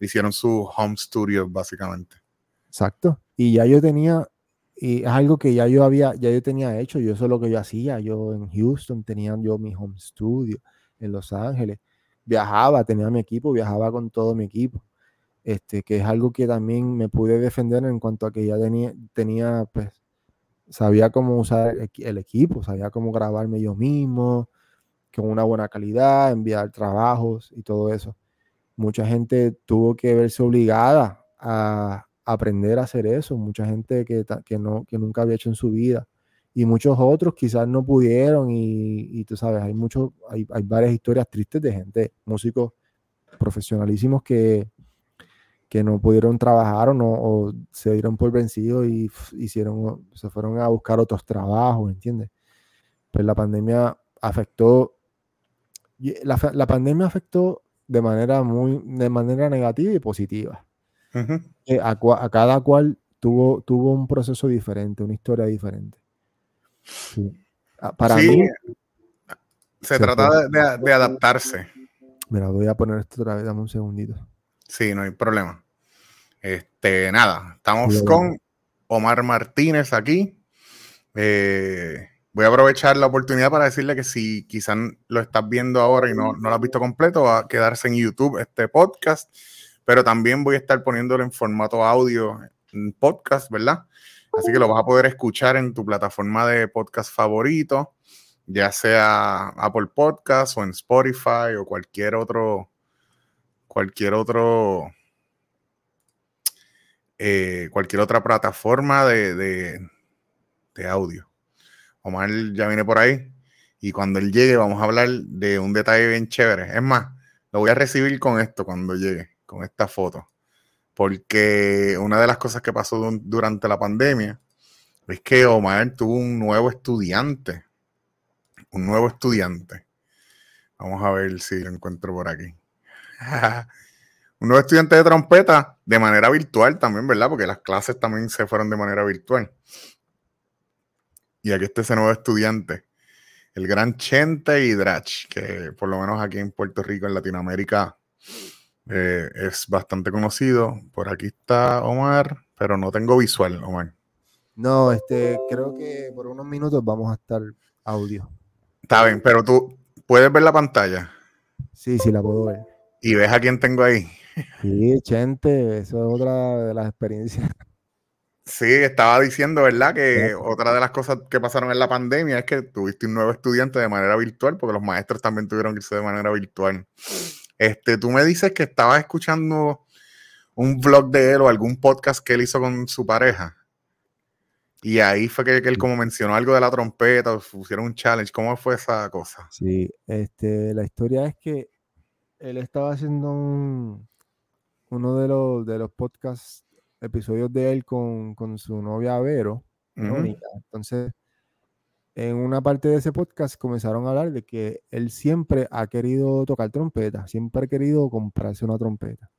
hicieron su home studio, básicamente.
Exacto. Y ya yo tenía y es algo que ya yo había, ya yo tenía hecho, yo eso es lo que yo hacía, yo en Houston tenía yo mi home studio, en Los Ángeles, viajaba, tenía mi equipo, viajaba con todo mi equipo, este, que es algo que también me pude defender en cuanto a que ya tenía, tenía pues, sabía cómo usar el, equipo, sabía cómo grabarme yo mismo, con una buena calidad, enviar trabajos y todo eso. Mucha gente tuvo que verse obligada a, aprender a hacer eso. Mucha gente que, que, no, que nunca había hecho en su vida. Y muchos otros quizás no pudieron y, tú sabes, hay, muchos hay, hay, varias historias tristes de gente, músicos profesionalísimos que, que no pudieron trabajar o, no, o se dieron por vencidos y hicieron, se fueron a buscar otros trabajos, ¿entiendes? Pues la pandemia afectó, la, la pandemia afectó de manera muy, de manera negativa y positiva a, cada cual tuvo, tuvo un proceso diferente, una historia diferente.
Ah, para mí. Se, trata de, adaptarse.
Mira, voy a poner esto otra vez, dame un segundito.
Sí, no hay problema. Este, nada, estamos con Omar Martínez aquí. Eh, voy a aprovechar la oportunidad para decirle que si quizás lo estás viendo ahora y no, no lo has visto completo, va a quedarse en YouTube este podcast pero también voy a estar poniéndolo en formato audio en podcast, ¿verdad? Así que lo vas a poder escuchar en tu plataforma de podcast favorito. ya sea Apple Podcast o en Spotify o cualquier otro, cualquier otro, eh, cualquier otra plataforma de, de, audio. Omar ya viene por ahí y cuando él llegue vamos a hablar de un detalle bien chévere. Es más, lo voy a recibir con esto cuando llegue, con esta foto. Porque una de las cosas que pasó durante la pandemia es que Omar tuvo un nuevo estudiante. Un nuevo estudiante. Vamos a ver si lo encuentro por aquí. un nuevo estudiante de trompeta de manera virtual también, ¿verdad? Porque las clases también se fueron de manera virtual. Y aquí está ese nuevo estudiante, el gran Chente Hidrach, que por lo menos aquí en Puerto Rico, en Latinoamérica, eh, es bastante conocido. Por aquí está Omar, pero no tengo visual, Omar.
No, este, creo que por unos minutos vamos a estar audio.
Está bien, pero tú puedes ver la pantalla.
Sí, sí, la puedo ver.
¿Y ves a quién tengo ahí?
Sí, Chente, eso es otra de las experiencias.
Sí, estaba diciendo, ¿verdad? Que otra de las cosas que pasaron en la pandemia es que tuviste un nuevo estudiante de manera virtual, porque los maestros también tuvieron que irse de manera virtual. Este, tú me dices que estabas escuchando un vlog de él o algún podcast que él hizo con su pareja. Y ahí fue que, él como mencionó algo de la trompeta, o pusieron un challenge. ¿Cómo fue esa cosa?
Sí, este, la historia es que él estaba haciendo un, uno de los, de los podcasts, episodios de él con, su novia Vero, Entonces, en una parte de ese podcast comenzaron a hablar de que él siempre ha querido tocar trompeta, siempre ha querido comprarse una trompeta.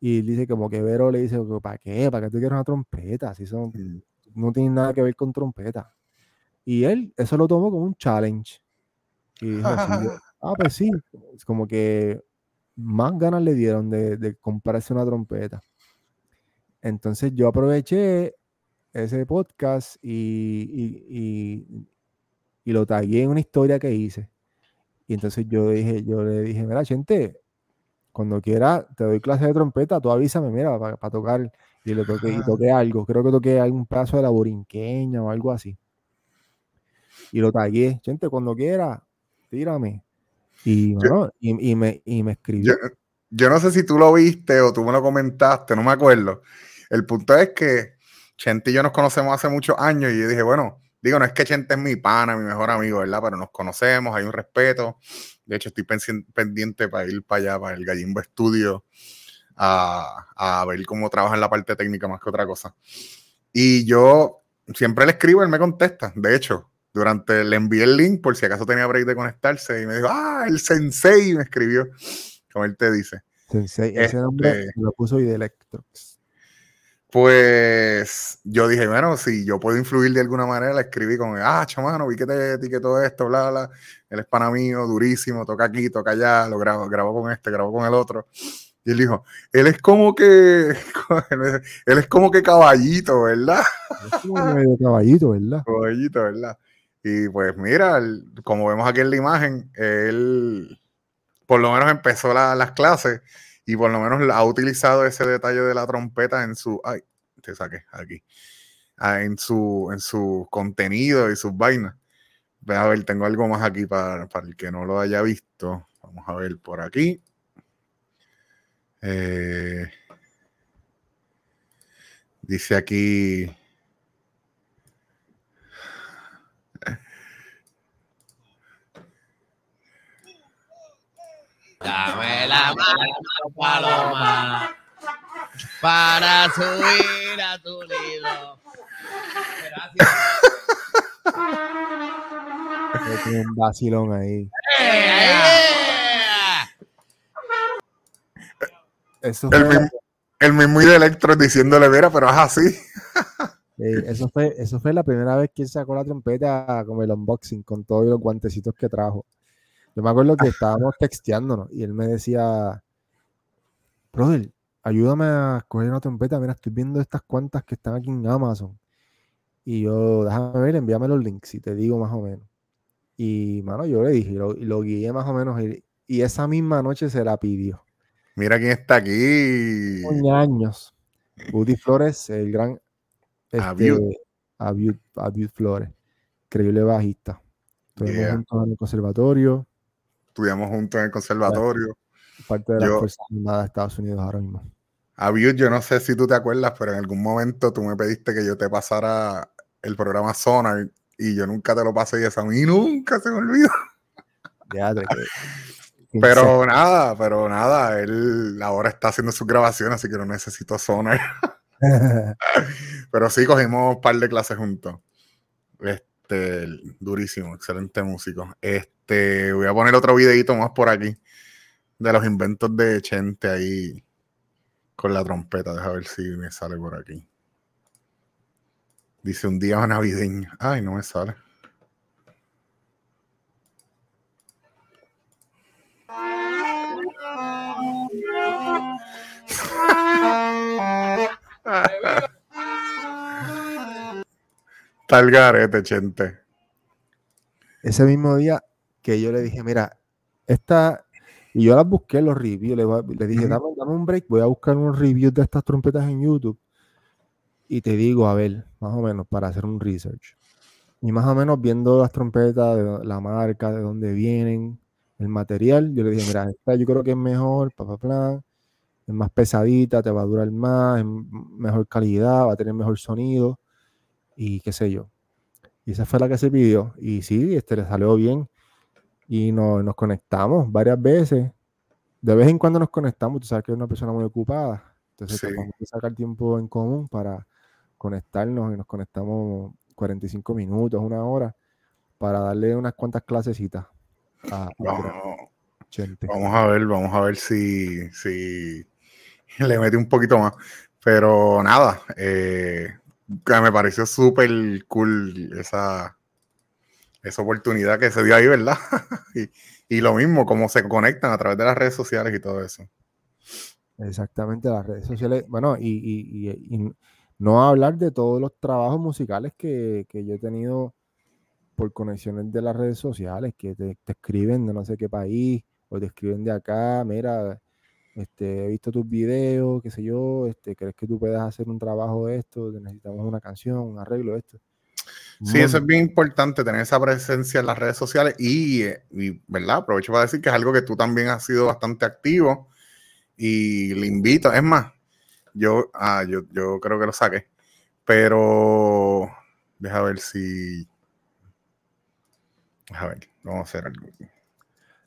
Y dice como que Vero le dice, ¿para qué? ¿Para qué tú quieres una trompeta? Si son, no tiene nada que ver con trompeta. Y él, eso lo tomó como un challenge. Y dijo, ah, pues sí, es como que más ganas le dieron de, comprarse una trompeta. Entonces yo aproveché ese podcast y, y, lo tagué en una historia que hice. Y entonces yo dije, yo le dije, mira, gente, cuando quiera te doy clase de trompeta, tú avísame, mira, para tocar y le toqué, y toqué algo. Creo que toqué algún paso de la borinqueña o algo así. Y lo tagué. Gente, cuando quiera, tírame. Y, y, me, y me escribió.
Yo, no sé si tú lo viste o tú me lo comentaste, no me acuerdo. El punto es que Chente y yo nos conocemos hace muchos años y yo dije, bueno, digo, no es que Chente es mi pana, mi mejor amigo, ¿verdad? Pero nos conocemos, hay un respeto. De hecho, estoy pendiente para ir para allá, para el Gallimbo Estudio a, ver cómo trabaja en la parte técnica más que otra cosa. Y yo siempre le escribo, él me contesta. De hecho, durante le envié el link por si acaso tenía break de conectarse y me dijo, ah, el sensei me escribió, como él te dice.
Sensei, ese este, nombre lo puso Electrox.
Pues yo dije, bueno, si yo puedo influir de alguna manera, le escribí con, ah, chamano, vi que te etiquetó esto, bla, bla, él es pana mío, durísimo, toca aquí, toca allá, lo grabo, grabo con este, grabo con el otro. Y él dijo, él es como que, él es como que caballito, ¿verdad?
Es como medio caballito, ¿verdad?
Caballito, ¿verdad? Y pues mira, como vemos aquí en la imagen, él por lo menos empezó las clases y por lo menos ha utilizado ese detalle de la trompeta en su, ay, te saqué aquí, ah, en su, en su contenido y sus vainas. A ver, tengo algo más aquí para, para el que no lo haya visto. Vamos a ver por aquí. Eh, dice aquí.
Dame la mano, paloma, para subir a tu nido. Gracias.
un vacilón ahí.
¡Eh! el, mismo, el de Electro diciéndole, mira, pero es así.
eso, fue, eso fue la primera vez que él sacó la trompeta como el unboxing con todos los guantecitos que trajo. Yo me acuerdo que estábamos texteándonos y él me decía, brother, ayúdame a coger una trompeta. Mira, estoy viendo estas cuantas que están aquí en Amazon. Y yo, déjame ver, envíame los links y te digo más o menos. Y, mano, yo le dije, y lo, lo guié más o menos. y, esa misma noche se la pidió.
Mira quién está aquí.
años. Woody Flores, el gran este, Flores. Increíble bajista. Estuvimos
Yeah.
juntos en el conservatorio,
Estudiamos juntos en el conservatorio.
parte de las
Yo-
Armadas de Estados Unidos ahora mismo.
Abiud, yo no sé si tú te acuerdas, pero en algún momento tú me pediste que yo te pasara el programa Sonar y yo nunca te lo pasé y eso a mí nunca se me
que- que
Pero nada, pero nada, él ahora está haciendo sus grabaciones, así que no necesito Sonar. Pero sí cogimos un par de clases juntos. Este, durísimo, excelente músico. Este, voy a poner otro videito más por aquí de los inventos de Chente ahí con la trompeta. Deja ver si me sale por aquí. Dice un día navideño. Ay, no me sale. Tal garete, Chente.
Ese mismo día que yo le dije, mira, esta, y yo las busqué los reviews, le, dije, dame, dame un break, voy a buscar unos reviews de estas trompetas en YouTube y te digo, a ver, más o menos, para hacer un research. Y más o menos viendo las trompetas, de la marca, de dónde vienen, el material, yo le dije, mira, esta yo creo que es mejor, pa, pa, plan, es más pesadita, te va a durar más, es mejor calidad, va a tener mejor sonido y qué sé yo. Y esa fue la que se pidió. Y sí, este le salió bien. Y no- nos conectamos varias veces. De vez en cuando nos conectamos. Tú sabes que es una persona muy ocupada. Entonces
Sí.
tratamos de sacar tiempo en común para conectarnos y nos conectamos 45 minutos, una hora, para darle unas cuantas clasecitas a, a
Vamos,
Chente.
vamos a ver, vamos a ver si, si le mete un poquito más. Pero nada, eh, que me pareció súper cool esa, esa oportunidad que se dio ahí, ¿verdad? y, lo mismo, cómo se conectan a través de las redes sociales y todo eso.
Exactamente, las redes sociales. Bueno, y, y- y- no hablar de todos los trabajos musicales que, que yo he tenido por conexiones de las redes sociales, que te escriben de no sé qué país, o te escriben de acá, mira, este, he visto tus videos, qué sé yo, este, ¿crees que tú puedas hacer un trabajo de esto? Necesitamos una canción, un arreglo de esto.
Sí, eso es bien importante, tener esa presencia en las redes sociales y, eh, y, ¿verdad? Aprovecho para decir que es algo que tú también has sido bastante activo y le invito, es más, yo, ah, yo, yo creo que lo saqué, pero deja ver si... Deja ver, vamos a hacer algo.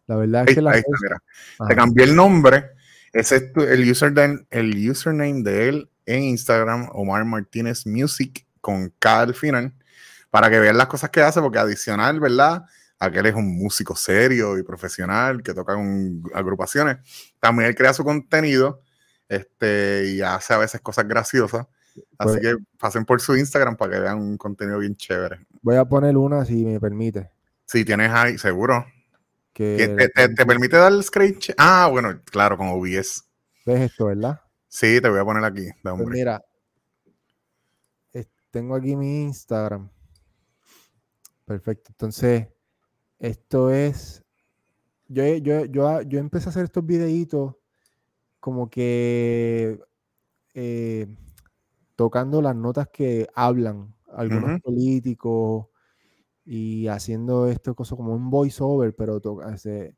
La verdad es
Ahí,
que las
ahí está, mira. Te cambié el nombre, ese es el, username, el username de él en Instagram, Omar Martínez Music, con K al final, para que vean las cosas que hace, porque adicional, ¿verdad? Aquel es un músico serio y profesional que toca con agrupaciones. También él crea su contenido este, y hace a veces cosas graciosas. Así
Pues-
que pasen por su Instagram para que vean un contenido bien chévere.
Voy a poner una, si me permite.
Si tienes ahí, seguro.
Que
te, te- te permite dar el scratch. Ah, bueno, claro, con OBS.
ves esto, ¿verdad?
Sí, te voy a poner aquí. Da
Pues mira, tengo aquí mi Instagram. Perfecto. Entonces, esto es. Yo, yo, yo, yo empecé a hacer estos videitos como que eh, tocando las notas que hablan algunos políticos y haciendo esto cosa como un voiceover, pero ese-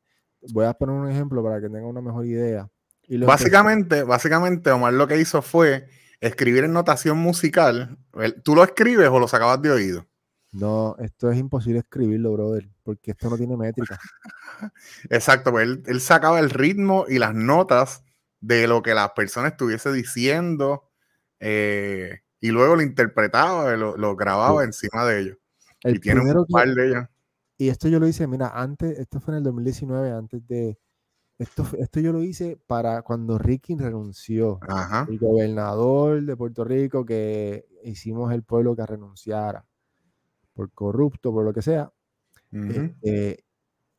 voy a poner un ejemplo para que tengan una mejor idea. Y
Básicamente, básicamente, Omar lo que hizo fue escribir en notación musical. ¿Tú lo escribes o lo sacabas de oído?
No, esto es imposible escribirlo, brother, porque esto no tiene métrica.
Exacto, pues él, él sacaba el ritmo y las notas de lo que la persona estuviese diciendo eh, y luego lo interpretaba, lo, lo grababa
Sí.
encima de ellos.
El
y tiene un par de ellas.
y esto yo lo hice, mira, antes, esto fue en el 2019, antes de, esto, esto yo lo hice para cuando Ricky renunció,
Ajá.
el gobernador de Puerto Rico, que hicimos el pueblo que renunciara por corrupto, por lo que sea, este,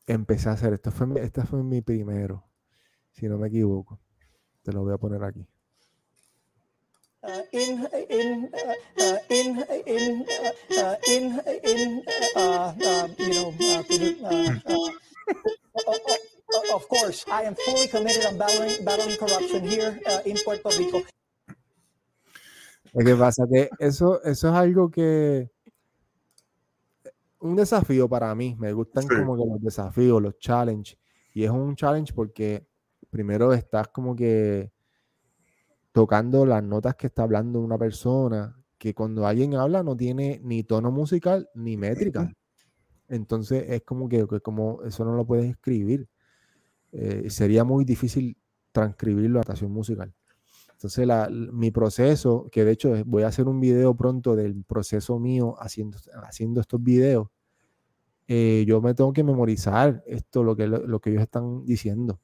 empecé a hacer, esto fue, este fue mi primero, si no me equivoco, te lo voy a poner aquí.
In in in in in in you know of course I am fully committed on battling battling corruption here uh, in Puerto Rico.
Lo que pasa que eso, eso es algo que un desafío para mí. Me gustan
Sí.
como que los desafíos, los challenges. Y es un challenge porque primero estás como que tocando las notas que está hablando una persona, que cuando alguien habla no tiene ni tono musical ni métrica. Entonces es como que, como eso no lo puedes escribir. Eh, sería muy difícil transcribirlo a notación musical. Entonces la- mi proceso, que de hecho es- voy a hacer un video pronto del proceso mío haciendo, haciendo estos videos, eh, yo me tengo que memorizar esto, lo que, lo, lo que ellos están diciendo.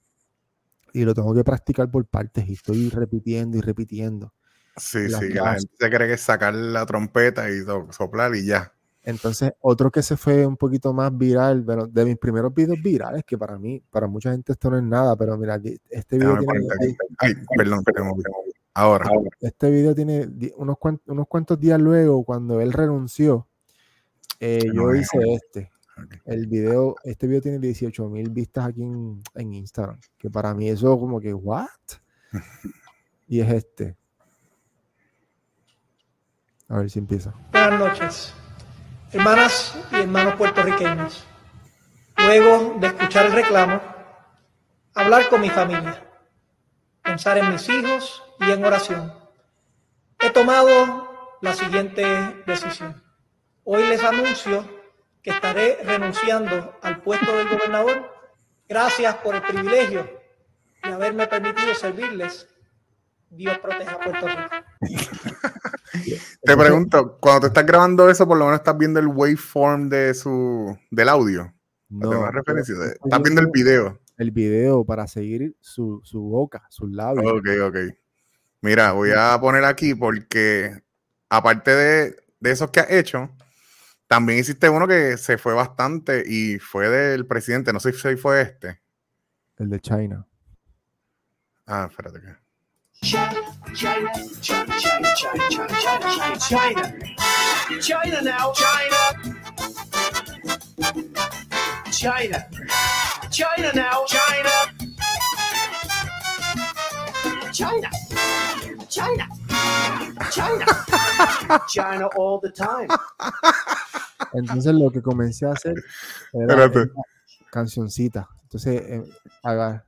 Y lo tengo que practicar por partes y estoy repitiendo y repitiendo.
Sí,
Las
sí, que la gente se cree que es sacar la trompeta y so- soplar y ya.
Entonces, otro que se fue un poquito más viral, bueno, de mis primeros videos virales, que para mí, para mucha gente esto no es nada, pero mira, este video tiene.
Ay, perdón, perdón. Ahora.
este video tiene unos, cuan- unos cuantos días luego, cuando él renunció, eh, yo hice este.
Ok.
El video, este video tiene 18 mil vistas aquí en, en Instagram, que para mí eso como que, ¿what? Y es este. A ver si empieza.
Buenas noches, hermanas y hermanos puertorriqueños. Luego de escuchar el reclamo, hablar con mi familia, pensar en mis hijos y en oración, he tomado la siguiente decisión. Hoy les anuncio que estaré renunciando al puesto del gobernador. Gracias por el privilegio de haberme permitido servirles. Dios proteja a Puerto Rico.
Te pregunto, cuando te estás grabando eso, por lo menos estás viendo el waveform de su, del audio. No, más referencia. Estás viendo el video.
el video para seguir su, su boca, sus labios.
Ok, ok. Mira, voy a poner aquí porque aparte de, de esos que has hecho, también hiciste uno que se fue bastante y fue del presidente, no sé si fue este.
El de China.
Ah, espérate que.
China, China, China, China, China, China, China, China now, China. China, China now, China. China. China, China, China all the time.
Entonces lo que comencé a hacer era una cancioncita. Entonces eh, aga-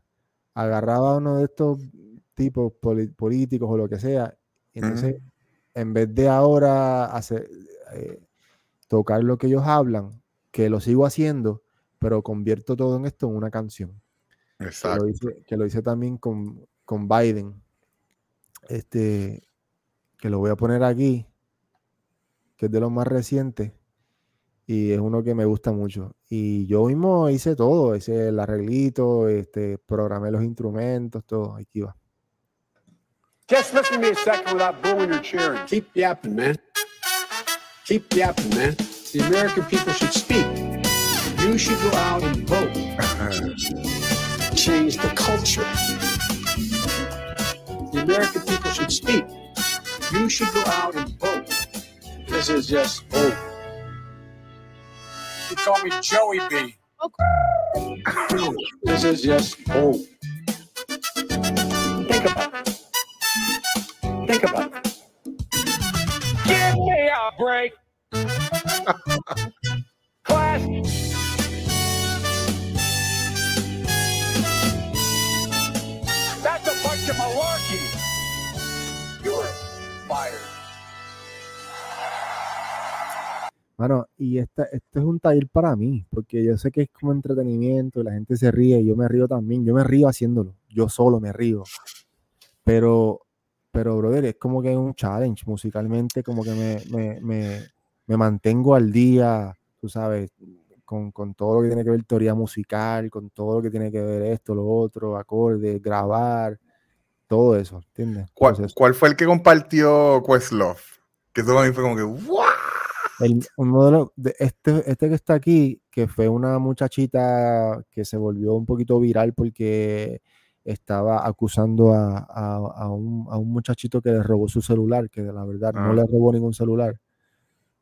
agarraba uno de estos tipos poli- políticos o lo que sea. Y entonces, en vez de ahora hacer, eh, tocar lo que ellos hablan, que lo sigo haciendo, pero convierto todo en esto en una canción. que
Exacto.
lo hice, que lo hice también con, con Biden. Este, que lo voy a poner aquí, que es de los más recientes. Y es uno que me gusta mucho. Y yo mismo hice todo, hice el arreglito, este, programé los instrumentos, todo. Aquí va.
Just listen to me a second without booing or cheering. Keep yapping, man. Keep yapping, man. The American people should speak. You should go out and vote. Change the culture. The American people should speak. You should go out and vote. This is just vote. You call me Joey B. Okay. This is just vote. Think about it. Think about it. Give me a break. Class.
Bueno, y esta, este es un taller para mí, porque yo sé que es como entretenimiento, y la gente se ríe, y yo me río también, yo me río haciéndolo, yo solo me río. Pero, pero, brother, es como que es un challenge musicalmente, como que me, me, me, me mantengo al día, tú sabes, con, con todo lo que tiene que ver teoría musical, con todo lo que tiene que ver esto, lo otro, acordes, grabar, todo eso, ¿entiendes?
¿Cuál, cuál fue el que compartió Questlove? Que eso a mí fue como que, ¡wow!
El, uno de los, de este, este que está aquí, que fue una muchachita que se volvió un poquito viral porque estaba acusando a, a- a un, a un muchachito que le robó su celular, que la verdad no
Ah.
le robó ningún celular.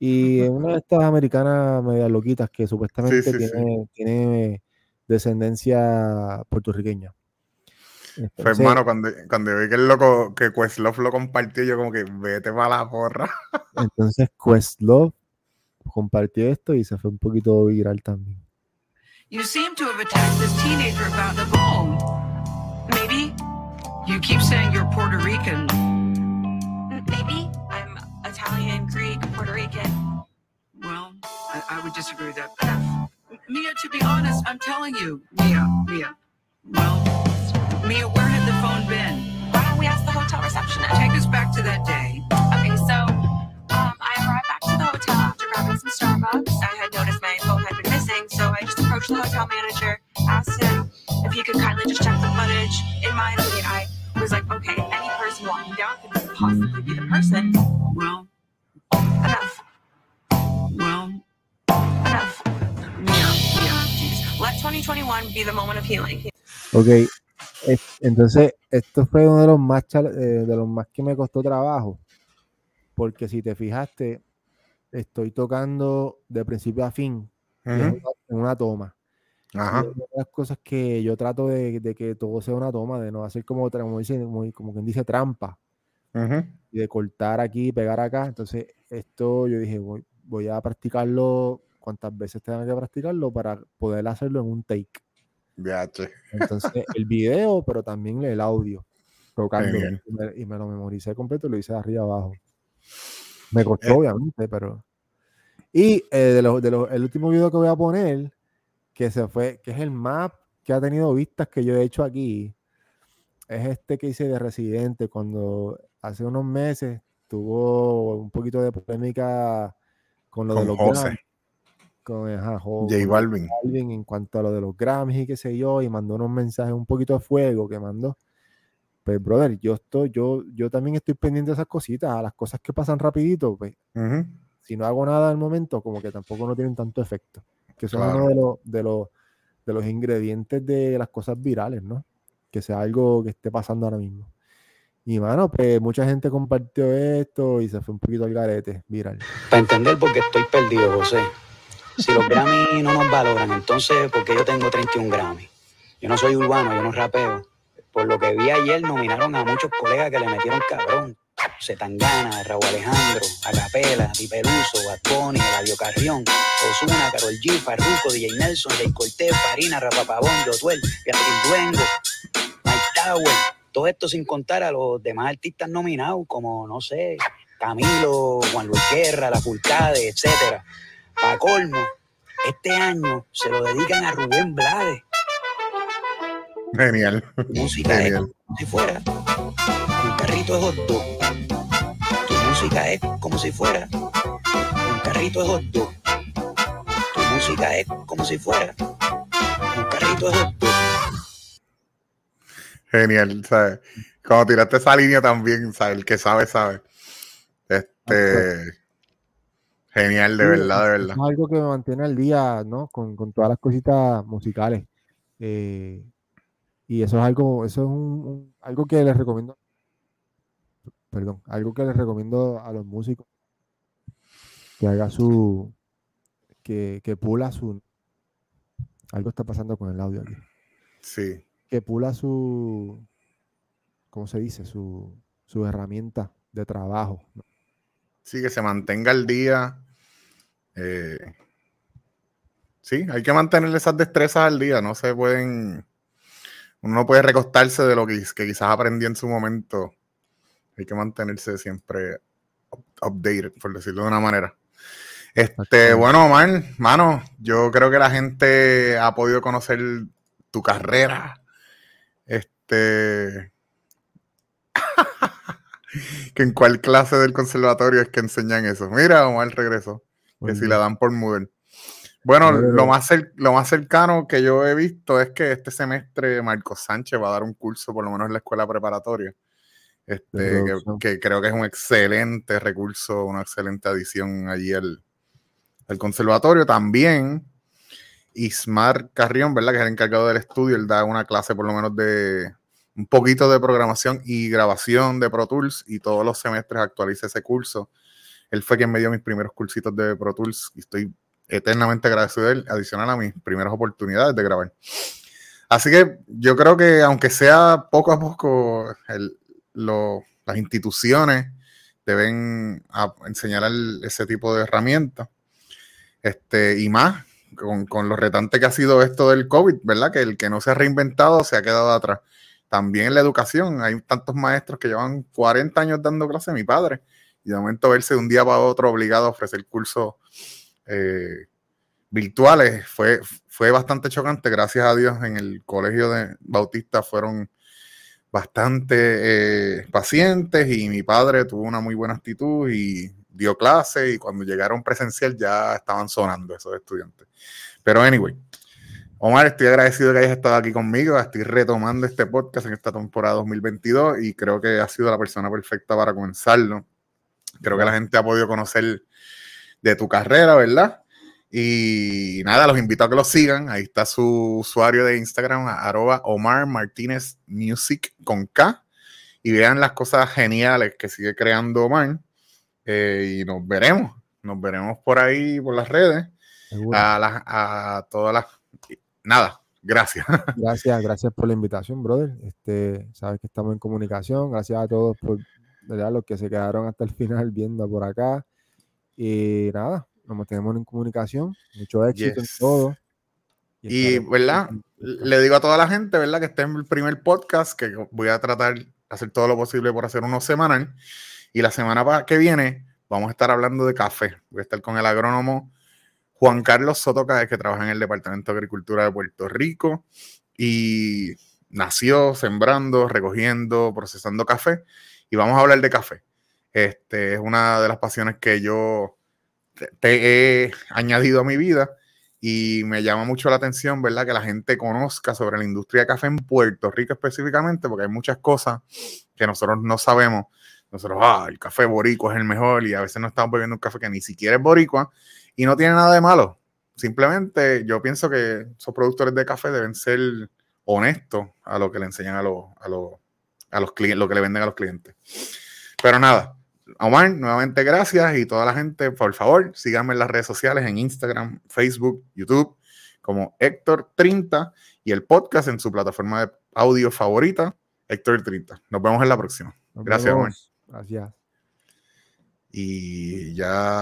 Y es una de estas americanas media loquitas que supuestamente
sí, sí.
tiene, tiene descendencia puertorriqueña.
Fue hermano, cuando, cuando vi que el loco, que Questlove lo compartió, yo como que vete para la porra.
entonces Questlove compartió esto y se fue un poquito viral también.
You seem to have attacked this teenager about the bone. Maybe you keep saying you're Puerto Rican.
Maybe I'm Italian, Greek, Puerto Rican.
Well, I, I would disagree with that. Mia, to be honest, I'm telling you, Mia, Mia. Well, Mia, where had the phone been?
Why don't we ask the hotel receptionist?
Take us back to that day.
Okay, so grabbing some Starbucks. I had noticed my phone had been missing, so I just approached the hotel manager, asked him if he could kindly just check the footage. In my opinion, I was like, okay, any person walking down could possibly be the person.
Well,
Enough,
well,
enough.
Mia.
Jeez. Let 2021 be the moment of healing.
Ok, es- entonces esto fue uno de los más eh, de los más que me costó trabajo, porque si te fijaste, estoy tocando de principio a fin
Ujú.
una- en una toma.
Ajá.
una de las cosas que yo trato de, de que todo sea una toma, de no hacer como, como, dice, como, como quien dice trampa,
Ujú.
y de cortar aquí y pegar acá. Entonces, esto yo dije, voy, voy a practicarlo cuantas veces tenga que practicarlo para poder hacerlo en un take.
Ya, che.
Entonces, el video, pero también el audio, tocando. Y me, y me lo memoricé completo y lo hice de arriba abajo. Me costó,
Eh.
obviamente, pero. Y eh, de los, de los- el último video que voy a poner, que se fue, que es el map que ha tenido vistas que yo he hecho aquí, es este que hice de Residente, cuando hace unos meses tuvo un poquito de polémica con lo de los
José.
Grammys, Con, ajá, Jo-
J. Balvin
en cuanto a lo de los Grammys y qué sé yo, y mandó unos mensajes un poquito de fuego que mandó. Pues, brother, yo estoy, yo, yo también estoy pendiente de esas cositas, a las cosas que pasan rapidito, pues, si no hago nada al momento, como que tampoco no tienen tanto efecto. Que son
Claro.
uno de los, de los, de los ingredientes de las cosas virales, ¿no? Que sea algo que esté pasando ahora mismo. Y mano, pues mucha gente compartió esto y se fue un poquito al garete viral.
Para entender por qué estoy perdido, José. Si los Grammy no nos valoran, entonces, ¿por qué yo tengo 31 Grammy? Yo no soy urbano, yo no rapeo. Por lo que vi ayer, nominaron a muchos colegas que le metieron cabrón. Zetangana, Raúl Alejandro, Acapela, Di Peluso, Bad Eladio Carrión, Ozuna, Karol G, Farruko, DJ Nelson, Jay Cortez, Farina, Rapapabón, Jotuel, Beatriz Duengo, Mike Tower. Todo esto sin contar a los demás artistas nominados, como, no sé, Camilo, Juan Luis Guerra, La Furcade, etcétera. Para colmo, este año se lo dedican a Rubén Blades.
Genial.
Tu música es
Genial.
como si fuera un carrito de hot dog. Tu música es como si fuera un carrito de hot dog. Tu música es como si fuera un carrito de hot dog.
Genial, ¿sabes? Cuando tiraste esa línea también, ¿sabes? El que sabe, sabe. Este. Genial, de
Sí,
verdad, de
es-
verdad.
Es algo que me mantiene al día, ¿no? Con, con todas las cositas musicales. Eh, y eso es algo, eso es un, un- algo que les recomiendo, perdón, algo que les recomiendo a los músicos que haga su, que, que pula su, algo está pasando con el audio aquí,
Sí.
que pula su, ¿cómo se dice? Su, su herramienta de trabajo. ¿no?
Sí, que se mantenga al día. Eh, sí, hay que mantener esas destrezas al día. No se pueden. Uno no puede recostarse de lo que, que quizás aprendió en su momento. Hay que mantenerse siempre up- updated, por decirlo de una manera. Este, bueno, Omar, mano, yo creo que la gente ha podido conocer tu carrera. Este. que en cuál clase del conservatorio es que enseñan eso. Mira, Omar regresó. Que
Muy
si la dan por Moodle. Bueno, lo más, lo más cercano que yo he visto es que este semestre Marcos Sánchez va a dar un curso, por lo menos en la escuela preparatoria. Este, que creo que es un excelente recurso, una excelente adición allí al, al conservatorio. También Ismar Carrión, ¿verdad? Que es el encargado del estudio, él da una clase por lo menos de un poquito de programación y grabación de Pro Tools y todos los semestres actualiza ese curso. Él fue quien me dio mis primeros cursitos de Pro Tools y estoy eternamente agradecido de él, adicional a mis primeras oportunidades de grabar. Así que yo creo que aunque sea poco a poco, las instituciones deben enseñar ese tipo de herramientas. Este, y más, con, con lo retante que ha sido esto del COVID, ¿verdad? Que el que no se ha reinventado se ha quedado atrás. También en la educación, hay tantos maestros que llevan 40 años dando clase, mi padre, y de momento verse de un día para otro obligado a ofrecer cursos eh, virtuales fue, fue bastante chocante. Gracias a Dios, en el colegio de Bautista fueron bastante eh, pacientes y mi padre tuvo una muy buena actitud y dio clase y cuando llegaron presencial ya estaban sonando esos estudiantes. Pero anyway, Omar, estoy agradecido que hayas estado aquí conmigo. Estoy retomando este podcast en esta temporada 2022 y creo que has sido la persona perfecta para comenzarlo. Creo que la gente ha podido conocer de tu carrera, ¿verdad? Y nada, los invito a que lo sigan. Ahí está su usuario de Instagram, arroba Omar Martínez Music con K. Y vean las cosas geniales que sigue creando Omar. Eh, y nos veremos. Nos veremos por ahí, por las redes. A, las, a todas las... Nada, gracias.
Gracias, gracias por la invitación, brother. Este, sabes que estamos en comunicación. Gracias a todos por ¿verdad? los que se quedaron hasta el final viendo por acá. Y nada, nos mantenemos en comunicación. Mucho éxito
Yes.
en todo.
Y, ¿verdad? Le digo a toda la gente, ¿verdad? Que esté en el primer podcast, que voy a tratar de hacer todo lo posible por hacer uno semanal. Y la semana que viene vamos a estar hablando de café. Voy a estar con el agrónomo Juan Carlos Soto que trabaja en el Departamento de Agricultura de Puerto Rico y nació sembrando, recogiendo, procesando café. Y vamos a hablar de café. Este es una de las pasiones que yo te- he añadido a mi vida y me llama mucho la atención, ¿verdad? Que la gente conozca sobre la industria de café en Puerto Rico específicamente, porque hay muchas cosas que nosotros no sabemos. Nosotros, ah, el café boricua es el mejor y a veces no estamos bebiendo un café que ni siquiera es boricua y no tiene nada de malo. Simplemente yo pienso que esos productores de café deben ser honestos a lo que le enseñan a los, a los, a los clientes, lo que le venden a los clientes. Pero nada, Omar, nuevamente gracias y toda la gente, por favor, síganme en las redes sociales, en Instagram, Facebook, YouTube, como Héctor30 y el podcast en su plataforma de audio favorita, Héctor30. Nos vemos en la próxima.
Nos
Gracias, Omar.
vemos. Gracias.
Y ya